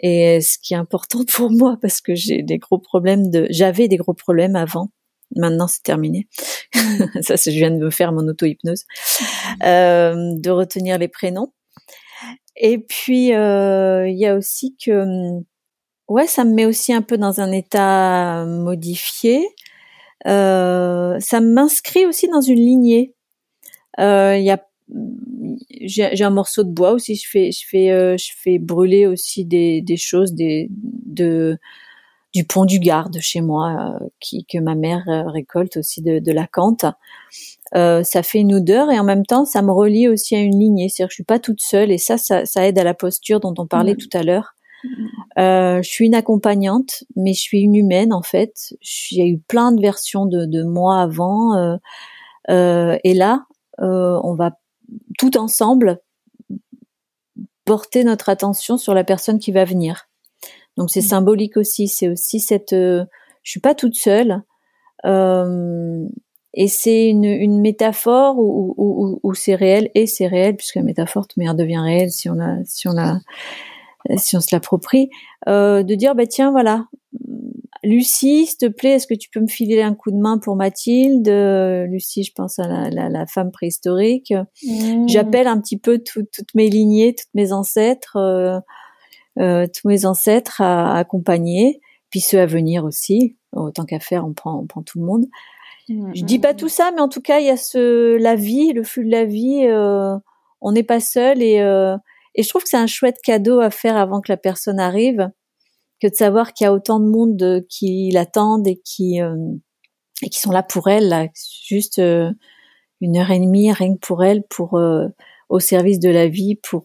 Speaker 2: Et ce qui est important [LAUGHS] pour moi, parce que j'ai des gros problèmes de, j'avais des gros problèmes avant. Maintenant, c'est terminé. Mmh. ça, je viens de me faire mon auto-hypnose. Mmh. de retenir les prénoms. Et puis, il y a aussi que hum, Ouais, ça me met aussi un peu dans un état modifié. Euh, ça m'inscrit aussi dans une lignée. Euh, y a, j'ai, un morceau de bois aussi. Je fais, je fais, euh, je fais brûler aussi des, des choses, des, de, du pont du Garde chez moi, euh, qui, que ma mère euh, récolte aussi de, de la cante. Euh, ça fait une odeur et en même temps, ça me relie aussi à une lignée. C'est-à-dire que je suis pas toute seule et ça, ça, ça aide à la posture dont on parlait mmh. tout à l'heure. Euh, je suis une accompagnante, mais je suis une humaine en fait. A eu plein de versions de, de moi avant, euh, euh, et là, euh, on va tout ensemble porter notre attention sur la personne qui va venir. Donc c'est mmh. symbolique aussi. C'est aussi cette, euh, je suis pas toute seule. Et c'est une, une, métaphore où, où, où c'est réel et c'est réel puisque la métaphore devient réelle si on a si on a si on se l'approprie, euh, de dire bah tiens voilà, Lucie, s'il te plaît, est-ce que tu peux me filer un coup de main pour Mathilde? Lucie, je pense à la, la, la femme préhistorique. Mmh. J'appelle un petit peu toutes mes lignées, toutes mes ancêtres, euh, euh, tous mes ancêtres à, accompagner, puis ceux à venir aussi. Autant qu'à faire, on prend, on prend tout le monde. Mmh, je dis pas mmh. tout ça, mais en tout cas, il y a ce la vie, le flux de la vie. Euh, on n'est pas seul et et je trouve que c'est un chouette cadeau à faire avant que la personne arrive, que de savoir qu'il y a autant de monde qui l'attendent et qui et qui sont là pour elle, là, juste une heure et demie rien que pour elle, pour au service de la vie, pour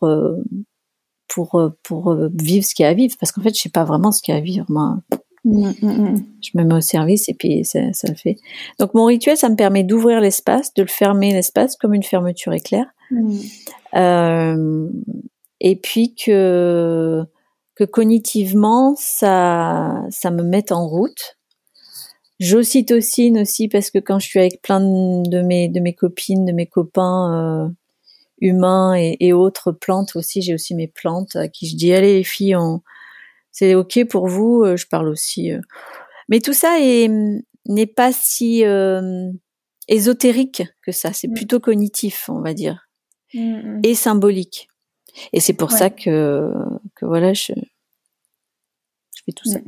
Speaker 2: pour pour vivre ce qu'il y a à vivre, parce qu'en fait je sais pas vraiment ce qu'il y a à vivre moi. Mm, mm, mm. Je me mets au service et puis ça, ça le fait. Donc mon rituel, ça me permet d'ouvrir l'espace, de le fermer l'espace comme une fermeture éclair. Euh, et puis que que cognitivement, ça ça me met en route. J'ocytocine aussi parce que quand je suis avec plein de mes de mes copines, de mes copains euh, humains et, et, autres plantes aussi, j'ai aussi mes plantes à qui je dis allez les filles, on c'est ok pour vous. Euh, je parle aussi. Euh. Mais tout ça n'est pas si euh, ésotérique que ça. C'est mmh. plutôt cognitif, on va dire, mmh, mmh. et symbolique. Et c'est pour ça que, que voilà, je, je fais tout ça.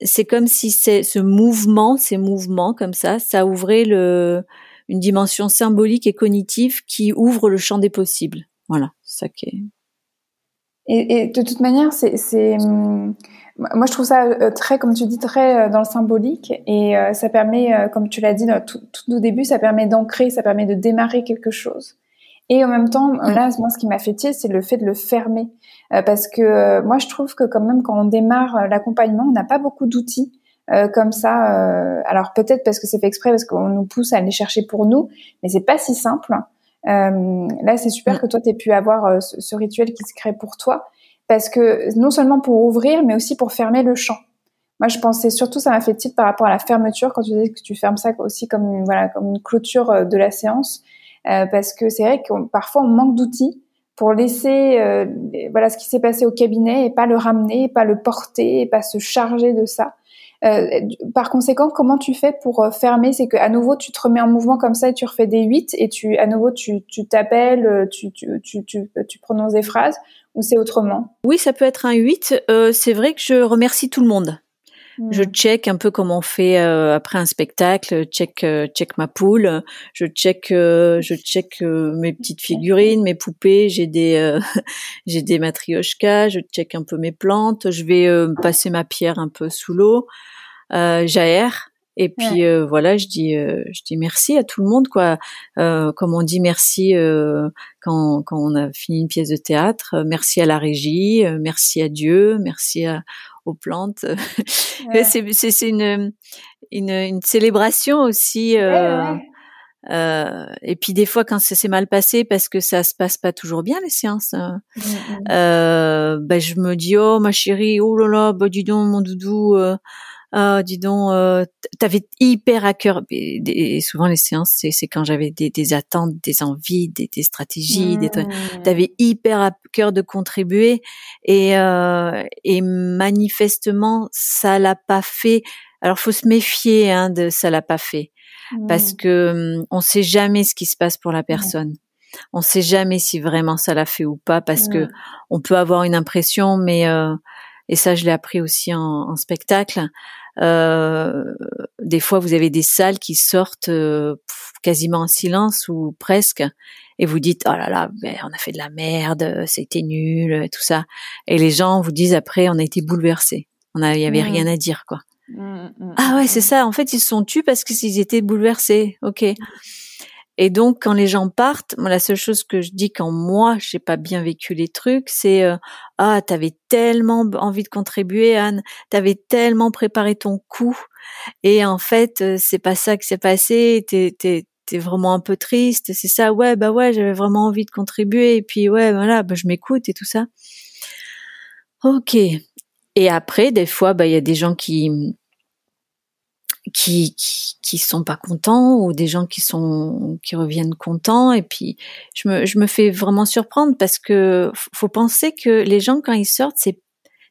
Speaker 2: C'est comme si c'est ce mouvement, ces mouvements comme ça, ça ouvrait le, une dimension symbolique et cognitive qui ouvre le champ des possibles. Voilà, ça qui est.
Speaker 1: Et, et, de toute manière, c'est, c'est, hum, moi je trouve ça euh, très, comme tu dis, très euh, dans le symbolique et euh, ça permet, comme tu l'as dit tout, tout au début, ça permet d'ancrer, ça permet de démarrer quelque chose. Et en même temps, là, moi, ce qui m'a fait tirer, c'est le fait de le fermer, parce que moi, je trouve que quand même, quand on démarre l'accompagnement, on n'a pas beaucoup d'outils. comme ça, alors peut-être parce que c'est fait exprès, parce qu'on nous pousse à aller chercher pour nous, mais c'est pas si simple. Euh, là, c'est super mm. que toi, tu aies pu avoir euh, ce, rituel qui se crée pour toi, parce que non seulement pour ouvrir, mais aussi pour fermer le champ. Moi, je pensais surtout, ça m'a fait titre par rapport à la fermeture, quand tu disais que tu fermes ça aussi comme une, voilà, comme une clôture euh, de la séance, parce que c'est vrai que parfois on manque d'outils pour laisser voilà ce qui s'est passé au cabinet et pas le ramener, pas le porter, et pas se charger de ça. Euh, par conséquent, comment tu fais pour euh, fermer? C'est que à nouveau, tu te remets en mouvement comme ça et tu refais des 8 et tu, à nouveau, tu t'appelles, euh, tu, tu, tu, tu, prononces des phrases ou c'est autrement?
Speaker 2: Oui, ça peut être un 8. Euh, c'est vrai que je remercie tout le monde. Je hmm. check un peu comment on fait après un spectacle, check check ma poule, je check je check mes petites figurines, mes poupées, j'ai des [LAUGHS] j'ai des matrioshkas, je check un peu mes plantes, je vais passer ma pierre un peu sous l'eau euh, j'aère et puis euh, voilà, je dis, euh, je dis merci à tout le monde quoi. Euh, comme on dit merci euh, quand, quand on a fini une pièce de théâtre, merci à la régie, merci à Dieu, merci à, aux plantes. [LAUGHS] Ouais. c'est une, une, une célébration aussi. et puis des fois quand ça s'est mal passé parce que ça se passe pas toujours bien les séances, hein, mmh, mmh. ben je me dis oh ma chérie, oh là là, bah dis donc mon doudou ah dis donc, euh, t'avais hyper à cœur. Et, souvent les séances, c'est quand j'avais des, des, attentes, des envies, des, des stratégies, des trucs. Mmh. T'avais hyper à cœur de contribuer et euh, et manifestement ça l'a pas fait. Alors faut se méfier hein, de ça l'a pas fait parce mmh. que hum, on sait jamais ce qui se passe pour la personne. On sait jamais si vraiment ça l'a fait ou pas parce que on peut avoir une impression, mais euh, et ça je l'ai appris aussi en, en spectacle. Euh, des fois, vous avez des salles qui sortent euh, quasiment en silence ou presque, et vous dites oh là là, ben, on a fait de la merde, c'était nul, tout ça. Et les gens vous disent après, on a été bouleversés, on il y avait mmh. rien à dire quoi. Mmh, mmh, ah ouais, c'est ça. En fait, ils se sont tus parce qu'ils étaient bouleversés. Ok. Et donc, quand les gens partent, moi, la seule chose que je dis quand moi, j'ai pas bien vécu les trucs, c'est euh, ah, t'avais tellement envie de contribuer, Anne, t'avais tellement préparé ton coup, et en fait, euh, c'est pas ça qui s'est passé. T'es vraiment un peu triste. C'est ça, ouais, bah ouais, j'avais vraiment envie de contribuer, et puis ouais, voilà, bah je m'écoute et tout ça. Ok. Et après, des fois, bah il y a des gens qui qui, qui, qui sont pas contents ou des gens qui sont qui reviennent contents. Et puis je me je me fais vraiment surprendre parce que faut penser que les gens quand ils sortent c'est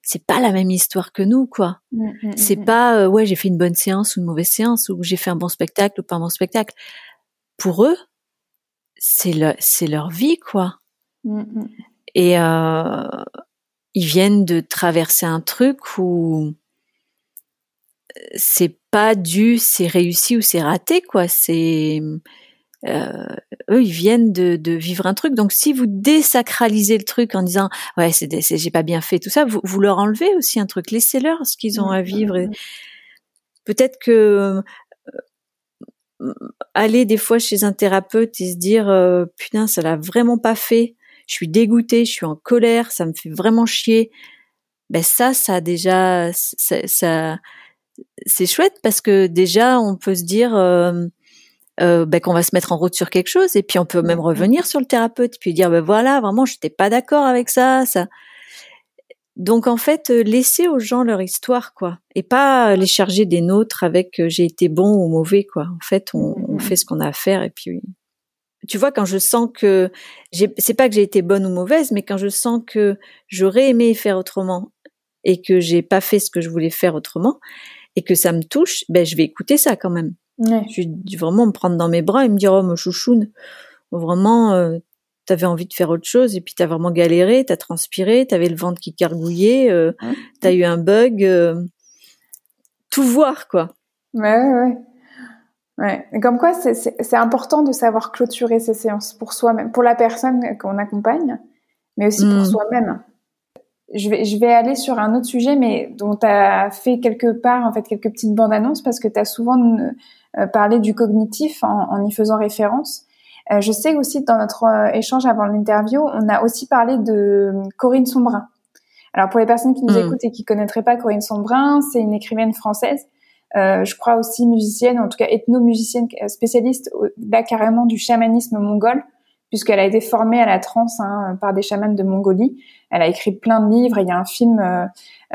Speaker 2: c'est pas la même histoire que nous quoi. Mmh, mmh, mmh, c'est pas euh, ouais j'ai fait une bonne séance ou une mauvaise séance ou j'ai fait un bon spectacle ou pas un bon spectacle. Pour eux c'est le c'est leur vie quoi. Et euh, ils viennent de traverser un truc où c'est pas dû c'est réussi ou c'est raté quoi c'est eux, ils viennent de, de, vivre un truc. Donc, si vous désacralisez le truc en disant ouais, c'est, j'ai pas bien fait tout ça, vous, vous leur enlevez aussi un truc. Laissez-leur ce qu'ils ont à vivre. Et peut-être que aller des fois chez un thérapeute et se dire putain, ça l'a vraiment pas fait. Je suis dégoûtée, je suis en colère, ça me fait vraiment chier. Ben ça, ça déjà, ça, ça c'est chouette parce que déjà on peut se dire euh, euh, ben, qu'on va se mettre en route sur quelque chose et puis on peut même revenir sur le thérapeute puis dire ben voilà vraiment j'étais pas d'accord avec ça ça donc en fait euh, laisser aux gens leur histoire quoi et pas les charger des nôtres avec j'ai été bon ou mauvais quoi en fait on, on mmh. fait ce qu'on a à faire et puis tu vois quand je sens que c'est pas que j'ai été bonne ou mauvaise mais quand je sens que j'aurais aimé faire autrement et que j'ai pas fait ce que je voulais faire autrement et que ça me touche, ben je vais écouter ça quand même. Je vais vraiment me prendre dans mes bras et me dire oh mon chouchoune, vraiment euh, t'avais envie de faire autre chose et puis t'as vraiment galéré, t'as transpiré, t'avais le ventre qui gargouillait, euh, t'as eu un bug, euh, tout voir quoi.
Speaker 1: Ouais ouais. Ouais. Et comme quoi c'est important de savoir clôturer ces séances pour soi-même, pour la personne qu'on accompagne, mais aussi pour mmh. soi-même je vais, je vais aller sur un autre sujet, mais dont tu as fait quelque part, en fait, quelques petites bandes annonces, parce que tu as souvent euh, parlé du cognitif en, en, y faisant référence. Euh, je sais aussi dans notre euh, échange avant l'interview, on a aussi parlé de Corinne Sombrin. Alors pour les personnes qui nous hmm. écoutent et qui connaîtraient pas Corinne Sombrin, c'est une écrivaine française, euh, je crois aussi musicienne, en tout cas ethnomusicienne spécialiste là carrément du chamanisme mongol puisqu'elle a été formée à la transe hein, par des chamans de Mongolie. Elle a écrit plein de livres. il y a un film euh,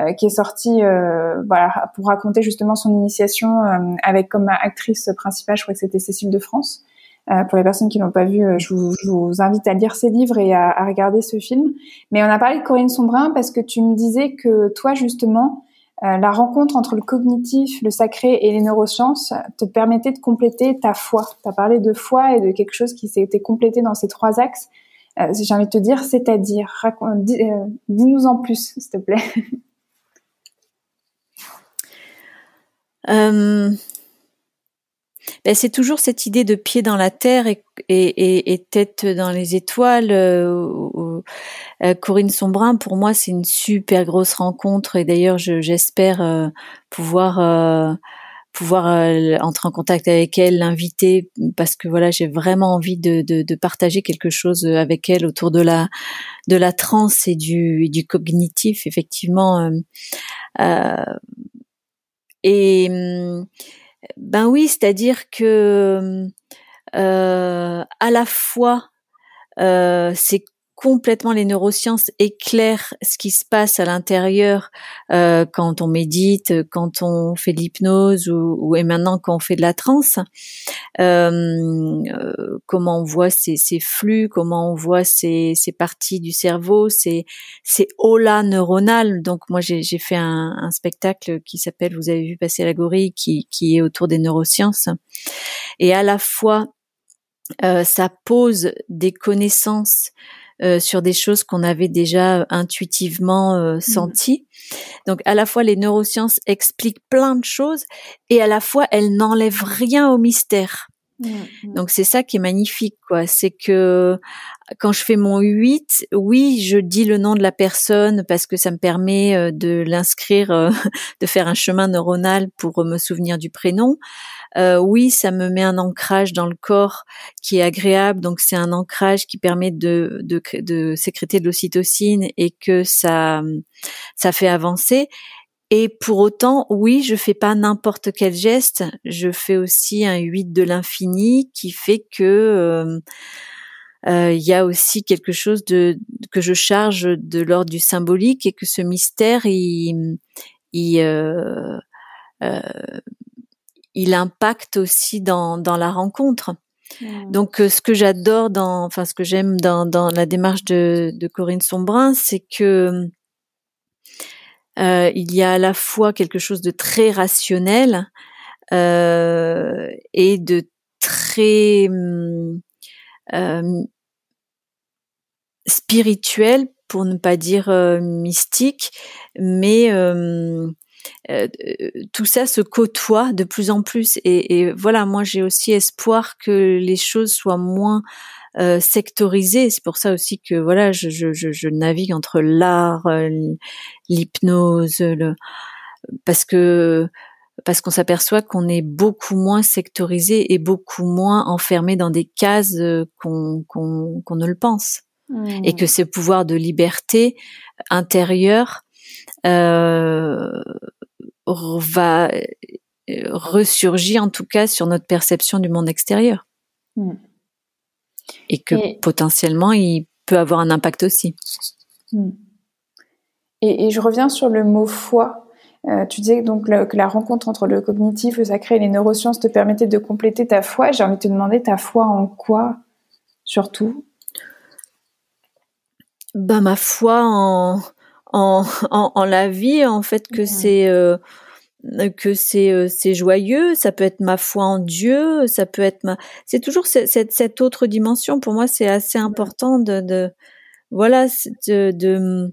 Speaker 1: euh, qui est sorti euh, voilà, pour raconter justement son initiation avec comme actrice principale, je crois que c'était Cécile de France. pour les personnes qui l'ont pas vu, je vous, je vous, invite à lire ses livres et à, à, regarder ce film. Mais on a parlé de Corinne Sombrin parce que tu me disais que toi justement, euh, la rencontre entre le cognitif, le sacré et les neurosciences te permettait de compléter ta foi. Tu as parlé de foi et de quelque chose qui s'est été complété dans ces trois axes. Euh, J'ai envie de te dire, c'est-à-dire, euh, dis-nous en plus, s'il te plaît.
Speaker 2: Euh, ben c'est toujours cette idée de pied dans la terre et, et, et, tête dans les étoiles. Euh, euh, Corinne Sombrin, pour moi, c'est une super grosse rencontre et d'ailleurs, j'espère euh, pouvoir pouvoir entrer en contact avec elle, l'inviter, parce que voilà, j'ai vraiment envie de, de, de, partager quelque chose avec elle autour de la de la transe et du, du cognitif, effectivement. et hum, ben oui, c'est-à-dire que euh, à la fois euh, c'est complètement les neurosciences éclairent ce qui se passe à l'intérieur euh, quand on médite, quand on fait de l'hypnose ou, et maintenant quand on fait de la transe. Euh, euh, comment on voit ces, ces, flux, comment on voit ces, ces parties du cerveau, ces, ces olas neuronales. Donc moi j'ai fait un, un, spectacle qui s'appelle, vous avez vu passer la gorille, qui, qui est autour des neurosciences. Et à la fois euh, ça pose des connaissances euh, sur des choses qu'on avait déjà euh, intuitivement euh, mmh. senties. Donc à la fois les neurosciences expliquent plein de choses et à la fois elles n'enlèvent rien au mystère. Mmh, mmh. Donc c'est ça qui est magnifique quoi, c'est que quand je fais mon 8, oui, je dis le nom de la personne parce que ça me permet de l'inscrire, [LAUGHS] de faire un chemin neuronal pour me souvenir du prénom. Euh, oui, ça me met un ancrage dans le corps qui est agréable. Donc c'est un ancrage qui permet de, de, de sécréter de l'ocytocine et que ça, ça fait avancer. Et pour autant, oui, je fais pas n'importe quel geste. Je fais aussi un 8 de l'infini qui fait que euh, euh, il y a aussi quelque chose de que je charge de l'ordre du symbolique et que ce mystère, il, il euh, euh, il impacte aussi dans, dans la rencontre. Mmh. Donc, euh, ce que j'adore dans, enfin, ce que j'aime dans, dans la démarche de, de Corinne Sombrin, c'est que euh, il y a à la fois quelque chose de très rationnel euh, et de très euh, spirituel, pour ne pas dire euh, mystique, mais tout ça se côtoie de plus en plus. Et, voilà, moi j'ai aussi espoir que les choses soient moins euh, sectorisées. C'est pour ça aussi que voilà, je, je, navigue entre l'art, l'hypnose, parce que parce qu'on s'aperçoit qu'on est beaucoup moins sectorisé et beaucoup moins enfermé dans des cases qu'on ne le pense. Et que ce pouvoir de liberté intérieure euh, va euh, ressurgir en tout cas sur notre perception du monde extérieur. Hmm. Et que potentiellement, il peut avoir un impact aussi. Hmm.
Speaker 1: Et, je reviens sur le mot foi. Euh, tu disais donc que la rencontre entre le cognitif, le sacré et les neurosciences te permettait de compléter ta foi. J'ai envie de te demander ta foi en quoi, surtout?
Speaker 2: Bah, Ma foi en, en, en, la vie, en fait, que c'est euh, que c'est euh, c'est joyeux. Ça peut être ma foi en Dieu, ça peut être ma. C'est toujours cette, cette, autre dimension. Pour moi, c'est assez important de, de voilà de, de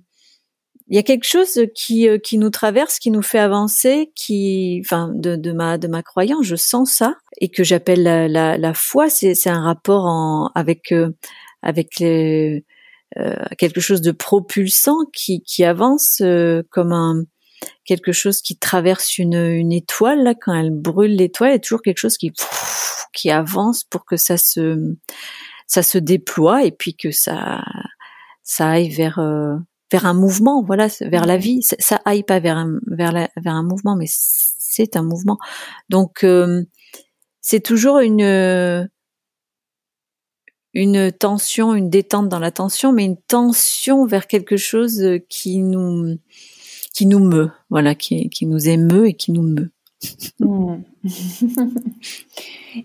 Speaker 2: il y a quelque chose qui euh, qui nous traverse, qui nous fait avancer, qui, enfin, de, de ma de ma croyance, je sens ça et que j'appelle la, la, la foi. C'est c'est un rapport en avec avec les euh, quelque chose de propulsant qui, avance euh, comme un quelque chose qui traverse une, une étoile là quand elle brûle l'étoile il toujours quelque chose qui qui avance pour que ça se ça se déploie et puis que ça ça aille vers euh, vers un mouvement voilà vers la vie. Ça, ça aille pas vers un vers la, vers un mouvement mais c'est un mouvement. Donc c'est toujours une une tension, une détente dans la tension, mais une tension vers quelque chose euh, qui nous qui nous meut, voilà, qui, qui nous émeut et qui nous meut. Hmm. [LAUGHS]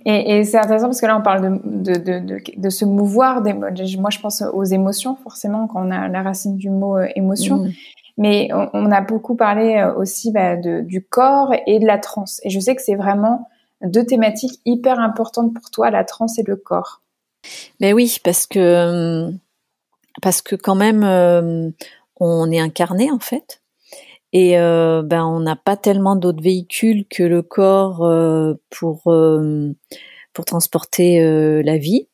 Speaker 1: et, et c'est intéressant parce que là on parle de, de, de, de, de se mouvoir. Moi je pense aux émotions forcément quand on a la racine du mot euh, émotion. Hmm. Mais on, on, a beaucoup parlé euh, aussi bah, de, du corps et de la transe. Et je sais que c'est vraiment deux thématiques hyper importantes pour toi, la transe et le corps.
Speaker 2: Mais oui, parce que euh, parce que quand même euh, on est incarné en fait. Et euh, ben on n'a pas tellement d'autres véhicules que le corps pour pour transporter la vie.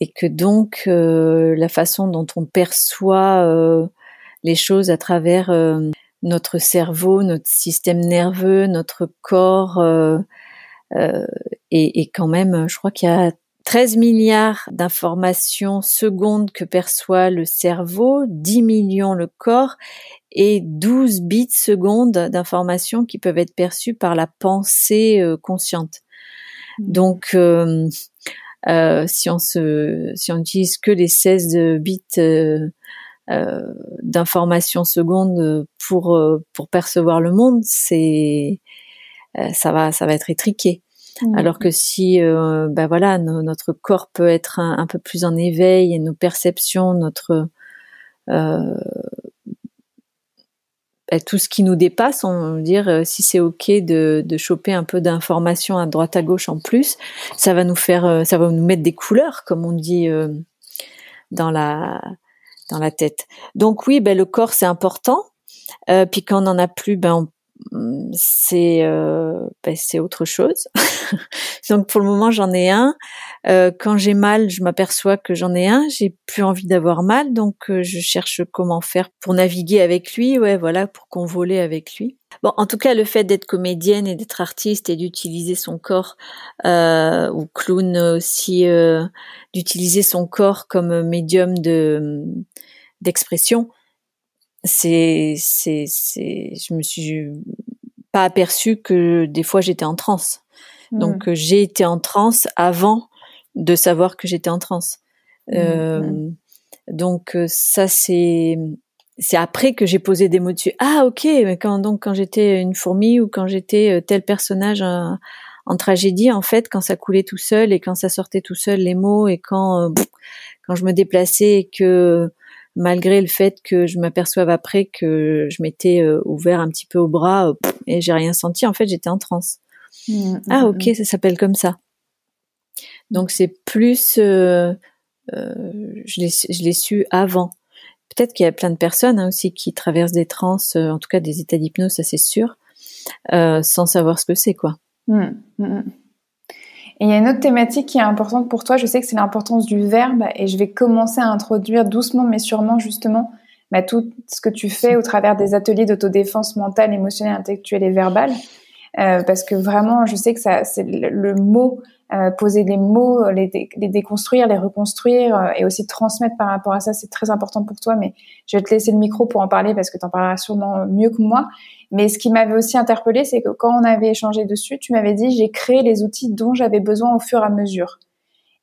Speaker 2: Et que donc la façon dont on perçoit les choses à travers notre cerveau, notre système nerveux, notre corps et, quand même, je crois qu'il y a 13 milliards d'informations secondes que perçoit le cerveau, 10 millions le corps et 12 bits secondes d'informations qui peuvent être perçues par la pensée euh, consciente. Mmh. Donc, euh, euh, si on se, si on utilise que les 16 bits euh, euh, d'informations secondes pour pour percevoir le monde, c'est ça va ça va être étriqué. Alors que si, euh, ben voilà, notre corps peut être un, peu plus en éveil et nos perceptions, notre euh, ben, tout ce qui nous dépasse, on veut dire euh, si c'est ok de, de choper un peu d'informations à droite à gauche en plus, ça va nous faire, euh, ça va nous mettre des couleurs comme on dit euh, dans la dans la tête. Donc oui, ben le corps c'est important. puis quand on en a plus, ben on c'est euh, ben, c'est autre chose. [LAUGHS] Donc pour le moment j'en ai un. Euh, quand j'ai mal, je m'aperçois que j'en ai un. J'ai plus envie d'avoir mal, donc euh, je cherche comment faire pour naviguer avec lui. Ouais, voilà, pour convoler avec lui. Bon, en tout cas, le fait d'être comédienne et d'être artiste et d'utiliser son corps ou clown aussi, d'utiliser son corps comme médium de d'expression, c'est, c'est, c'est, je me suis pas aperçue que des fois j'étais en transe. Mmh. Donc euh, j'ai été en transe avant de savoir que j'étais en transe. Mmh, euh, mmh. Donc euh, ça c'est c'est après que j'ai posé des mots dessus. Ah ok, mais quand donc quand j'étais une fourmi ou quand j'étais tel personnage en, en, tragédie, en fait, quand ça coulait tout seul et quand ça sortait tout seul les mots et quand quand je me déplaçais et que malgré le fait que je m'aperçoive après que je m'étais euh, ouvert un petit peu au bras euh, et j'ai rien senti. En fait, j'étais en transe. Mmh, mmh, ah ok, mmh. ça s'appelle comme ça. Donc c'est plus, euh, je l'ai su avant. Peut-être qu'il y a plein de personnes hein, aussi qui traversent des trans, en tout cas des états d'hypnose, ça c'est sûr. sans savoir ce que c'est quoi.
Speaker 1: Mmh, mmh, et il y a une autre thématique qui est importante pour toi, je sais que c'est l'importance du verbe et je vais commencer à introduire doucement mais sûrement justement bah, tout ce que tu fais au travers des ateliers d'autodéfense mentale, émotionnelle, intellectuelle et verbale. Euh, parce que vraiment, je sais que ça, c'est le, mot, euh, poser les mots, les, les, déconstruire, les reconstruire euh, et aussi transmettre par rapport à ça, c'est très important pour toi. Mais je vais te laisser le micro pour en parler parce que tu en parleras sûrement mieux que moi. Mais ce qui m'avait aussi interpellé, c'est que quand on avait échangé dessus, tu m'avais dit j'ai créé les outils dont j'avais besoin au fur et à mesure.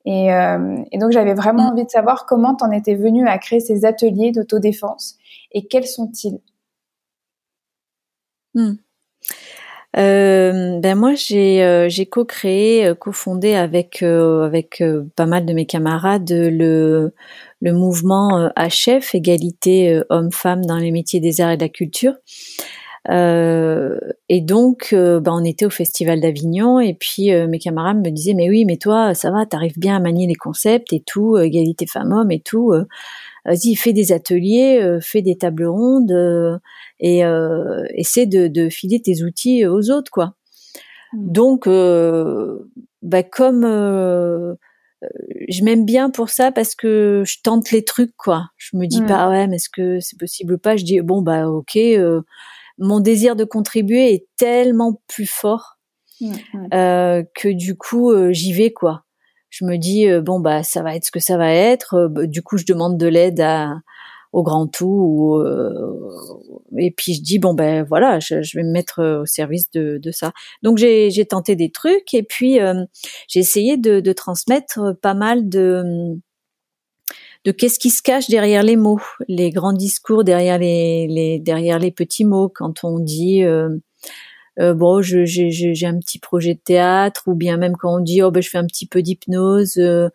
Speaker 1: Et, euh, et donc j'avais vraiment mm. envie de savoir comment t'en étais venu à créer ces ateliers d'autodéfense et quels sont-ils?
Speaker 2: Mm. Euh, ben moi j'ai euh, co-créé, euh, co-fondé avec avec pas mal de mes camarades le le mouvement HF égalité homme-femme dans les métiers des arts et de la culture euh, et donc, euh, bah, on était au Festival d'Avignon et puis euh, mes camarades me disaient mais oui, mais toi, ça va, t'arrives bien à manier les concepts et tout, égalité femmes-hommes et tout. Vas-y, fais des ateliers, fais des tables rondes et essaie de, de, filer tes outils aux autres, quoi. Mmh. Donc, bah, comme je m'aime bien pour ça parce que je tente les trucs, quoi. Je me dis mmh. pas ouais, mais est-ce que c'est possible ou pas? Je dis bon bah ok mon désir de contribuer est tellement plus fort mmh, mmh. euh, que du coup euh, j'y vais quoi. Je me dis euh, bon bah ça va être ce que ça va être. Bah, du coup je demande de l'aide au grand tout et puis je dis bon ben voilà je, vais me mettre au service de, de ça donc j'ai tenté des trucs et puis j'ai essayé de, transmettre pas mal de de qu'est-ce qui se cache derrière les mots, les grands discours derrière les, derrière les petits mots. Quand on dit euh, euh, bon, j'ai un petit projet de théâtre, ou bien même quand on dit oh ben je fais un petit peu d'hypnose, euh,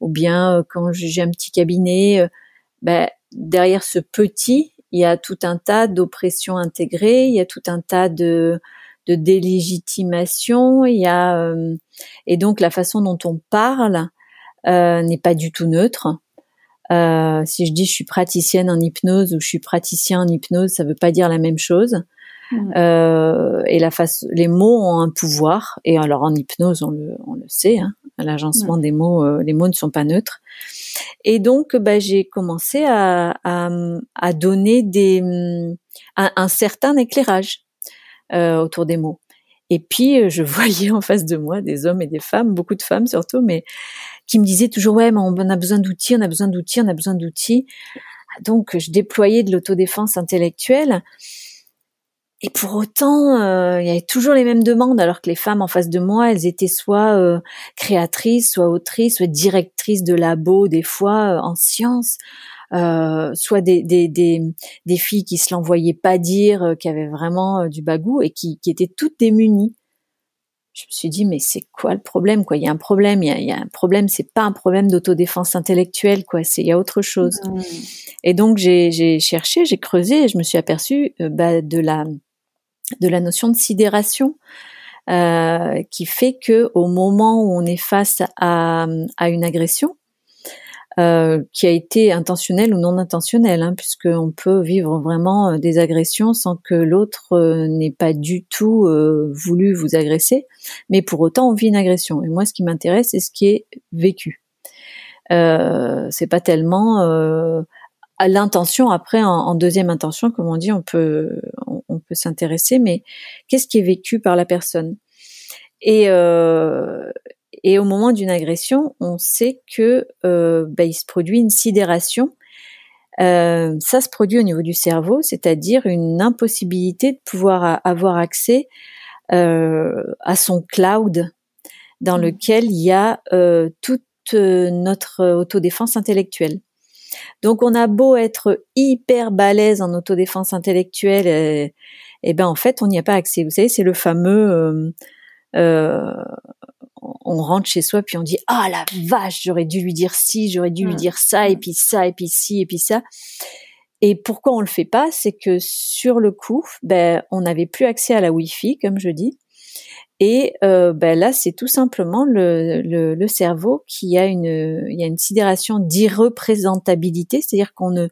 Speaker 2: ou bien quand j'ai un petit cabinet, ben derrière ce petit, il y a tout un tas d'oppressions intégrées, il y a tout un tas de de délégitimation, il y a et donc la façon dont on parle n'est pas du tout neutre. Euh, si je dis je suis praticienne en hypnose ou je suis praticien en hypnose, ça veut pas dire la même chose. Euh, et la face, les mots ont un pouvoir. Et alors en hypnose, on le, on le sait, hein, l'agencement des mots, euh, les mots ne sont pas neutres. Et donc, bah, j'ai commencé à, à, à, donner des, un, un certain éclairage euh, autour des mots. Et puis, je [LAUGHS] voyais en face de moi des hommes et des femmes, beaucoup de femmes surtout, mais qui me disait toujours ouais, mais on a besoin d'outils, on a besoin d'outils, on a besoin d'outils. Donc je déployais de l'autodéfense intellectuelle. Et pour autant, euh, il y avait toujours les mêmes demandes, alors que les femmes en face de moi, elles étaient soit euh, créatrices, soit autrices, soit directrices de labo, des fois euh, en sciences, soit des, des, des, des, filles qui se l'envoyaient pas dire, qui avaient vraiment du bagou et qui, qui étaient toutes démunies je me suis dit mais c'est quoi le problème quoi? Il y a un problème, il y a, il y a un problème. C'est pas un problème d'autodéfense intellectuelle quoi. C'est il y a autre chose. Mmh. Et donc j'ai cherché, j'ai creusé et je me suis aperçue euh, bah, de la de la notion de sidération euh, qui fait que au moment où on est face à, une agression, euh, qui a été intentionnel ou non intentionnel, hein, puisqu'on peut vivre vraiment euh, des agressions sans que l'autre n'ait pas du tout voulu vous agresser, mais pour autant on vit une agression. Et moi, ce qui m'intéresse, c'est ce qui est vécu. C'est pas tellement à l'intention. Après, en, deuxième intention, comme on dit, on peut peut s'intéresser, mais qu'est-ce qui est vécu par la personne? Et, euh, et au moment d'une agression, on sait que euh, bah, il se produit une sidération. Euh, ça se produit au niveau du cerveau, c'est-à-dire une impossibilité de pouvoir avoir accès à son cloud dans mmh. lequel il y a toute notre autodéfense intellectuelle. Donc on a beau être hyper balèze en autodéfense intellectuelle, et, et ben en fait on n'y a pas accès. Vous savez, c'est le fameux euh, on rentre chez soi puis on dit ah la vache j'aurais dû lui dire ci j'aurais dû lui mmh. dire ça et puis ça et puis ci et puis ça et pourquoi on le fait pas? C'est que sur le coup ben on n'avait plus accès à la Wi-Fi comme je dis et euh, ben là c'est tout simplement le, le, cerveau qui a une il y a une sidération d'irreprésentabilité c'est-à-dire qu'on ne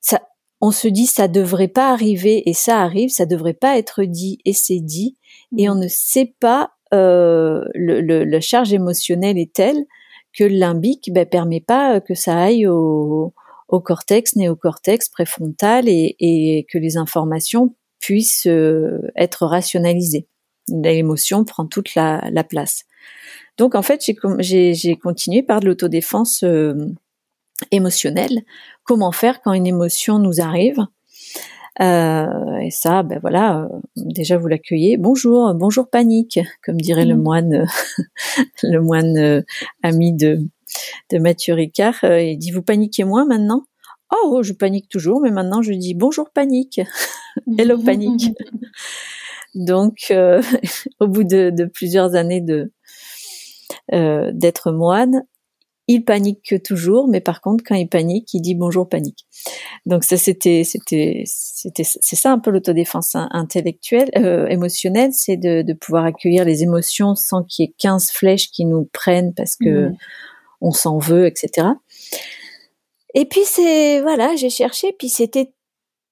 Speaker 2: ça on se dit ça devrait pas arriver et ça arrive, ça devrait pas être dit et c'est dit, et on ne sait pas euh, le, le, la charge émotionnelle est telle que le limbique ben, permet pas que ça aille au, au cortex, néocortex, préfrontal et, et que les informations puissent euh, être rationalisées. L'émotion prend toute la, la, place. Donc en fait, j'ai continué par de l'autodéfense euh, émotionnelle. Comment faire quand une émotion nous arrive? Euh, et ça, ben voilà, euh, déjà vous l'accueillez. Bonjour, bonjour panique, comme dirait le mm. moine, [LAUGHS] le moine ami de, de Mathieu Ricard. il dit vous paniquez moins maintenant? Oh, je panique toujours, mais maintenant je dis bonjour panique, [LAUGHS] hello panique. [LAUGHS] Donc, [LAUGHS] au bout de, de, plusieurs années de d'être moine, il panique toujours, mais par contre, quand il panique, il dit bonjour panique. Donc ça, c'était, c'était, c'était, c'est ça un peu l'autodéfense intellectuelle, euh, émotionnelle, c'est de, de, pouvoir accueillir les émotions sans qu'il y ait 15 flèches qui nous prennent parce que mmh. on s'en veut, etc. Et puis c'est, voilà, j'ai cherché, puis c'était,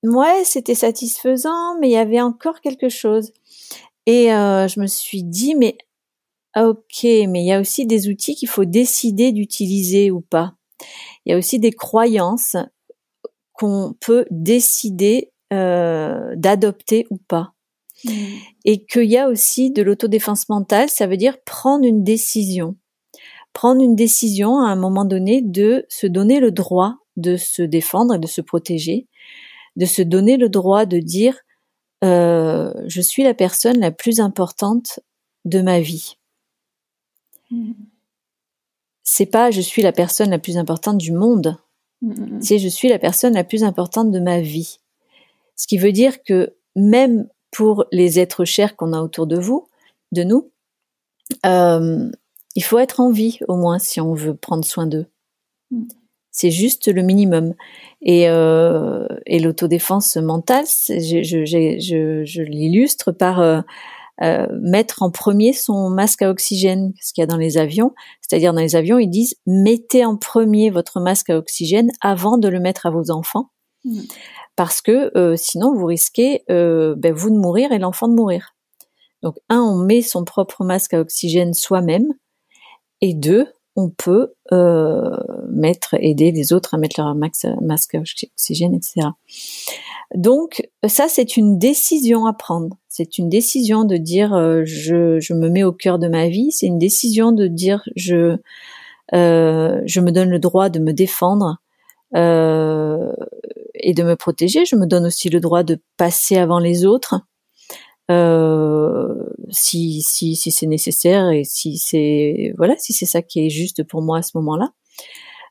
Speaker 2: ouais, c'était satisfaisant, mais il y avait encore quelque chose. Et euh, je me suis dit, mais ah, ok, mais il y a aussi des outils qu'il faut décider d'utiliser ou pas. Il y a aussi des croyances qu'on peut décider euh, d'adopter ou pas. Mmh. Et qu'il y a aussi de l'autodéfense mentale, ça veut dire prendre une décision. Prendre une décision à un moment donné de se donner le droit de se défendre et de se protéger, de se donner le droit de dire euh, je suis la personne la plus importante de ma vie. C'est pas je suis la personne la plus importante du monde. C'est je suis la personne la plus importante de ma vie. Ce qui veut dire que même pour les êtres chers qu'on a autour de vous, de nous, euh, il faut être en vie au moins si on veut prendre soin d'eux. Mm. C'est juste le minimum. Et, euh, et l'autodéfense mentale, je, je, je, je l'illustre par euh, euh, mettre en premier son masque à oxygène, ce qu'il y a dans les avions. C'est-à-dire dans les avions, ils disent mettez en premier votre masque à oxygène avant de le mettre à vos enfants, mmh. parce que sinon vous risquez ben, vous de mourir et l'enfant de mourir. Donc un, on met son propre masque à oxygène soi-même, et deux, on peut euh, mettre, aider les autres à mettre leur masque oxygène, etc. Donc ça, c'est une décision à prendre. C'est une décision de dire euh, je, me mets au cœur de ma vie. C'est une décision de dire je euh, je me donne le droit de me défendre et de me protéger. Je me donne aussi le droit de passer avant les autres si si si c'est nécessaire et si c'est voilà si c'est ça qui est juste pour moi à ce moment-là.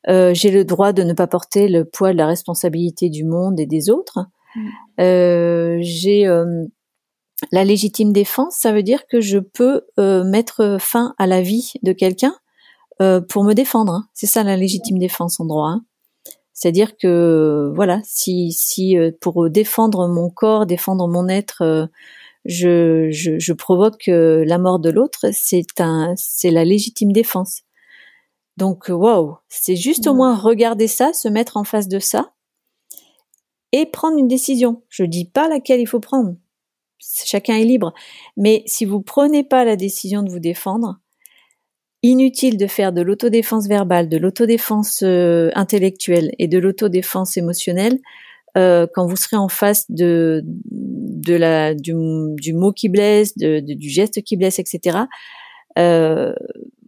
Speaker 2: Euh, j'ai le droit de ne pas porter le poids de la responsabilité du monde et des autres. Mm. Euh, j'ai euh, la légitime défense, ça veut dire que je peux euh, mettre fin à la vie de quelqu'un pour me défendre. Hein. C'est ça la légitime défense en droit. Hein. C'est-à-dire que voilà, si si pour défendre mon corps, défendre mon être, je, je, je provoque la mort de l'autre, c'est un c'est la légitime défense. Donc waouh, c'est juste au moins regarder ça, se mettre en face de ça et prendre une décision. Je dis pas laquelle il faut prendre. Chacun est libre. Mais si vous prenez pas la décision de vous défendre, inutile de faire de l'autodéfense verbale, de l'autodéfense euh, intellectuelle et de l'autodéfense émotionnelle euh, quand vous serez en face de, de la, du, du mot qui blesse, de, du geste qui blesse, etc. Euh,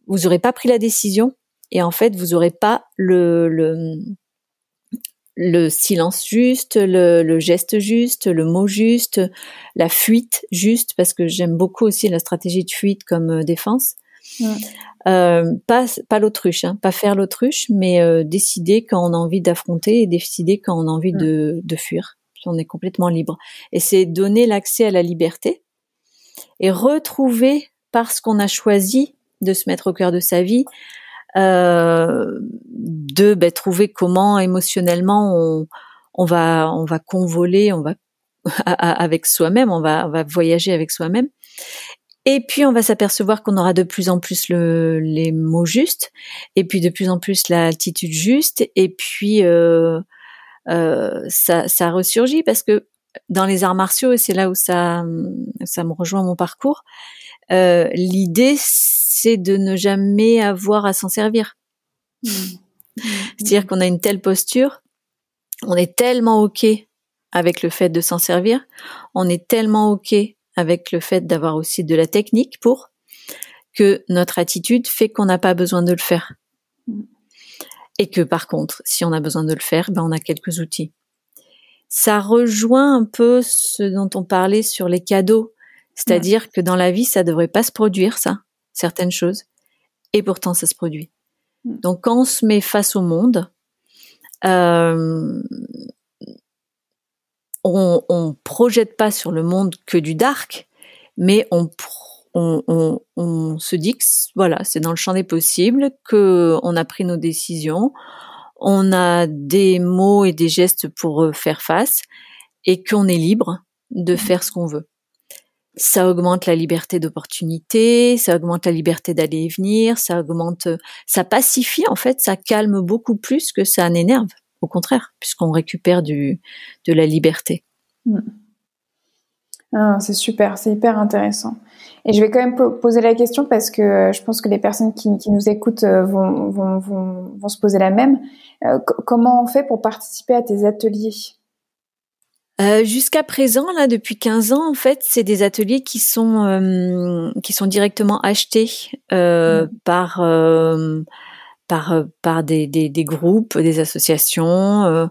Speaker 2: vous n'aurez pas pris la décision et en fait vous n'aurez pas le, le le silence juste, le, geste juste, le mot juste, la fuite juste, parce que j'aime beaucoup aussi la stratégie de fuite comme euh, défense. Euh, pas pas l'autruche, hein, pas faire l'autruche, mais euh, décider quand on a envie d'affronter et décider quand on a envie de, de fuir. On est complètement libre. Et c'est donner l'accès à la liberté et retrouver parce qu'on a choisi de se mettre au cœur de sa vie, euh, de ben, trouver comment émotionnellement on, va on va convoler, on va [LAUGHS] avec soi-même, on va va voyager avec soi-même. Et puis on va s'apercevoir qu'on aura de plus en plus le, les mots justes, et puis de plus en plus l'altitude juste, et puis euh, ça, ça ressurgit parce que dans les arts martiaux, et c'est là où ça, ça me rejoint mon parcours, l'idée c'est de ne jamais avoir à s'en servir. Mmh. C'est-à-dire qu'on a une telle posture, on est tellement ok avec le fait de s'en servir, on est tellement ok avec le fait d'avoir aussi de la technique pour que notre attitude fait qu'on n'a pas besoin de le faire. Et que par contre, si on a besoin de le faire, ben on a quelques outils. Ça rejoint un peu ce dont on parlait sur les cadeaux, c'est-à-dire que dans la vie, ça devrait pas se produire ça, certaines choses, et pourtant ça se produit. Mm. Donc quand on se met face au monde, euh, on, on projette pas sur le monde que du dark, mais on, on, on, se dit que voilà, c'est dans le champ des possibles, que on a pris nos décisions, on a des mots et des gestes pour euh, faire face, et qu'on est libre de faire ce qu'on veut. Ça augmente la liberté d'opportunité, ça augmente la liberté d'aller et venir, ça augmente, ça pacifie en fait, ça calme beaucoup plus que ça n'énerve. Au contraire, puisqu'on récupère du, de la liberté. Mm.
Speaker 1: Ah, c'est super, c'est hyper intéressant. Et je vais quand même poser la question parce que euh, je pense que les personnes qui, nous écoutent euh, vont, vont, vont, vont, se poser la même. Euh, comment on fait pour participer à tes ateliers?
Speaker 2: Jusqu'à présent, là, depuis 15 ans, en fait, c'est des ateliers qui sont qui sont directement achetés mm. par par par des, des, des, groupes, des associations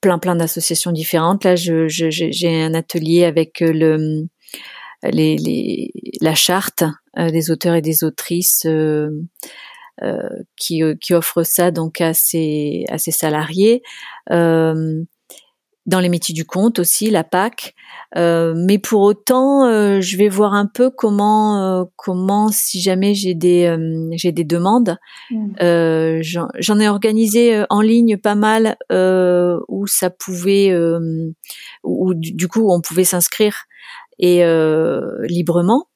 Speaker 2: plein plein d'associations différentes. Là, j'ai un atelier avec euh, le la charte euh, des auteurs et des autrices euh, qui, qui offre ça donc à ses, à ses salariés. Dans les métiers du compte aussi, la PAC. Euh, mais pour autant, euh, je vais voir un peu comment, euh, comment si jamais j'ai des, j'ai des demandes. Mm. J'en ai organisé en ligne pas mal où ça pouvait, où du, coup on pouvait s'inscrire et librement.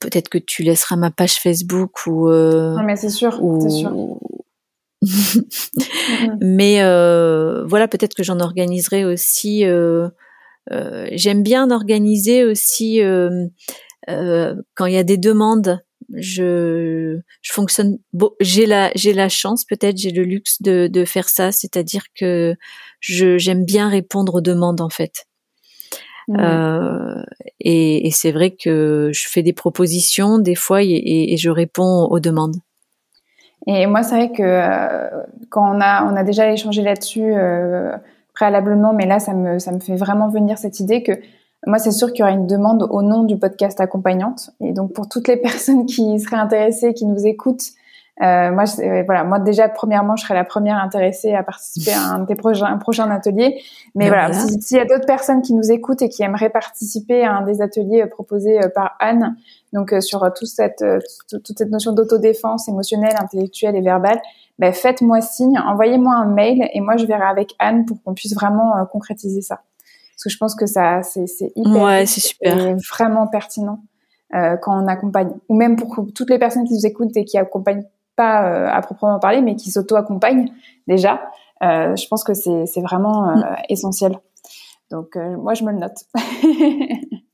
Speaker 2: Peut-être que tu laisseras ma page Facebook ou.
Speaker 1: non mais c'est sûr, sûr.
Speaker 2: Mais euh, voilà, peut-être que j'en organiserai aussi. Euh, euh, J'aime bien organiser aussi euh, euh, quand il y a des demandes. Je, je fonctionne. j'ai la, j'ai la chance, peut-être, j'ai le luxe de, de faire ça, c'est-à-dire que je, j'aime bien répondre aux demandes en fait. Euh, et, et c'est vrai que je fais des propositions des fois et, et je réponds aux demandes.
Speaker 1: Et moi, c'est vrai que euh, quand on a, on a déjà échangé là-dessus euh, préalablement, mais là, ça me, ça me fait vraiment venir cette idée que moi, c'est sûr qu'il y aura une demande au nom du podcast accompagnante. Et donc, pour toutes les [LAUGHS] personnes qui seraient intéressées, qui nous écoutent, euh, moi, je, voilà, moi déjà, premièrement, je serais la première intéressée à participer à un des prochains, un prochain atelier. Mais voilà, s'il y a d'autres personnes qui nous écoutent et qui aimeraient participer à un des ateliers euh, proposés euh, par Anne, donc euh, sur toute cette toute cette notion d'autodéfense émotionnelle, intellectuelle et verbale, ben, faites-moi signe, envoyez-moi un mail et moi je verrai avec Anne pour qu'on puisse vraiment concrétiser ça. Parce que je pense que ça, c'est hyper,
Speaker 2: ouais, c'est super,
Speaker 1: et vraiment pertinent. Euh, quand on accompagne, ou même pour toutes les personnes qui nous écoutent et qui accompagnent pas euh, à proprement parler, mais qui s'auto-accompagnent déjà. Euh, je pense que c'est vraiment euh, mm. essentiel. Donc moi je me le note. [LAUGHS]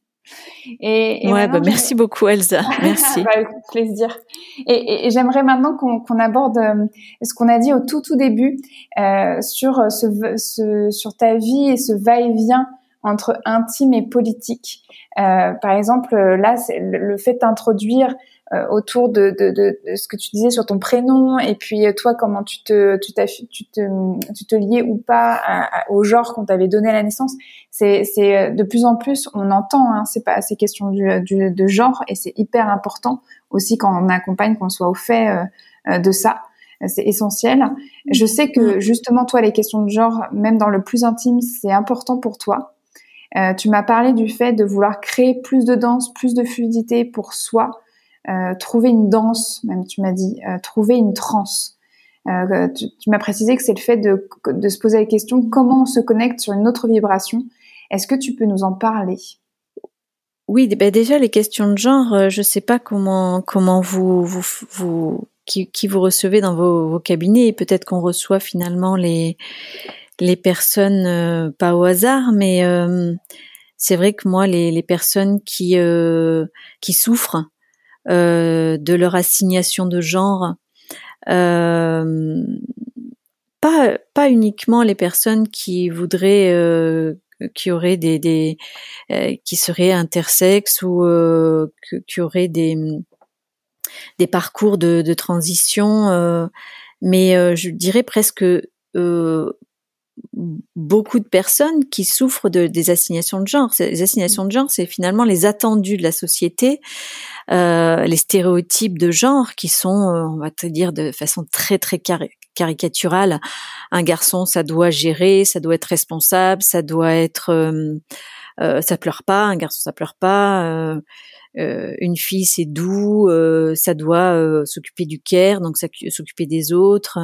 Speaker 2: et, et ouais, bah, merci beaucoup Elsa. [LAUGHS] Merci.
Speaker 1: bah, plaisir. Et, et j'aimerais maintenant qu'on aborde ce qu'on a dit au tout tout début sur ce, ce, sur ta vie et ce va-et-vient entre intime et politique. Euh, par exemple, là, le, le fait d'introduire euh, autour de, de, de, de, ce que tu disais sur ton prénom et puis euh, toi comment tu te tu, tu te tu te liais ou pas au genre qu'on t'avait donné à la naissance c'est c'est euh, de plus en plus on entend hein, c'est pas ces questions du, du, de genre et c'est hyper important aussi quand on accompagne qu'on soit au fait de ça c'est essentiel. Je sais que justement toi les questions de genre même dans le plus intime c'est important pour toi. Euh, tu m'as parlé du fait de vouloir créer plus de danse, plus de fluidité pour soi, euh, trouver une danse, même tu m'as dit, euh, trouver une transe. Euh, tu, m'as précisé que c'est le fait de, de, se poser la question comment on se connecte sur une autre vibration. Est-ce que tu peux nous en parler?
Speaker 2: Oui, ben déjà les questions de genre, je sais pas comment comment vous vous, vous qui, qui, vous recevez dans vos, vos cabinets et peut-être qu'on reçoit finalement les les personnes euh, pas au hasard, mais euh, c'est vrai que moi les, les personnes qui euh, qui souffrent de leur assignation de genre, pas pas uniquement les personnes qui voudraient qui auraient des, des qui seraient intersexes ou qui auraient des des parcours de, de transition, mais je dirais presque beaucoup de personnes qui souffrent de, des assignations de genre. Les assignations de genre, c'est finalement les attendus de la société, euh, les stéréotypes de genre qui sont, euh, on va te dire de façon très très caricaturale, un garçon, ça doit gérer, ça doit être responsable, ça doit être, euh, euh ça pleure pas, un garçon, ça pleure pas. Euh, une fille c'est doux, euh, ça doit euh, s'occuper du care, donc s'occuper des autres,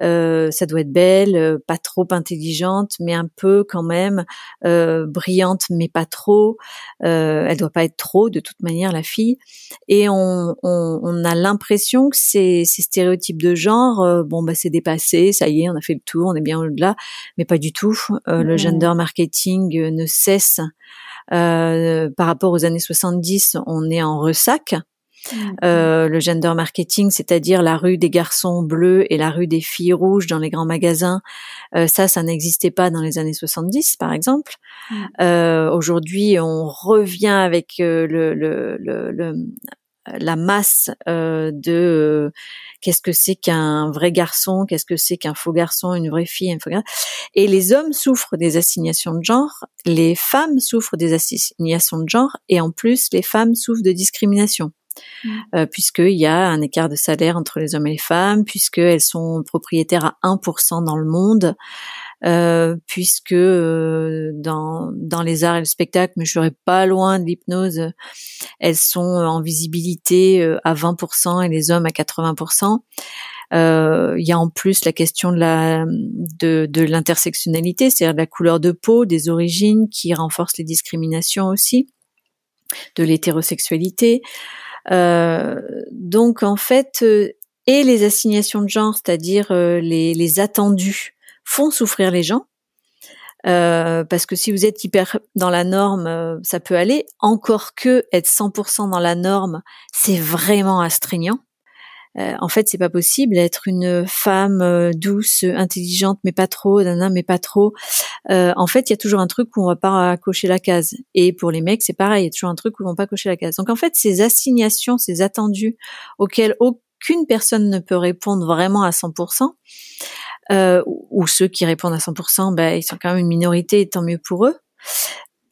Speaker 2: ça doit être belle, pas trop intelligente, mais un peu quand même brillante, mais pas trop. elle doit pas être trop de toute manière la fille. Et on, on, on a l'impression que ces, ces, stéréotypes de genre, bon bah c'est dépassé, ça y est, on a fait le tour, on est bien au-delà, mais pas du tout. Le gender marketing ne cesse euh, par rapport aux années 70, on est en ressac. Euh, le gender marketing, c'est-à-dire la rue des garçons bleus et la rue des filles rouges dans les grands magasins, euh, ça, ça n'existait pas dans les années 70, par exemple. Euh, Aujourd'hui, on revient avec euh, le, le, le, la masse euh, de euh, qu'est-ce que c'est qu'un vrai garçon, qu'est-ce que c'est qu'un faux garçon, une vraie fille, un faux garçon. Et les hommes souffrent des assignations de genre, les femmes souffrent des assignations de genre, et en plus les femmes souffrent de discrimination. Mmh. Euh, puisqu'il y a un écart de salaire entre les hommes et les femmes, puisqu'elles sont propriétaires à 1% dans le monde, euh, puisque euh, dans, dans les arts et le spectacle, mais je serais pas loin de l'hypnose, elles sont en visibilité euh, à 20% et les hommes à 80%. Euh, il y a en plus la question de la de, de l'intersectionnalité, c'est-à-dire de la couleur de peau, des origines, qui renforce les discriminations aussi, de l'hétérosexualité. Euh, donc en fait, et les assignations de genre, c'est-à-dire les, les attendus font souffrir les gens. Euh, parce que si vous êtes hyper dans la norme, euh, ça peut aller. Encore que être 100% dans la norme, c'est vraiment astreignant. Euh, en fait, c'est pas possible. Être une femme douce, intelligente, mais pas trop, nana, mais pas trop. en fait, il y a toujours un truc où on va pas cocher la case. Et pour les mecs, c'est pareil. Il y a toujours un truc où on va pas cocher la case. Donc en fait, ces assignations, ces attendus auxquels aucune personne ne peut répondre vraiment à 100%, euh, ou ceux qui répondent à 100%, ben, ils sont quand même une minorité, et tant mieux pour eux,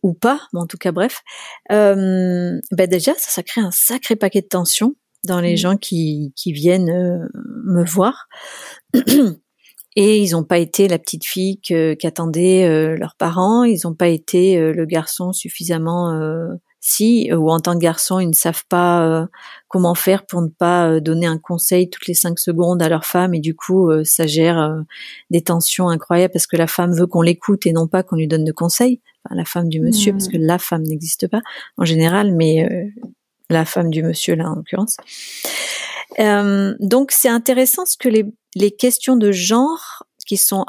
Speaker 2: ou pas, mais en tout cas bref. Euh, ben déjà, ça, ça crée un sacré paquet de tensions dans les mmh. gens qui, qui viennent euh, me voir. [CLEARS THROAT] Et ils n'ont pas été la petite fille qu'attendaient euh, leurs parents, ils n'ont pas été euh, le garçon suffisamment si euh, ou en tant que garçon ils ne savent pas euh, comment faire pour ne pas euh, donner un conseil toutes les cinq secondes à leur femme. Et du coup ça gère des tensions incroyables parce que la femme veut qu'on l'écoute et non pas qu'on lui donne de conseils. Enfin, la femme du monsieur parce que la femme n'existe pas en général mais la femme du monsieur là en l'occurrence. Donc c'est intéressant ce que les, les questions de genre qui sont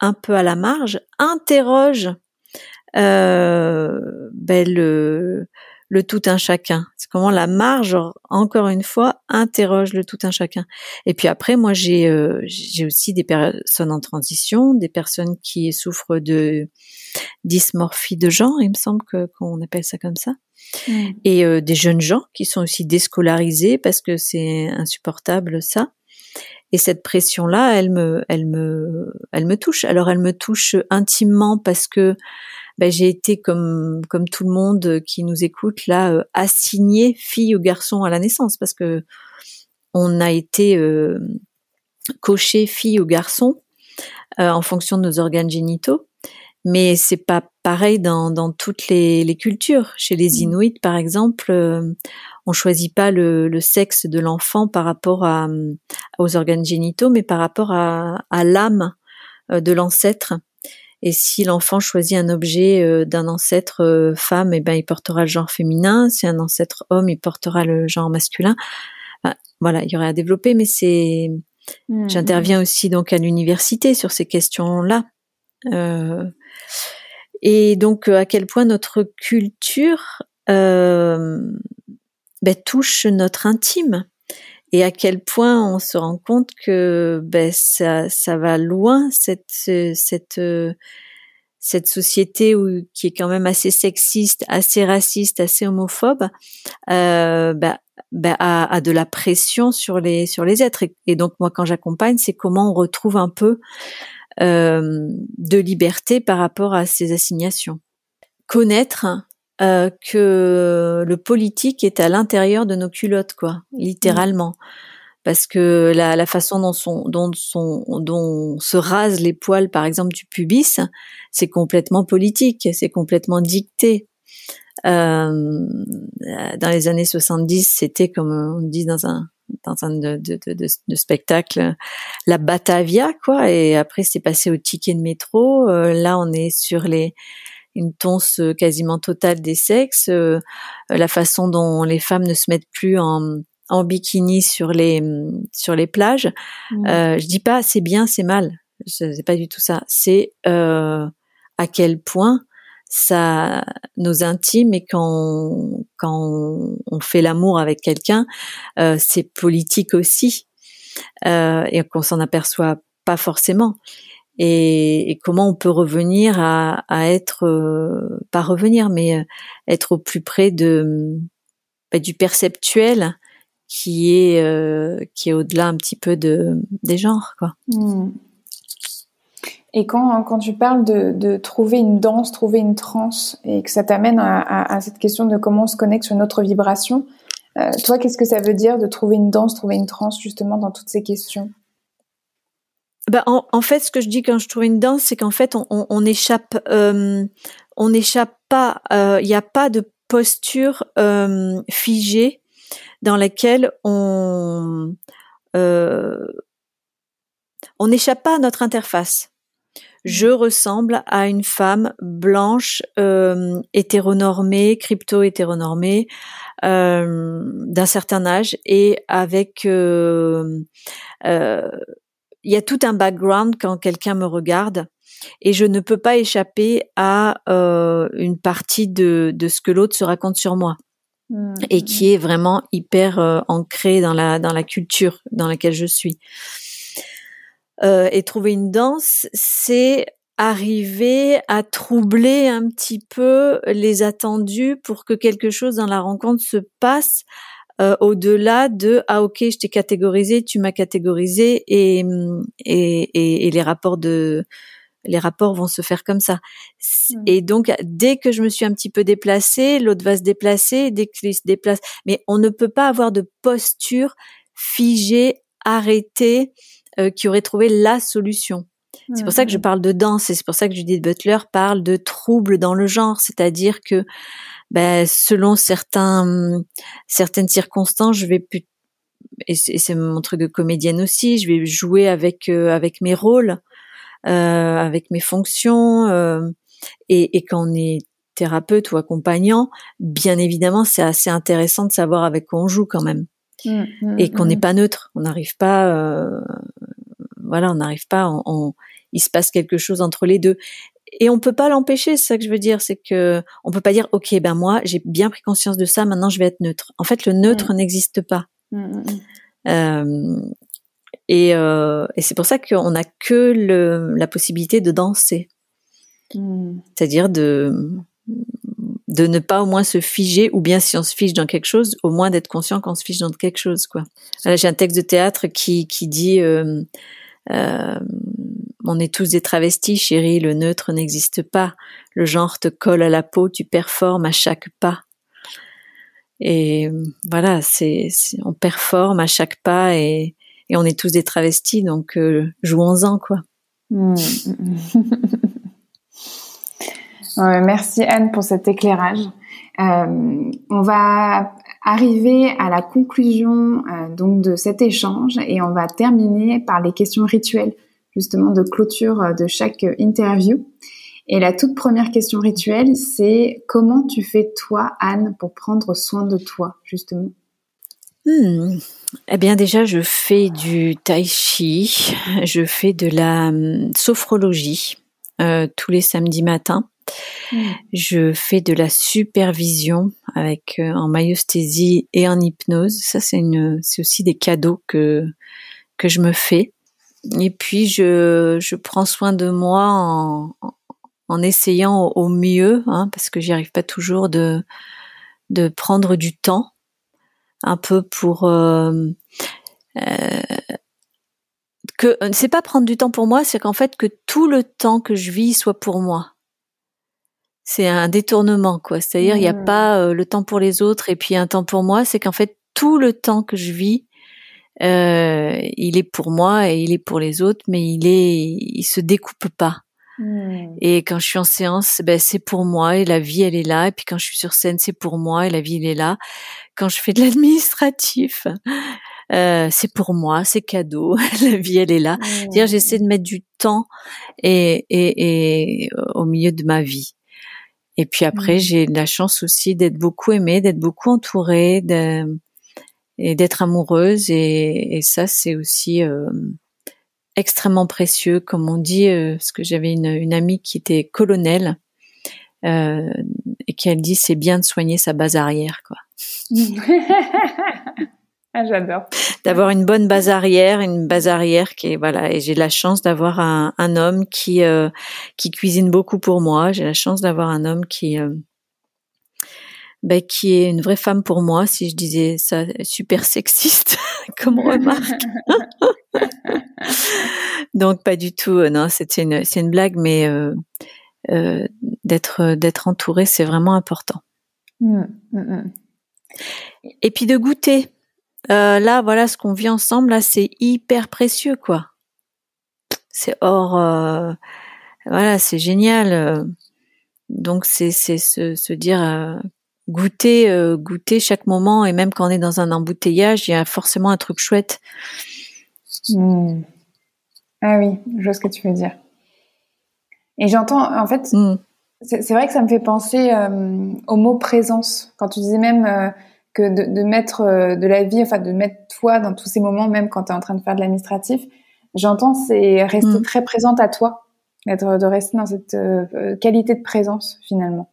Speaker 2: un peu à la marge interrogent euh, ben le, le tout un chacun. C'est comment la marge, encore une fois, interroge le tout un chacun. Et puis après, moi, j'ai euh, j'ai aussi des personnes en transition, des personnes qui souffrent de dysmorphie de genre, il me semble que qu'on appelle ça comme ça, et euh, des jeunes gens qui sont aussi déscolarisés parce que c'est insupportable ça. Et cette pression-là, elle me, elle me, elle me touche. Alors, elle me touche intimement parce que ben, j'ai été comme comme tout le monde qui nous écoute là euh, assigné fille ou garçon à la naissance parce que on a été euh, coché fille ou garçon euh, en fonction de nos organes génitaux mais c'est pas pareil dans, dans toutes les, les cultures. Chez les mmh. Inuits, par exemple, euh, on choisit pas le, le sexe de l'enfant par rapport à, aux organes génitaux, mais par rapport à, à l'âme de l'ancêtre. Et si l'enfant choisit un objet euh, d'un ancêtre euh, femme, et eh ben il portera le genre féminin. Si un ancêtre homme, il portera le genre masculin. voilà, il y aurait à développer, mais c'est, mmh. j'interviens aussi donc à l'université sur ces questions-là. Euh, et donc à quel point notre culture euh, ben, touche notre intime et à quel point on se rend compte que ben, ça, ça va loin cette cette cette société où, qui est quand même assez sexiste, assez raciste, assez homophobe, euh, ben, ben, a, a, de la pression sur les sur les êtres. Et, donc moi, quand j'accompagne, c'est comment on retrouve un peu euh, de liberté par rapport à ces assignations. Connaître euh, que le politique est à l'intérieur de nos culottes, quoi, littéralement. Parce que la, la façon dont, son, dont, son, dont se rasent les poils, par exemple, du pubis, c'est complètement politique, c'est complètement dicté. Euh, dans les années 70, c'était comme on dit dans un dans un de, de, de, de, spectacle, la Batavia, quoi. Et après, c'est passé au ticket de métro. Euh, là, on est sur les une tonce quasiment totale des sexes, euh, la façon dont les femmes ne se mettent plus en, en bikini sur les sur les plages. Mmh. Euh, je dis pas c'est bien, c'est mal. C'est pas du tout ça. C'est euh, à quel point ça nos intimes et quand quand on fait l'amour avec quelqu'un, euh, c'est politique aussi euh, et qu'on s'en aperçoit pas forcément et, comment on peut revenir à, être, euh, pas revenir, mais euh, être au plus près de bah, du perceptuel qui est euh, qui est au-delà un petit peu de des genres quoi. Hmm.
Speaker 1: Et quand, quand tu parles de, trouver une danse, trouver une transe, et que ça t'amène à, cette question de comment on se connecte sur notre vibration, toi, qu'est-ce que ça veut dire de trouver une danse, trouver une transe, justement, dans toutes ces questions?
Speaker 2: Bah, en, fait, ce que je dis quand je trouve une danse, c'est qu'en fait, on, on, échappe, euh, on n'échappe pas. Il euh, n'y a pas de posture euh, figée dans laquelle on euh, on n'échappe pas à notre interface. Je mmh. ressemble à une femme blanche, euh, hétéronormée, crypto-hétéronormée, euh, d'un certain âge et avec euh, il y a tout un background quand quelqu'un me regarde et je ne peux pas échapper à euh, une partie de, de ce que l'autre se raconte sur moi mmh, et mmh. qui est vraiment hyper euh, ancré dans la dans la culture dans laquelle je suis. Euh, et trouver une danse, c'est arriver à troubler un petit peu les attendus pour que quelque chose dans la rencontre se passe euh, au-delà de ah ok je t'ai catégorisé, tu m'as catégorisé et, et, et, les rapports de les rapports vont se faire comme ça. Mmh. Et donc dès que je me suis un petit peu déplacée, l'autre va se déplacer, dès qu'il se déplace, mais on ne peut pas avoir de posture figée, arrêtée, euh, qui aurait trouvé la solution. C'est pour ça que je mmh. parle de danse et c'est pour ça que Judith Butler parle de trouble dans le genre, c'est-à-dire que ben, selon certains, certaines circonstances, je vais plus et c'est mon truc de comédienne aussi, je vais jouer avec euh, avec mes rôles, euh, avec mes fonctions, euh, et, et, quand on est thérapeute ou accompagnant, bien évidemment, c'est assez intéressant de savoir avec quoi on joue quand même, mmh, mmh, et qu'on n'est mmh. pas neutre, on n'arrive pas, euh, voilà, on n'arrive pas, on, il se passe quelque chose entre les deux et on peut pas l'empêcher, c'est ça que je veux dire, c'est que on peut pas dire ok ben moi j'ai bien pris conscience de ça, maintenant je vais être neutre. En fait, le neutre mm. n'existe pas. Mm, mm, euh, et, euh, et c'est pour ça qu'on n'a que le, la possibilité de danser, c'est-à-dire de de ne pas au moins se figer, ou bien si on se fige dans quelque chose, au moins d'être conscient qu'on se fige dans quelque chose, quoi. J'ai un texte de théâtre qui qui dit euh, euh, on est tous des travestis, chérie, le neutre n'existe pas. Le genre te colle à la peau, tu performes à chaque pas. Et voilà, c'est, on performe à chaque pas et, on est tous des travestis, donc euh, jouons-en quoi. Hmm.
Speaker 1: merci Anne pour cet éclairage. Euh, on va arriver à la conclusion euh, de cet échange et on va terminer par les questions rituelles justement de clôture euh, de chaque interview. Et la toute première question rituelle, c'est comment tu fais toi, Anne, pour prendre soin de toi, justement?
Speaker 2: Hmm. Eh bien déjà, je fais du tai chi, je fais de la hum, sophrologie euh, tous les samedis matins. Hmm. Je fais de la supervision avec euh, en maïosthésie et en hypnose. Ça, c'est aussi des cadeaux que que je me fais. Et puis je, je prends soin de moi en, en essayant au mieux, hein, parce que j'y arrive pas toujours de de prendre du temps un peu pour euh, euh, que c'est pas prendre du temps pour moi, c'est qu'en fait que tout le temps que je vis soit pour moi. C'est un détournement quoi, c'est-à-dire il n'y a mmh. pas euh, le temps pour les autres et puis un temps pour moi, c'est qu'en fait tout le temps que je vis il est pour moi et il est pour les autres, mais il est, il se découpe pas. Hmm. Et quand je suis en séance, ben c'est pour moi et la vie elle est là. Et puis quand je suis sur scène, c'est pour moi et la vie elle est là. Quand je fais de l'administratif, euh, c'est pour moi, c'est cadeau. [LAUGHS] la vie elle est là. dire j'essaie de mettre du temps et, et, et au milieu de ma vie. Et puis après, hmm. j'ai la chance aussi d'être beaucoup aimée, d'être beaucoup entourée, et d'être amoureuse. Et, et ça, c'est aussi euh, extrêmement précieux, comme on dit, euh, parce que j'avais une, une, amie qui était colonel euh, et qui elle dit c'est bien de soigner sa base arrière, quoi. [LAUGHS]
Speaker 1: ah, J'adore.
Speaker 2: D'avoir une bonne base arrière, une base arrière qui est voilà. Et j'ai la chance d'avoir un, un, homme qui euh, qui cuisine beaucoup pour moi. J'ai la chance d'avoir un homme qui euh, ben, qui est une vraie femme pour moi, si je disais ça super sexiste [LAUGHS] comme remarque. Donc pas du tout. Euh, non, c'était une c'est une blague, mais euh, euh, d'être d'être entouré, c'est vraiment important. Mmh, mmh, mmh. Et puis de goûter. là, voilà, ce qu'on vit ensemble, là, c'est hyper précieux, quoi. C'est hors, voilà, c'est génial. Donc c'est c'est se, se dire goûter goûter chaque moment et même quand on est dans un embouteillage, il y a forcément un truc chouette.
Speaker 1: Ah oui, je vois ce que tu veux dire. Et j'entends, en fait, mm. c'est vrai que ça me fait penser euh, au mot présence. Quand tu disais même euh, que de, mettre euh, de la vie, enfin de mettre toi dans tous ces moments, même quand tu es en train de faire de l'administratif, j'entends c'est rester mm. très présente à toi, être de rester dans cette qualité de présence finalement.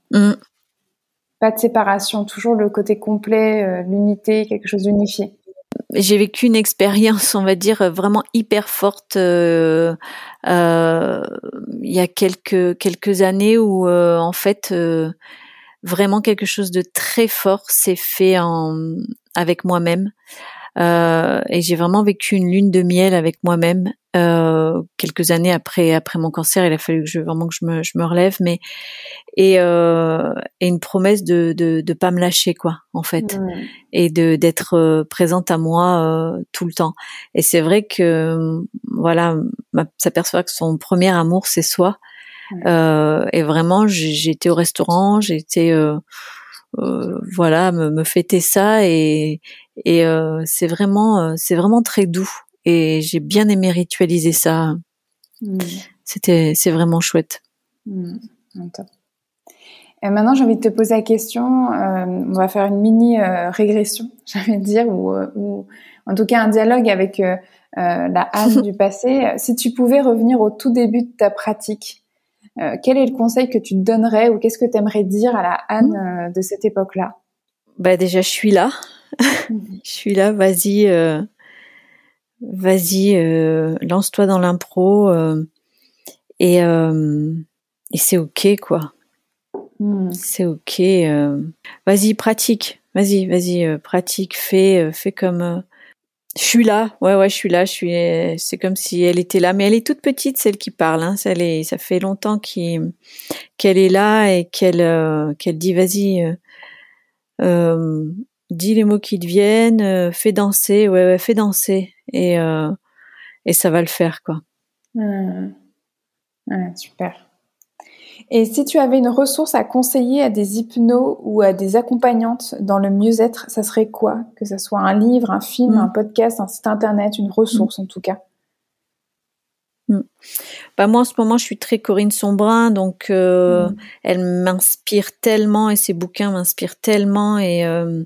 Speaker 1: Pas de séparation, toujours le côté complet, l'unité, quelque chose d'unifié
Speaker 2: j'ai vécu une expérience, on va dire, vraiment hyper forte euh, euh, il y a quelques années où euh, en fait vraiment quelque chose de très fort s'est fait avec moi-même. Euh, et j'ai vraiment vécu une lune de miel avec moi-même euh, quelques années après après mon cancer. Il a fallu que je vraiment que je me je me relève, mais et, euh, et une promesse de, de de pas me lâcher quoi en fait et de d'être euh, présente à moi euh, tout le temps. Et c'est vrai que voilà, s'aperçoit que son premier amour c'est soi. Euh, et vraiment, j'étais au restaurant, j'étais euh, euh, voilà, me, me, fêter ça et, et euh, c'est vraiment, euh, c'est vraiment très doux et j'ai bien aimé ritualiser ça. Mmh. C'était, c'est vraiment chouette.
Speaker 1: Mmh. Et maintenant, j'ai envie de te poser la question. on va faire une mini régression, [LAUGHS] j'ai envie de dire, ou, ou, en tout cas un dialogue avec la Anne [LAUGHS] du passé. Si tu pouvais revenir au tout début de ta pratique, euh, quel est le conseil que tu te donnerais ou qu'est-ce que tu aimerais dire à la Anne euh, de cette époque-là?
Speaker 2: Bah déjà, je suis là. [LAUGHS] Mmh. je suis là. Vas-y, euh, vas-y, lance-toi dans l'impro et et c'est ok quoi. Mmh. C'est ok. vas-y, pratique. Vas-y, vas-y, pratique. Fais, fais comme je suis là, ouais, ouais, je suis là. Je suis. C'est comme si elle était là, mais elle est toute petite, celle qui parle. Hein. Ça, est, ça fait longtemps qu'elle est là et qu'elle euh, qu'elle dit vas-y, euh, euh, dis les mots qui te viennent, euh, fais danser, ouais, ouais, fais danser et euh, et ça va le faire quoi.
Speaker 1: Mmh. Super. Et si tu avais une ressource à conseiller à des hypnos ou à des accompagnantes dans le mieux-être, ça serait quoi? Que ce soit un livre, un film, mm. un podcast, un site internet, une ressource mm. en tout cas?
Speaker 2: Bah moi en ce moment je suis très Corinne Sombrin donc euh, elle m'inspire tellement et ses bouquins m'inspirent tellement et euh,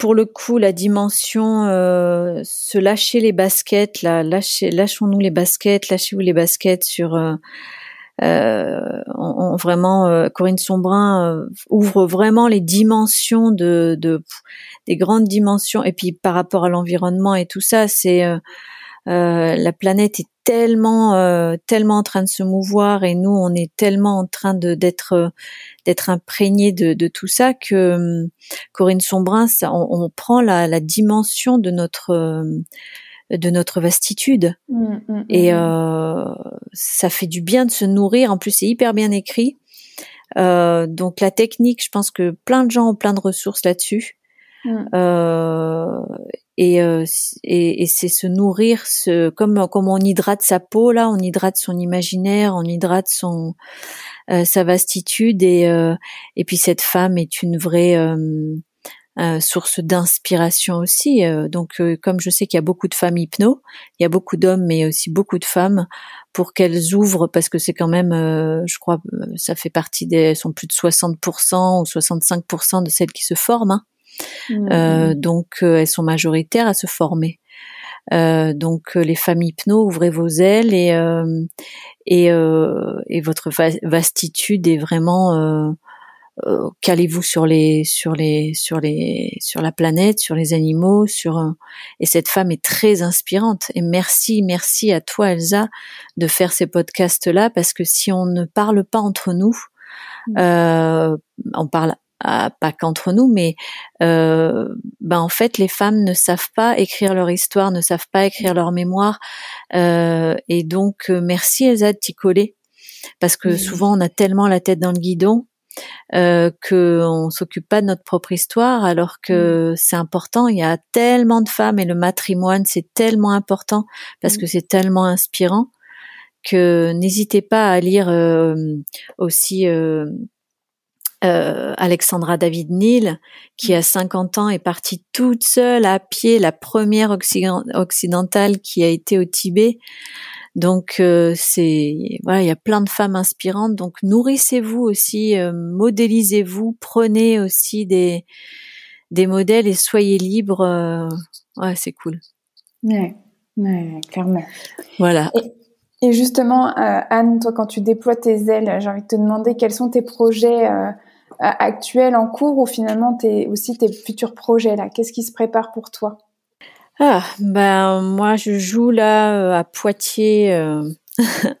Speaker 2: pour le coup, la dimension euh, se lâcher les baskets, là, lâcher, lâchons-nous les baskets, lâchez-vous les baskets sur euh, euh vraiment Corinne Sombrin ouvre vraiment les dimensions de, des grandes dimensions. Et puis par rapport à l'environnement et tout ça, c'est la planète est tellement euh, tellement en train de se mouvoir et nous on est tellement en train de d'être d'être imprégné de, de, tout ça que hum, Corinne Sombrin ça, on, on, prend la, la, dimension de notre de notre vastitude. Mmh, mmh, mmh. et euh, ça fait du bien de se nourrir. En plus c'est hyper bien écrit. Euh, donc la technique je pense que plein de gens ont plein de ressources là-dessus. Euh, et, euh, et, et c'est se nourrir, ce, comme comme on hydrate sa peau là, on hydrate son imaginaire, on hydrate son euh, sa vastitude et euh, et puis cette femme est une vraie source d'inspiration aussi. donc comme je sais qu'il y a beaucoup de femmes hypno, il y a beaucoup d'hommes mais aussi beaucoup de femmes pour qu'elles ouvrent parce que c'est quand même, je crois, ça fait partie des, sont plus de 60% ou 65% de celles qui se forment. Hein. Euh, mmh. donc euh, elles sont majoritaires à se former. Euh, donc les familles hypno, ouvrez vos ailes et et, et votre vastitude est vraiment calez-vous sur les sur les sur les sur la planète, sur les animaux, sur et cette femme est très inspirante et merci merci à toi Elsa de faire ces podcasts là parce que si on ne parle pas entre nous, mmh. euh, on parle pas qu'entre nous, mais euh, ben en fait les femmes ne savent pas écrire leur histoire, ne savent pas écrire leur mémoire, euh, et donc euh, merci Elsa de t'y coller, parce que souvent on a tellement la tête dans le guidon euh, que on s'occupe pas de notre propre histoire, alors que c'est important. Il y a tellement de femmes et le matrimoine c'est tellement important parce que c'est tellement inspirant que n'hésitez pas à lire euh, aussi euh, euh, Alexandra David Neal, qui à 50 ans est partie toute seule à pied, la première occidentale qui a été au Tibet. Donc euh, c'est voilà, il y a plein de femmes inspirantes. Donc nourrissez-vous aussi, euh, modélisez-vous, prenez aussi des des modèles et soyez libres. ouais, c'est cool.
Speaker 1: Ouais, ouais, clairement.
Speaker 2: Voilà.
Speaker 1: Et, justement, Anne, toi, quand tu déploies tes ailes, j'ai envie de te demander quels sont tes projets actuel en cours ou finalement tes, aussi tes futurs projets là? Qu'est-ce qui se prépare pour toi?
Speaker 2: Ah, ben moi je joue là euh, à Poitiers euh, [LAUGHS]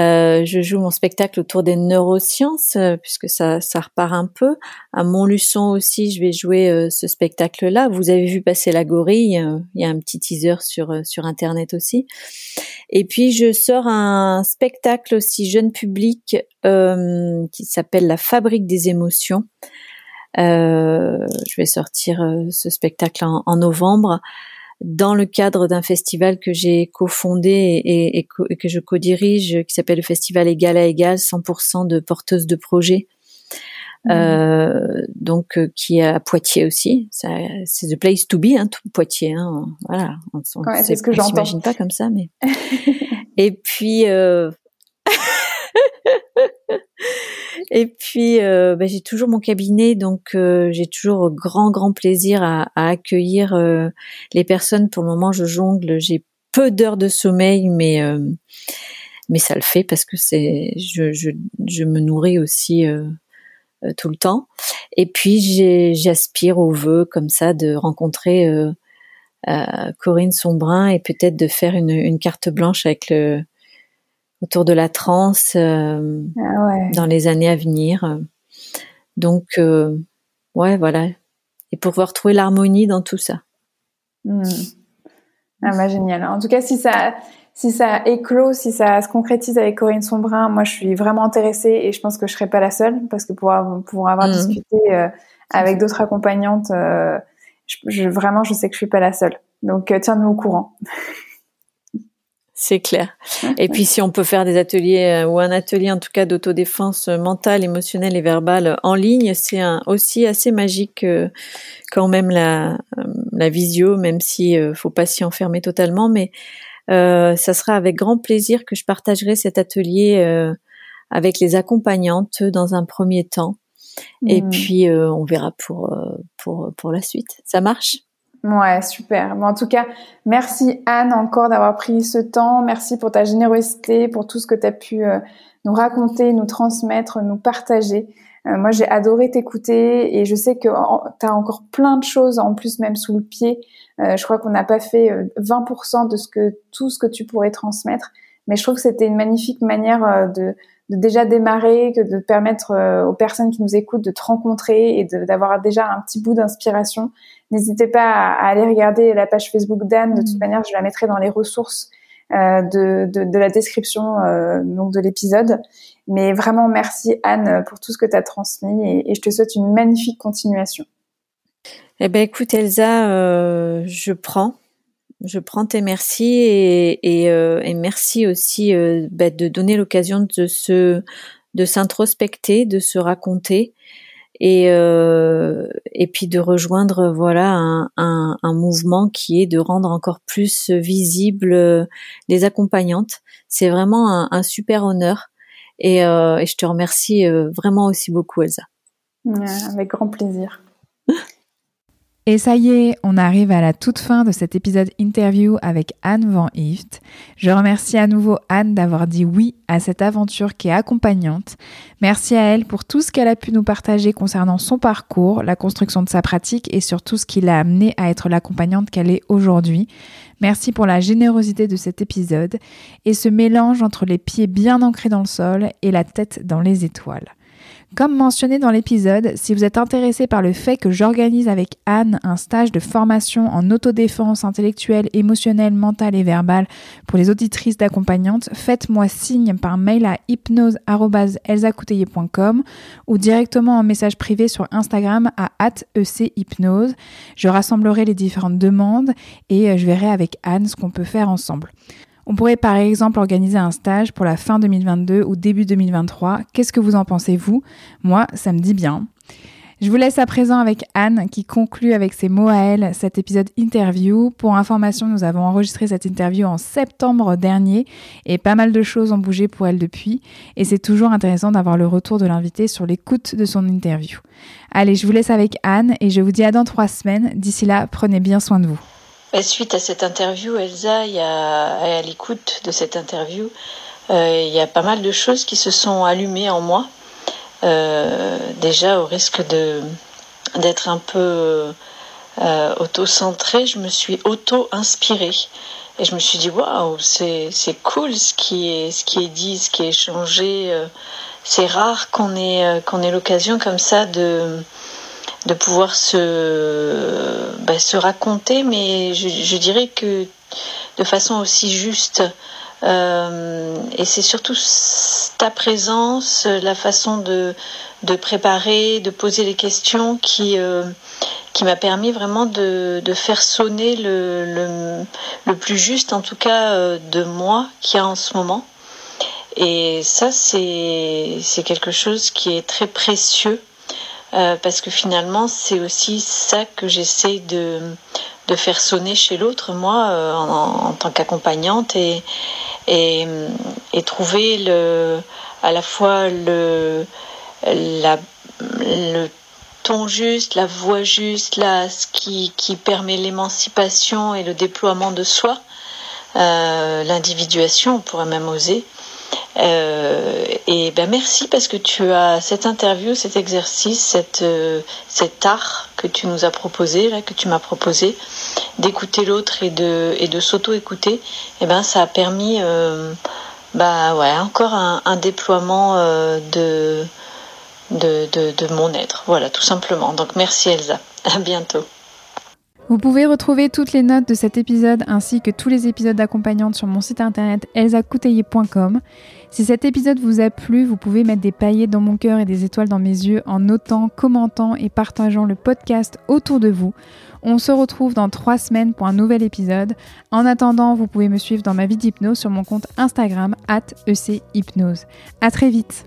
Speaker 2: Euh, je joue mon spectacle autour des neurosciences euh, puisque ça, repart un peu. À Montluçon aussi, je vais jouer euh, ce spectacle-là. Vous avez vu passer la gorille. Il y a un petit teaser sur internet aussi. Et puis je sors un spectacle aussi jeune public qui s'appelle La Fabrique des émotions. je vais sortir ce spectacle en novembre dans le cadre d'un festival que j'ai cofondé et, et, que je co-dirige, qui s'appelle le festival Égal à Égal, 100% de porteuses de projets. Mmh. Euh, donc euh, qui est à Poitiers aussi. C'est the place to be, hein, tout Poitiers. Hein, voilà,
Speaker 1: c'est ce que j'entends.
Speaker 2: pas comme ça, mais. [LAUGHS] et puis. Euh... [LAUGHS] Et puis, euh, bah, j'ai toujours mon cabinet, donc euh, j'ai toujours grand, grand plaisir à, accueillir euh, les personnes. Pour le moment, je jongle, j'ai peu d'heures de sommeil, mais mais ça le fait parce que c'est, je, je, me nourris aussi tout le temps. Et puis, j'aspire au vœu comme ça de rencontrer Corinne Sombrin et peut-être de faire une carte blanche avec le autour de la transe euh, ah dans les années à venir. Donc, euh, ouais, voilà. Et pour pouvoir trouver l'harmonie dans tout ça.
Speaker 1: Hmm. Ah bah génial. En tout cas, si ça, si ça éclose, si ça se concrétise avec Corinne Sombrin, moi je suis vraiment intéressée et je pense que je serai pas la seule parce que pour avoir, pour avoir hmm. discuté euh, avec d'autres accompagnantes, je, vraiment je sais que je suis pas la seule. Donc tiens-nous au courant. [LAUGHS]
Speaker 2: C'est clair. Et puis si on peut faire des ateliers euh, ou un atelier en tout cas d'autodéfense mentale, émotionnelle et verbale en ligne, c'est aussi assez magique euh, quand même la, euh, la visio, même si faut pas s'y enfermer totalement. Mais ça sera avec grand plaisir que je partagerai cet atelier avec les accompagnantes dans un premier temps. Et hmm. puis on verra pour pour pour la suite. Ça marche?
Speaker 1: Ouais, super. Bon, en tout cas, merci Anne encore d'avoir pris ce temps. Merci pour ta générosité, pour tout ce que tu as pu nous raconter, nous transmettre, nous partager. Euh, moi, j'ai adoré t'écouter et je sais que tu as encore plein de choses en plus même sous le pied. Euh, je crois qu'on n'a pas fait 20% euh, de ce que tout ce que tu pourrais transmettre, mais je trouve que c'était une magnifique manière de, de, déjà démarrer, que de permettre aux personnes qui nous écoutent de te rencontrer et d'avoir déjà un petit bout d'inspiration. N'hésitez pas à, aller regarder la page Facebook d'Anne. De toute mmh. manière, je la mettrai dans les ressources euh, de, de, de, la description euh, donc de l'épisode. Mais vraiment, merci Anne pour tout ce que tu as transmis et, et, je te souhaite une magnifique continuation.
Speaker 2: Eh ben écoute Elsa, euh, je prends, je prends tes merci et, et, euh, merci aussi euh, bah, de donner l'occasion de se, de s'introspecter, de se raconter et euh, et puis de rejoindre voilà un, un, mouvement qui est de rendre encore plus visible euh, les accompagnantes. C'est vraiment un, super honneur et, je te remercie vraiment aussi beaucoup Elsa.
Speaker 1: avec grand plaisir. Et ça y est, on arrive à la toute fin de cet épisode interview avec Anne Van Hift. Je remercie à nouveau Anne d'avoir dit oui à cette aventure qui est accompagnante. Merci à elle pour tout ce qu'elle a pu nous partager concernant son parcours, la construction de sa pratique et surtout ce qui l'a amenée à être l'accompagnante qu'elle est aujourd'hui. Merci pour la générosité de cet épisode et ce mélange entre les pieds bien ancrés dans le sol et la tête dans les étoiles. Comme mentionné dans l'épisode, si vous êtes intéressé par le fait que j'organise avec Anne un stage de formation en autodéfense intellectuelle, émotionnelle, mentale et verbale pour les auditrices d'accompagnantes, faites-moi signe par mail à hypnose.elsacouteiller.com ou directement en message privé sur Instagram à echypnose. Je rassemblerai les différentes demandes et je verrai avec Anne ce qu'on peut faire ensemble. On pourrait par exemple organiser un stage pour la fin 2022 ou début 2023. Qu'est-ce que vous en pensez vous? Moi, ça me dit bien. Je vous laisse à présent avec Anne qui conclut avec ses mots à elle cet épisode interview. Pour information, nous avons enregistré cette interview en septembre dernier et pas mal de choses ont bougé pour elle depuis. Et c'est toujours intéressant d'avoir le retour de l'invité sur l'écoute de son interview. Allez, je vous laisse avec Anne et je vous dis à dans trois semaines. D'ici là, prenez bien soin de vous.
Speaker 2: Suite à cette interview, Elsa, il y a, à l'écoute de cette interview, euh, il y a pas mal de choses qui se sont allumées en moi. Euh, déjà, au risque de d'être un peu euh, auto-centrée, je me suis auto-inspirée. Et je me suis dit, waouh, c'est, cool ce qui, est, ce qui est dit, ce qui est échangé. Euh, c'est rare qu'on ait, qu'on ait l'occasion comme ça de, de pouvoir se, bah, se raconter, mais je, dirais que de façon aussi juste. Euh, et c'est surtout ta présence, la façon de, de préparer, de poser les questions qui, euh, qui m'a permis vraiment de, de faire sonner le, le, le, plus juste, en tout cas, euh, de moi qui a en ce moment. Et ça, c'est quelque chose qui est très précieux euh, parce que finalement, c'est aussi ça que j'essaie de, de faire sonner chez l'autre, moi, euh, en, tant qu'accompagnante, et, et, et, trouver le, à la fois le, la, le ton juste, la voix juste, là, ce qui, qui permet l'émancipation et le déploiement de soi, euh, l'individuation, on pourrait même oser. Euh, et ben merci parce que tu as cette interview, cet exercice, cette, euh, cet art que tu nous as proposé, là, que tu m'as proposé, d'écouter l'autre et de, et de s'auto-écouter. Et ben ça a permis, euh, bah ouais, encore un, un déploiement euh, de, de, de, de mon être. Voilà, tout simplement. Donc merci Elsa. [LAUGHS] À bientôt.
Speaker 1: Vous pouvez retrouver toutes les notes de cet épisode ainsi que tous les épisodes d'accompagnante sur mon site internet elsacouteiller.com. Si cet épisode vous a plu, vous pouvez mettre des paillettes dans mon cœur et des étoiles dans mes yeux en notant, commentant et partageant le podcast autour de vous. On se retrouve dans trois semaines pour un nouvel épisode. En attendant, vous pouvez me suivre dans ma vie d'hypnose sur mon compte Instagram at echypnose. À très vite